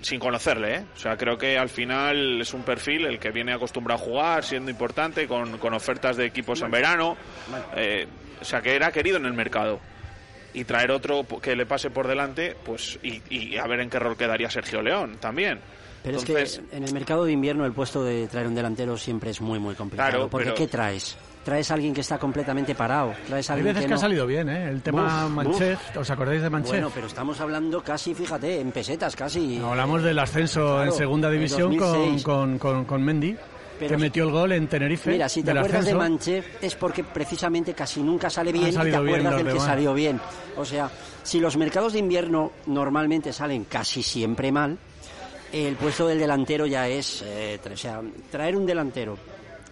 Sin conocerle, ¿eh? O sea, creo que al final es un perfil el que viene acostumbrado a jugar, siendo importante, con, con ofertas de equipos en verano. Eh, o sea, que era querido en el mercado. Y traer otro que le pase por delante, pues, y, y a ver en qué rol quedaría Sergio León también. Pero Entonces, es que en el mercado de invierno el puesto de traer un delantero siempre es muy, muy complicado. Claro, porque pero- ¿qué traes? Traes a alguien que está completamente parado. Traes a Hay alguien veces que, que ha salido bien, ¿eh? El tema Uf, ¿os acordáis de Manchef? Bueno, pero estamos hablando casi, fíjate, en pesetas, casi. Hablamos del ascenso Claro, en segunda en división con, 2006. con, con, con Mendy, Pero que si- metió el gol en Tenerife. Mira, si te acuerdas de. Manchef es porque precisamente casi nunca sale bien y te bien acuerdas del que demás. salió bien. O sea, si los mercados de invierno normalmente salen casi siempre mal, el puesto del delantero ya es... eh, o sea, traer un delantero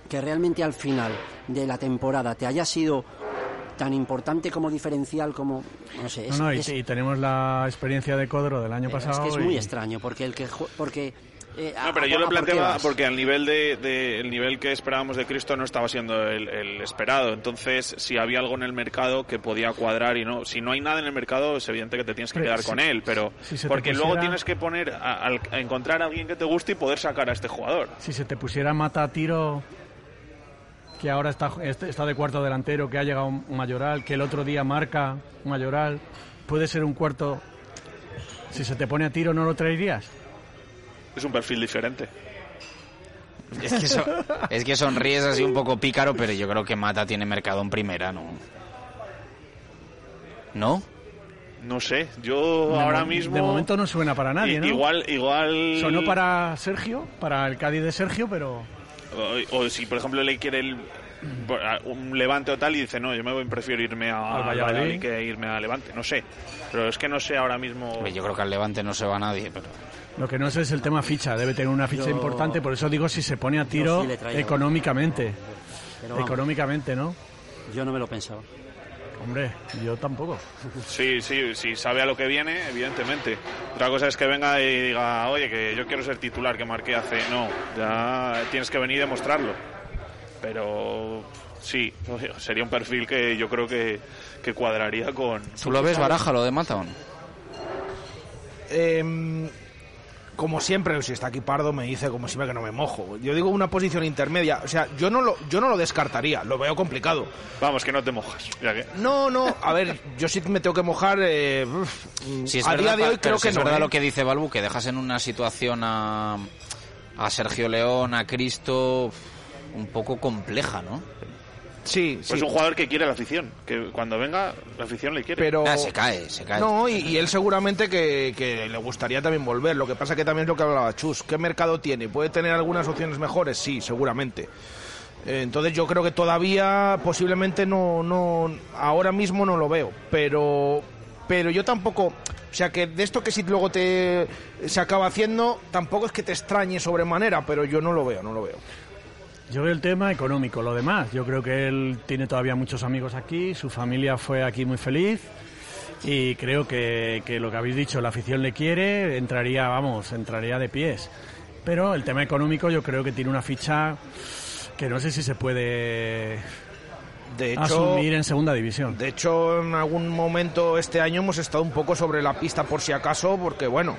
que realmente al final de la temporada te haya sido tan importante como diferencial como... No sé, es, No, no, y, es- y tenemos la experiencia de Codro del año pasado. es que es y- muy extraño, porque el que... ju- Porque, eh, No, ¿a- pero yo a- lo por planteaba porque al nivel de, de- el nivel que esperábamos de Cristo no estaba siendo el, el esperado. Entonces, si había algo en el mercado que podía cuadrar y no, si no hay nada en el mercado, es evidente que te tienes que Pero quedar si- con él. Pero si porque luego tienes que poner a, al- a encontrar a alguien que te guste y poder sacar a este jugador. Si se te pusiera mata a tiro, que ahora está, este- está de cuarto delantero, que ha llegado un mayoral, que el otro día marca un mayoral, puede ser un cuarto. Si se te pone a tiro, ¿no lo traerías? Es un perfil diferente. Es que, so- es que sonríes así un poco pícaro, pero yo creo que Mata tiene mercado en primera, ¿no? ¿No? No sé, yo De ahora mo- mismo. De momento no suena para nadie, ¿no? Igual, igual. Sonó para Sergio, para el Cádiz de Sergio, pero... O, o si, por ejemplo, le quiere el- a- un levante o tal y dice, no, yo me voy, prefiero irme a, al Valladolid. Valladolid que irme a Levante. No sé. Pero es que no sé ahora mismo. Yo creo que al Levante no se va nadie, pero... Lo que no sé es el tema ficha, debe tener una ficha Yo- importante, por eso digo si se pone a tiro sí económicamente. Pero vamos, Económicamente, ¿no? Yo no me lo pensaba. Hombre, yo tampoco. Sí, sí, sí, sabe a lo que viene, evidentemente. Otra cosa es que venga y diga, oye, que yo quiero ser titular, que marqué hace. No, ya tienes que venir y demostrarlo. Pero sí, [laughs] sería un perfil que yo creo que, que cuadraría con. ¿Tú lo ves baraja lo de Mata o no? Em, como siempre, si está aquí Pardo me dice como siempre que no me mojo. Yo digo una posición intermedia, o sea, yo no lo, yo no lo descartaría, lo veo complicado. Vamos, que no te mojas. Ya que... No, no, a ver, yo sí me tengo que mojar. eh, Si es a verdad, día de hoy creo si que es no. verdad ¿eh? lo que dice Balbu, que dejas en una situación a, a Sergio León, a Cristo, un poco compleja, ¿no? Sí, Pues sí. es un jugador que quiere la afición, que cuando venga la afición le quiere. Pero Ah, se cae, se cae. No, y, y él seguramente que, que le gustaría también volver. Lo que pasa que también es lo que hablaba Chus. ¿Qué mercado tiene? ¿Puede tener algunas opciones mejores? Sí, seguramente. Eh, Entonces yo creo que todavía posiblemente no, no, ahora mismo no lo veo. Pero, pero yo tampoco, o sea que de esto que si luego te se acaba haciendo, tampoco es que te extrañe sobremanera, pero yo no lo veo, no lo veo. Yo veo el tema económico, lo demás. Yo creo que él tiene todavía muchos amigos aquí, su familia fue aquí muy feliz y creo que, que lo que habéis dicho, la afición le quiere, entraría, vamos, entraría de pies. Pero el tema económico yo creo que tiene una ficha que no sé si se puede De hecho, asumir en segunda división. De hecho, en algún momento este año hemos estado un poco sobre la pista por si acaso, porque bueno,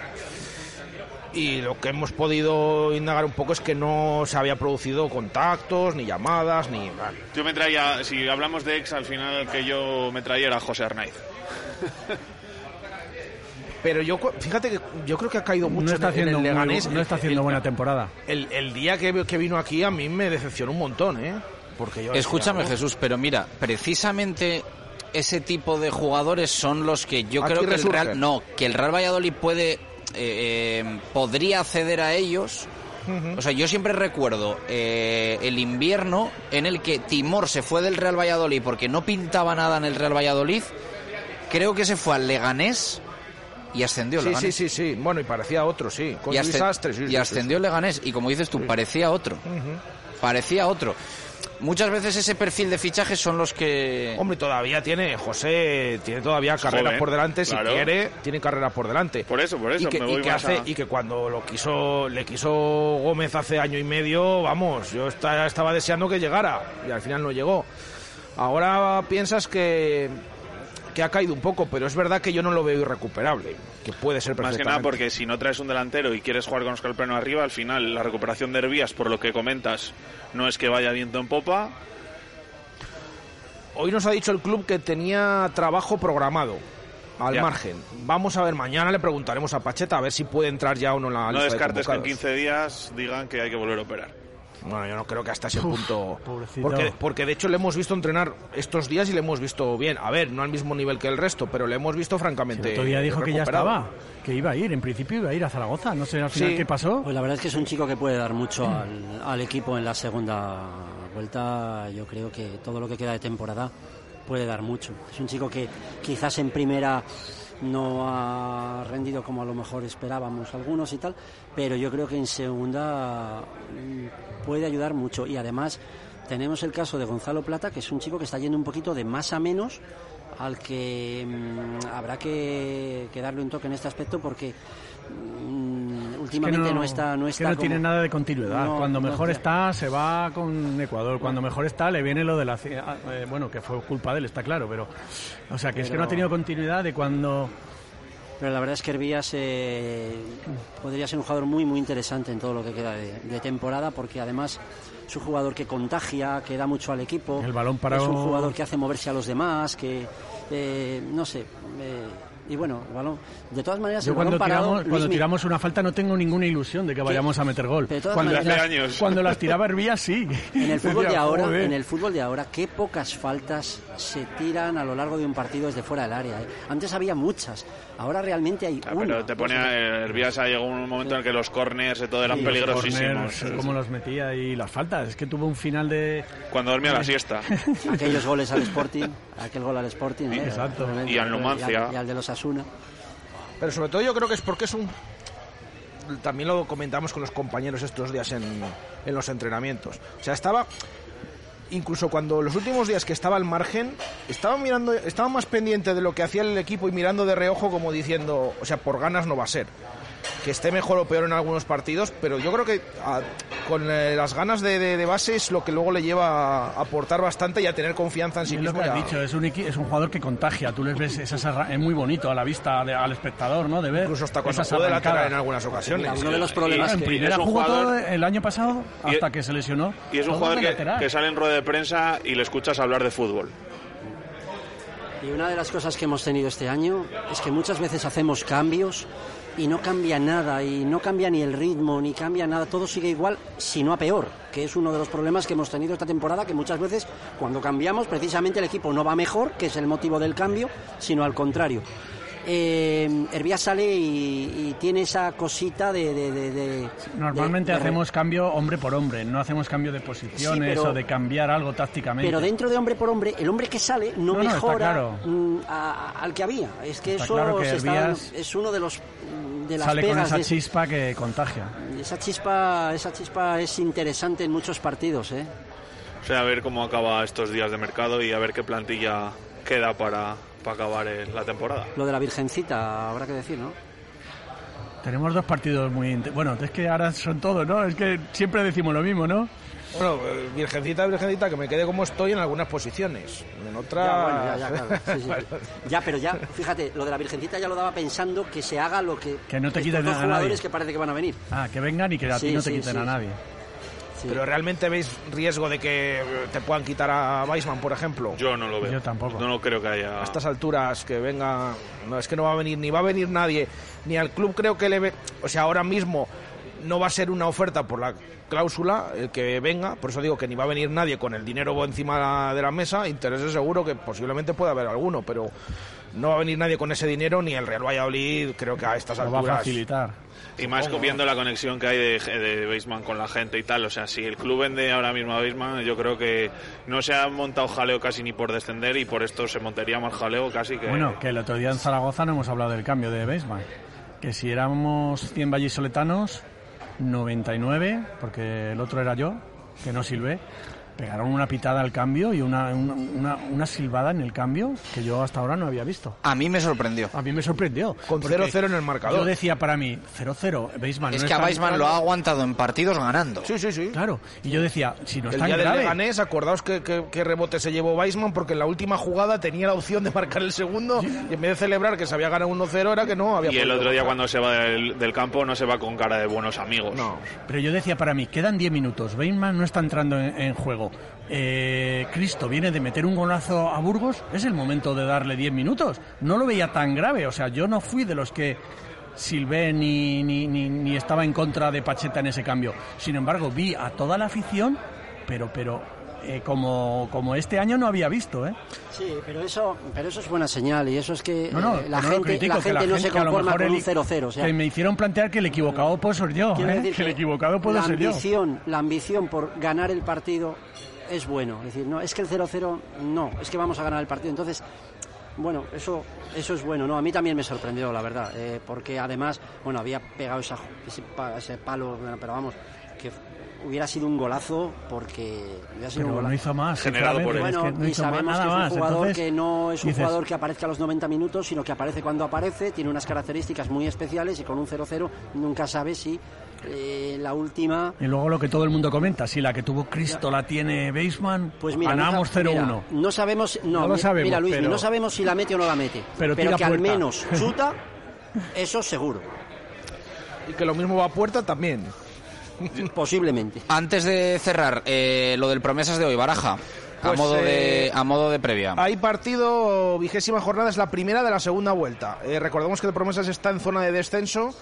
y lo que hemos podido indagar un poco es que no se había producido contactos, ni llamadas, ni... Yo me traía, si hablamos de ex, al final el que yo me traía era José Arnaiz. [laughs] Pero yo, fíjate que yo creo que ha caído mucho No está en el- en haciendo, el muy- Leganés. no está haciendo El- buena temporada. El, el día que, que vino aquí a mí me decepcionó un montón, ¿eh? Porque yo Escúchame, decía, Jesús, pero mira, precisamente ese tipo de jugadores son los que yo Aquí creo que el. Real, no, que el Real Valladolid puede, eh, eh, podría acceder a ellos. O sea, yo siempre recuerdo eh, el invierno en el que Timor se fue del Real Valladolid porque no pintaba nada en el Real Valladolid. Creo que se fue al Leganés y ascendió el Sí, sí, Leganés. sí, sí. Bueno, y parecía otro, sí. Con y, sí, y sí, sí, ascendió el Leganés. Y como dices tú, parecía otro. Parecía otro. Muchas veces ese perfil de fichajes son los que... Hombre, todavía tiene, José, tiene todavía carreras joven, por delante, si claro. quiere, tiene carreras por delante. Por eso, por eso, y que, me y voy que más hace, a- y que cuando lo quiso, le quiso Gómez hace año y medio, vamos, yo esta- estaba deseando que llegara y al final no llegó. Ahora piensas que, que ha caído un poco, pero es verdad que yo no lo veo irrecuperable, que puede ser Más que perfectamente. nada porque si no traes un delantero y quieres jugar con Oscar Pleno arriba, al final la recuperación de Herbías, por lo que comentas, no es que vaya viento en popa. Hoy nos ha dicho el club que tenía trabajo programado. Al Ya. margen. Vamos a ver, mañana le preguntaremos a Pacheta a ver si puede entrar ya o no en la No lista de descartes que en convocados. 15 días digan que hay que volver a operar. Bueno, yo no creo que hasta ese Uf, punto. pobrecito. Porque, porque de hecho le hemos visto entrenar estos días y le hemos visto bien. A ver, no al mismo nivel que el resto, pero le hemos visto francamente. El otro día dijo que ya estaba, que iba a ir, en principio iba a ir a Zaragoza, no sé al final Sí. qué pasó. Pues la verdad es que es un chico que puede dar mucho al, al equipo en la segunda vuelta. Yo creo que todo lo que queda de temporada puede dar mucho. Es un chico que quizás en primera no ha rendido como a lo mejor esperábamos algunos y tal, pero yo creo que en segunda puede ayudar mucho. Y además tenemos el caso de Gonzalo Plata, que es un chico que está yendo un poquito de más a menos al que mm, habrá que, que darle un toque en este aspecto porque mm, últimamente no, está no que está no tiene nada de continuidad. No, cuando mejor está, se va con Ecuador. Cuando mejor está, le viene lo de la... ah, eh, bueno, que fue culpa de él, está claro, pero... O sea, que es que no ha tenido continuidad de cuando... Pero la verdad es que Herbías eh, podría ser un jugador muy, muy interesante en todo lo que queda de, de temporada, porque además es un jugador que contagia, que da mucho al equipo. El balón parado- Es un jugador que hace moverse a los demás, que, eh, no sé. eh, y bueno, el balón. De todas maneras, Yo el balón cuando parado. tiramos, cuando tiramos una falta no tengo ninguna ilusión de que vayamos a meter gol. de todas Cuando, maneras- las, Hace años. cuando las tiraba Herbías, sí. En el fútbol de ahora, en el fútbol de ahora, qué pocas faltas se tiran a lo largo de un partido desde fuera del área. ¿eh? Antes había muchas, ahora realmente hay Ah, una. pero te pone a Herbías ha llegado un momento en el que los corners y todo eran Sí, peligrosísimos. corners, cómo los metía y las faltas. Es que tuvo un final de... Cuando dormía la siesta. [laughs] aquellos goles al Sporting, aquel gol al Sporting, ¿eh? Exacto. Y al Numancia. Y al, y al de los Asuna. Pero sobre todo yo creo que es porque es un... También lo comentamos con los compañeros estos días en, en los entrenamientos. O sea, estaba... Incluso cuando los últimos días que estaba al margen, estaba mirando, estaba más pendiente de lo que hacía el equipo y mirando de reojo como diciendo, o sea, por ganas no va a ser. Que esté mejor o peor en algunos partidos, pero yo creo que a- con eh, las ganas de, de- de base es lo que luego le lleva a aportar bastante y a tener confianza en sí Es lo mismo. que y has a- dicho, es un, es un jugador que contagia. Tú les ves, arra- es muy bonito a la vista de- al espectador, ¿no? De ver Incluso hasta cuando esas juega de lateral en algunas ocasiones. Mira, uno de los problemas en que- primera es un jugó todo el año pasado Y- hasta que se lesionó. Y es un jugador que, que sale en rueda de prensa y le escuchas hablar de fútbol. Y una de las cosas que hemos tenido este año es que muchas veces hacemos cambios y no cambia nada, y no cambia ni el ritmo, ni cambia nada, todo sigue igual, si no a peor, que es uno de los problemas que hemos tenido esta temporada, que muchas veces cuando cambiamos, precisamente el equipo no va mejor, que es el motivo del cambio, sino al contrario. Eh, sale y, y tiene esa cosita de... de- de- de- Normalmente de- de- hacemos cambio hombre por hombre, no hacemos cambio de posiciones pero- o de cambiar algo tácticamente. Pero dentro de hombre por hombre, el hombre que sale no, No, no, mejora claro. mm, a- a- al que había. Es que Está eso claro que se está es uno de los mm, de las Sale con esa de- chispa que contagia. esa chispa, esa chispa es interesante en muchos partidos, ¿eh? O sea, a ver cómo acaba estos días de mercado y a ver qué plantilla queda para, para acabar el- la temporada. Lo de la Virgencita, habrá que decir, ¿no? Tenemos dos partidos muy... Bueno, es que ahora son todos, ¿no? Es que siempre decimos lo mismo, ¿no? Bueno, eh, virgencita, virgencita, que me quede como estoy en algunas posiciones. En otras... Ya, bueno, ya, ya, claro. Sí, sí, sí. [laughs] Ya, pero ya, fíjate, lo de la Virgencita ya lo daba pensando que se haga lo que... Que no te quiten a nadie. jugadores que parece que van a venir. Ah, que vengan y que a ti Sí, no te quiten sí. a nadie. Pero realmente veis riesgo de que te puedan quitar a Weisman, por ejemplo. Yo no lo veo. Yo tampoco. No, no creo que haya. A estas alturas que venga, no es que no va a venir ni va a venir nadie, ni al club creo que le ve, o sea, ahora mismo no va a ser una oferta por la cláusula el que venga, por eso digo que ni va a venir nadie con el dinero encima de la mesa, intereses seguro que posiblemente pueda haber alguno, pero no va a venir nadie con ese dinero ni el Real Valladolid, creo que a estas Lo va a alturas facilitar. Y más viendo la conexión que hay de, de Baseman con la gente y tal. O sea, si el club vende ahora mismo a Baseman, yo creo que no se ha montado jaleo casi ni por descender y por esto se montaría más jaleo casi que. Bueno, que el otro día en Zaragoza no hemos hablado del cambio de Baseman. Que si éramos 100 vallisoletanos, 99, porque el otro era yo, que no silbé, pegaron una pitada al cambio y una, una, una, una silbada en el cambio que yo hasta ahora no había visto. A mí me sorprendió. A mí me sorprendió. Con porque 0-0 en el marcador. Yo decía para mí, 0-0, Baseman Es no que a lo ha aguantado en partidos ganando. Sí, sí, sí. Claro, y yo decía, si no El está día del grave... Leganés, acordaos que, que- que rebote se llevó Weisman porque en la última jugada tenía la opción de marcar el segundo y en vez de celebrar que se había ganado 1-0 era que no había Y el otro día cuando se va del, del campo no se va con cara de buenos amigos. No. Pero yo decía para mí, quedan 10 minutos, Baseman no está entrando en, en juego. Eh, Cristo viene de meter un golazo a Burgos, es el momento de darle 10 minutos. No lo veía tan grave, o sea, yo no fui de los que silbé ni, ni, ni, ni estaba en contra de Pacheta en ese cambio. Sin embargo, vi a toda la afición, pero, pero eh, como, como este año no había visto, ¿eh? Sí, pero eso, pero eso es buena señal y eso es que No, no, eh, la, no gente, critico, la gente no se conforma con un el- 0-0. O sea, que me hicieron plantear que el equivocado puedo ser yo, ¿eh? decir que el equivocado puedo la ser yo. La ambición por ganar el partido es bueno. Es decir, no, es que el 0-0 no, es que vamos a ganar el partido. Entonces, bueno, eso, eso es bueno. No, a mí también me sorprendió, la verdad, eh, porque además, bueno, había pegado esa, ese, pa- ese palo, pero vamos, que hubiera sido un golazo porque hubiera sido Pero un golazo. no hizo más, Generado por él. Bueno, es que no y hizo más, sabemos nada que es un más. jugador Entonces, que no es un dices, jugador que aparezca a los 90 minutos, sino que aparece cuando aparece, tiene unas características muy especiales y con un 0-0 nunca sabe si eh, la última... Y luego lo que todo el mundo comenta, si la que tuvo Cristo la tiene Baseman, Pues mira, ganamos no, sa- 0-1. mira, no sabemos, no, No lo sabemos, mira Luis, pero- no sabemos si la mete o no la mete, Pero pero, que al puerta. menos [laughs] chuta, eso seguro, Y que lo mismo va a puerta también. posiblemente. [laughs] Antes de cerrar, eh, lo del promesas de hoy, Baraja. A, Pues, modo de, eh, a modo de previa. Hay partido, vigésima jornada, es la primera de la segunda vuelta. Eh, recordemos que el Promesas está en zona de descenso.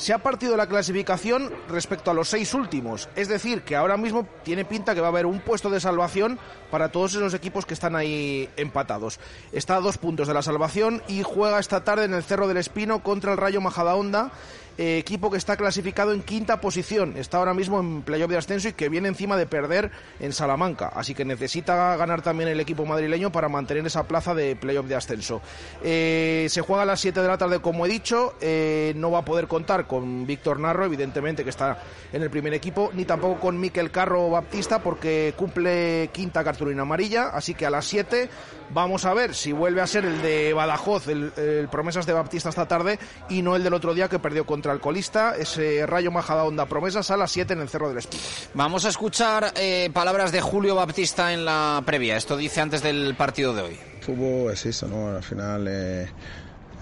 Se ha partido la clasificación respecto a los seis últimos. Es decir, que ahora mismo tiene pinta que va a haber un puesto de salvación para todos esos equipos que están ahí empatados. Está a dos puntos de la salvación y juega esta tarde en el Cerro del Espino contra el Rayo Majadahonda. Eh, equipo que está clasificado en quinta posición, está ahora mismo en playoff de ascenso y que viene encima de perder en Salamanca, así que necesita ganar también el equipo madrileño para mantener esa plaza de playoff de ascenso. Eh, se juega a las 7 de la tarde, como he dicho, eh, no va a poder contar con Víctor Narro, evidentemente que está en el primer equipo, ni tampoco con Miquel Carro Baptista porque cumple quinta cartulina amarilla, así que a las 7 vamos a ver si vuelve a ser el de Badajoz, el, el promesas de Baptista esta tarde y no el del otro día que perdió contra el colista, ese Rayo Majadahonda promesas a las 7 en el Cerro del Espino. Vamos a escuchar eh, palabras de Julio Baptista en la previa. Esto dice antes del partido de hoy. fútbol es eso, ¿no? Al final, eh,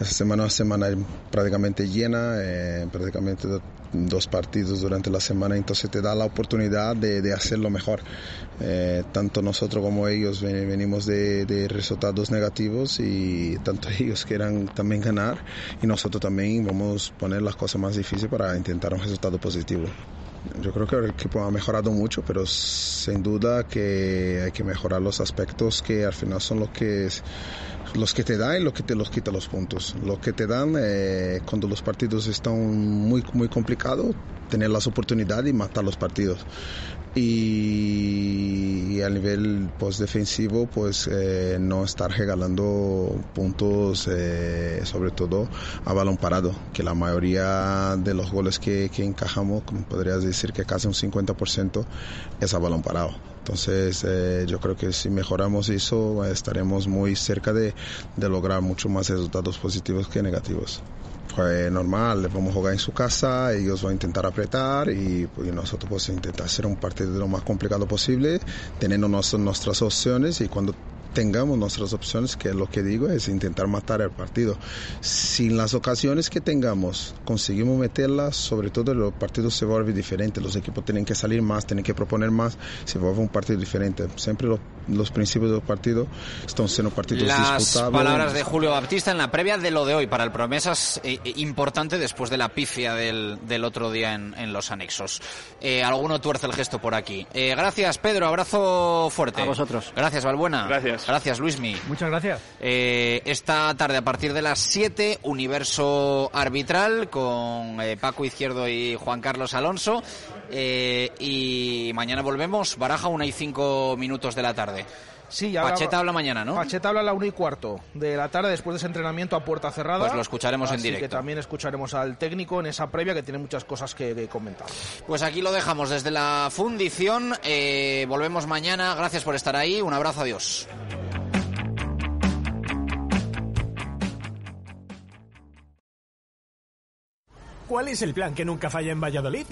esta semana es una semana prácticamente llena, eh, prácticamente dos partidos durante la semana, entonces te da la oportunidad de, de hacerlo mejor. Eh, tanto nosotros como ellos ven- venimos de, de resultados negativos y tanto [laughs] ellos quieran también ganar y nosotros también vamos a poner las cosas más difíciles para intentar un resultado positivo. Yo creo que el equipo ha mejorado mucho, pero sin duda que hay que mejorar los aspectos que al final son los que los que te dan y los que te los quita los puntos. Lo que te dan eh, cuando los partidos están muy muy complicados, tener las oportunidades y matar los partidos. Y, a nivel pues defensivo, pues eh, no estar regalando puntos, eh, sobre todo a balón parado, que la mayoría de los goles que, que encajamos, como podrías decir que casi un 50% es a balón parado. Entonces eh, yo creo que si mejoramos eso estaremos muy cerca de, de lograr mucho más resultados positivos que negativos. Pues normal, vamos a jugar en su casa, ellos van a intentar apretar y pues, nosotros pues intentar hacer un partido lo más complicado posible, teniendo nuestras opciones y cuando tengamos nuestras opciones, que lo que digo es intentar matar el partido. Si las ocasiones que tengamos conseguimos meterlas, sobre todo los partidos se vuelven diferentes, los equipos tienen que salir más, tienen que proponer más, se vuelve un partido diferente. Siempre los principios del partido están siendo partidos Las palabras de Julio Baptista en la previa de lo de hoy para el Promesas, eh, eh, importante después de la pifia del, del otro día en, los anexos. Eh, alguno tuerce el gesto por aquí. gracias, Pedro, abrazo fuerte. A vosotros. Gracias, Valbuena. Gracias. Gracias, Luismi. Muchas gracias. Eh, esta tarde, a partir de las 7, Universo Arbitral con eh, Paco Izquierdo y Juan Carlos Alonso. Eh, y mañana volvemos, Baraja, una y cinco minutos de la tarde. Sí, Pacheta habla mañana, ¿no? Pacheta habla a la una y cuarto de la tarde después de ese entrenamiento a puerta cerrada. Pues lo escucharemos en directo. que también escucharemos al técnico en esa previa que tiene muchas cosas que, comentar. Pues aquí lo dejamos desde la fundición. volvemos mañana. Gracias por estar ahí. Un abrazo. Adiós. ¿Cuál es el plan que nunca falla en Valladolid?